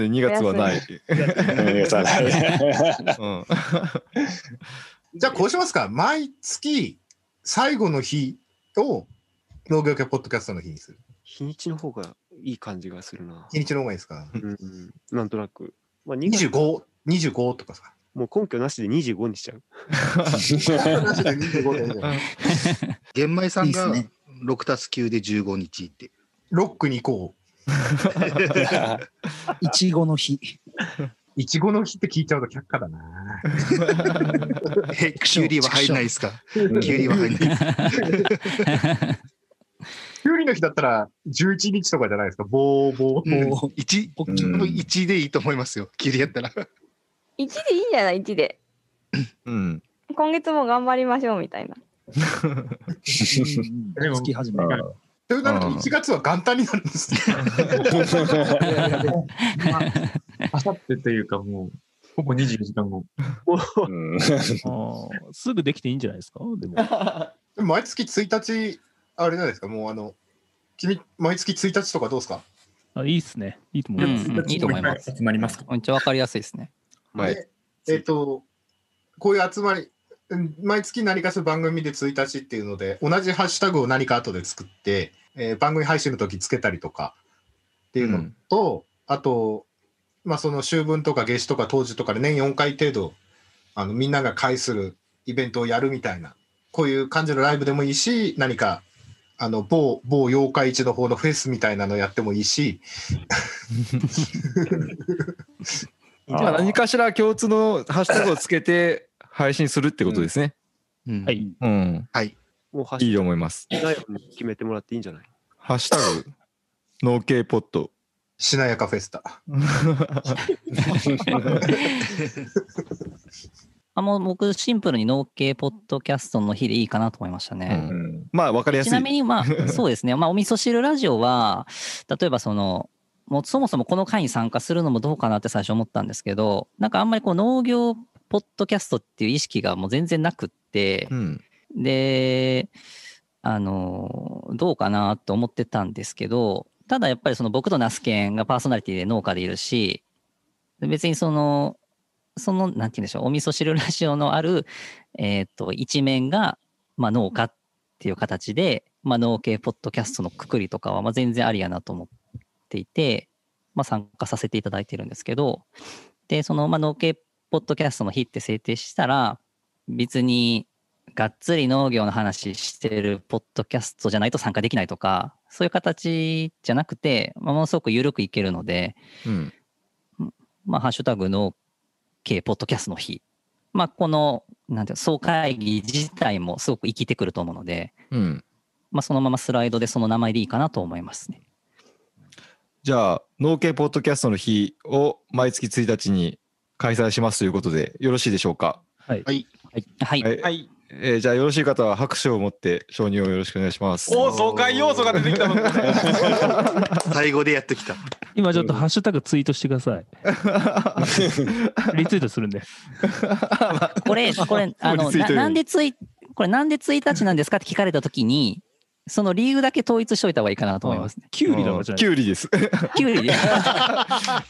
Speaker 2: で2月はない
Speaker 17: ？2月はない。
Speaker 2: うん。
Speaker 8: じゃあこうしますか。毎月最後の日を農業系ポッドキャストの日にする。
Speaker 19: 日にちの方がいい感じがするな。
Speaker 8: 日にちの方がいいですか？
Speaker 19: うんうん、なんとなく。まあ、2月
Speaker 8: 25、25とかさ。
Speaker 19: もう根拠なしで25にしちゃう。
Speaker 18: 玄米さんが6たす9で15日って。
Speaker 8: ロックに行こ
Speaker 3: いちごの日。
Speaker 8: う。いちごの日って聞いちゃうと却下だな。
Speaker 18: え、キュウリは入んないですか？キュウリは入んない。
Speaker 8: キュウリの日だったら11日とかじゃないですか？ボーボー。
Speaker 18: もう1、1でいいと思いますよ。キュウリやったら。
Speaker 7: 1でいいんじゃない ?1 で。
Speaker 2: うん。
Speaker 7: 今月も頑張りましょうみたいな。
Speaker 8: でも
Speaker 3: 月始め。
Speaker 8: となると1月は元旦になるんですね。
Speaker 15: あさってというかもう、ほぼ24時間後。
Speaker 12: すぐできていいんじゃないですか？でも
Speaker 8: でも毎月1日、あれじゃないですか？もうあの、君、毎月1日とかどうですか？
Speaker 12: あいいっすねいいと思
Speaker 13: うん
Speaker 12: います、
Speaker 13: うんいいと思います。
Speaker 15: 集まりますか？
Speaker 13: めっちゃわかりやすいですね。
Speaker 2: はい。
Speaker 8: でえっ、と、こういう集まり、うん毎月何かする番組で1日っていうので、同じハッシュタグを何か後で作って、えー番組配信の時つけたりとかっていうのと、あと、まあその週分とか月始とか当時とかで年4回程度、あのみんなが会するイベントをやるみたいな、こういう感じのライブでもいいし、何か、あの、某、某妖怪市の方のフェスみたいなのやってもいいし、
Speaker 2: まあ何かしら共通のハッシュタグをつけて配信するってことですね。
Speaker 12: はい。
Speaker 2: うん。
Speaker 18: はい。
Speaker 19: もうハッシュ
Speaker 2: いいと思います。
Speaker 19: 決めてもらっていいんじゃない？
Speaker 2: ハッシュタグ、農系ポット。
Speaker 8: しなやかフェスタ。
Speaker 13: あもう僕、シンプルに農系ポッドキャストの日でいいかなと思いましたね。
Speaker 2: まあ、わかりやすい。
Speaker 13: ちなみに、まあ、そうですね。まあ、お味噌汁ラジオは、例えばその、もうそもそもこの会に参加するのもどうかなって最初思ったんですけど、なんかあんまりこう農業ポッドキャストっていう意識がもう全然なくって、で、あの、どうかなと思ってたんですけど、ただやっぱりその僕とナスケンがパーソナリティで農家でいるし、別にその、その、なんて言うんでしょう、お味噌汁ラジオのある、えっ、と、一面が、まあ農家っていう形で、まあ農系ポッドキャストのくくりとかは、まあ全然ありやなと思っていて、まあ参加させていただいてるんですけど、で、その、まあ農系ポッドキャストの日って制定したら、別に、がっつり農業の話してるポッドキャストじゃないと参加できないとか、そういう形じゃなくて、まあ、ものすごく緩くいけるので、
Speaker 2: うん。
Speaker 13: まあ、ハッシュタグの系ポッドキャストの日。まあ、この、なんていうの総会議自体もすごく生きてくると思うので、
Speaker 2: うん。
Speaker 13: まあ、そのままスライドでその名前でいいかなと思いますね。
Speaker 2: じゃあ、農系ポッドキャストの日を毎月1日に開催しますということで、よろしいでしょうか？
Speaker 12: はい。
Speaker 18: はい。
Speaker 13: はい。
Speaker 2: はい。えーじゃあ、よろしい方は拍手を持って承認をよろしくお願いします。
Speaker 1: お爽快要素が出てきたの
Speaker 18: 最後でやってきた。
Speaker 12: 今ちょっとハッシュタグツイートしてください。リツイートするんで。
Speaker 13: これ、これ、あの、ななんでつい、これなんで1日なんですかって聞かれたときに、その理由だけ統一しといた方がいいかなと思いますね。
Speaker 12: キュウリだ
Speaker 2: じゃキュウリです。
Speaker 13: キュウリで。
Speaker 2: あ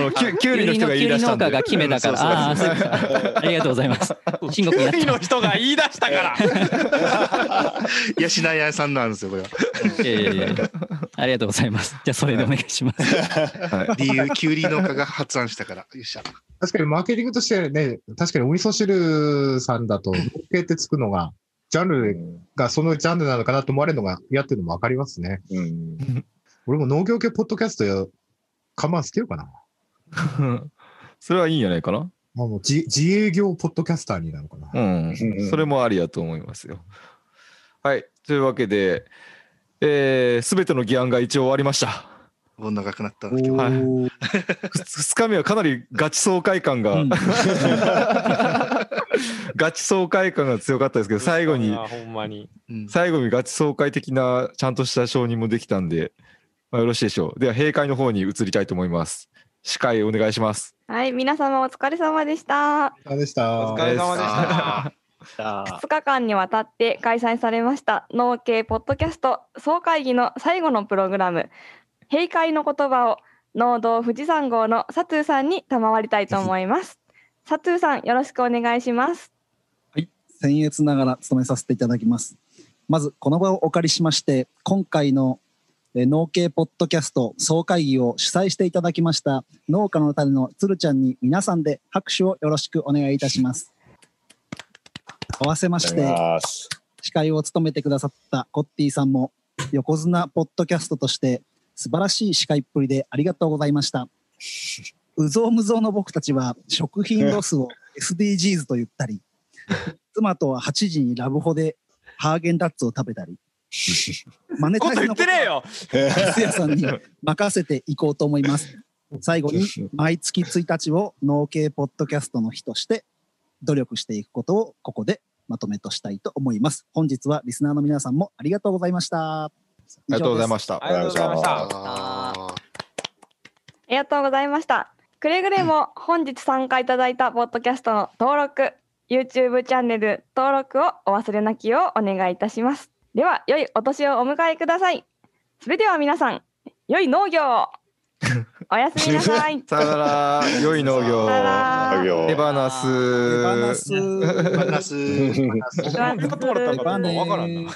Speaker 2: の、キュキュウリの人が言い出したんで。
Speaker 13: キュウリ農家が決めたから。ありがとうございます。
Speaker 1: キュウリの人が言い出したから。
Speaker 18: いやしない屋さんなんですよ、これは。
Speaker 13: いやいやいやありがとうございます。じゃあ、それでお願いします。
Speaker 18: 理由、キュウリ農家が発案したから。よっしゃ。
Speaker 8: 確かにマーケティングとしてね、確かにお味噌汁さんだと、系ってつくのが、ジャンルがそのジャンルなのかなと思われるのが嫌っていうのもわかりますね。俺も農業系ポッドキャストや、看板捨てようかな。
Speaker 2: それはいいんじゃないかな？
Speaker 8: まあもう自自営業ポッドキャスターになるのかな。
Speaker 2: うん。それもありやと思いますよ。はい。というわけで、えー、すべての議案が一応終わりました。
Speaker 18: もう長くなったんですけど。
Speaker 2: はい。2日目はかなりガチ爽快感が、ガチ爽快感が強かったですけど、最後に、
Speaker 1: ほんまに。
Speaker 2: 最後にガチ爽快的なちゃんとした承認もできたんで、まあ、よろしいでしょう。では、閉会の方に移りたいと思います。司会お願いします。
Speaker 7: はい、皆様お疲れ様でした。
Speaker 8: お疲れでした。
Speaker 1: お疲れ様でした。
Speaker 7: 2日間にわたって開催されました農系ポッドキャスト総会議の最後のプログラム「閉会の言葉」を農道富士山号の佐藤さんに賜りたいと思います。佐藤さんよろしくお願いしますはい。
Speaker 3: 僭越ながら務めさせていただきます。まずこの場をお借りしまして今回の農系ポッドキャスト総会議を主催していただきました農家の種のつるちゃんに皆さんで拍手をよろしくお願いいたします。合わせまして司会を務めてくださったコッティさんも横綱ポッドキャストとして素晴らしい司会っぷりでありがとうございました。うぞうむぞうの僕たちは食品ロスを SDGs と言ったり、妻とは8時にラブホでハーゲンダッツを食べたり、マネタイズのことはさんに任せていこうと思います。最後に毎月1日を農系ポッドキャストの日として努力していくことをここでまとめとしたいと思います。本日はリスナーの皆さんもありがとうございました。あ
Speaker 2: りがとうございました
Speaker 1: ありがとうございました。
Speaker 7: ありがとうございました。くれぐれも本日参加いただいたポッドキャストの登録、YouTube チャンネル登録をお忘れなきようお願いいたします。では、良いお年をお迎えください。それでは皆さん、良い農業を おやすみなさい。
Speaker 2: さよなら、良い農業。手放す。
Speaker 3: 手放す。
Speaker 18: 手放す。
Speaker 7: 手放す
Speaker 1: 取られたかどうかわからんな。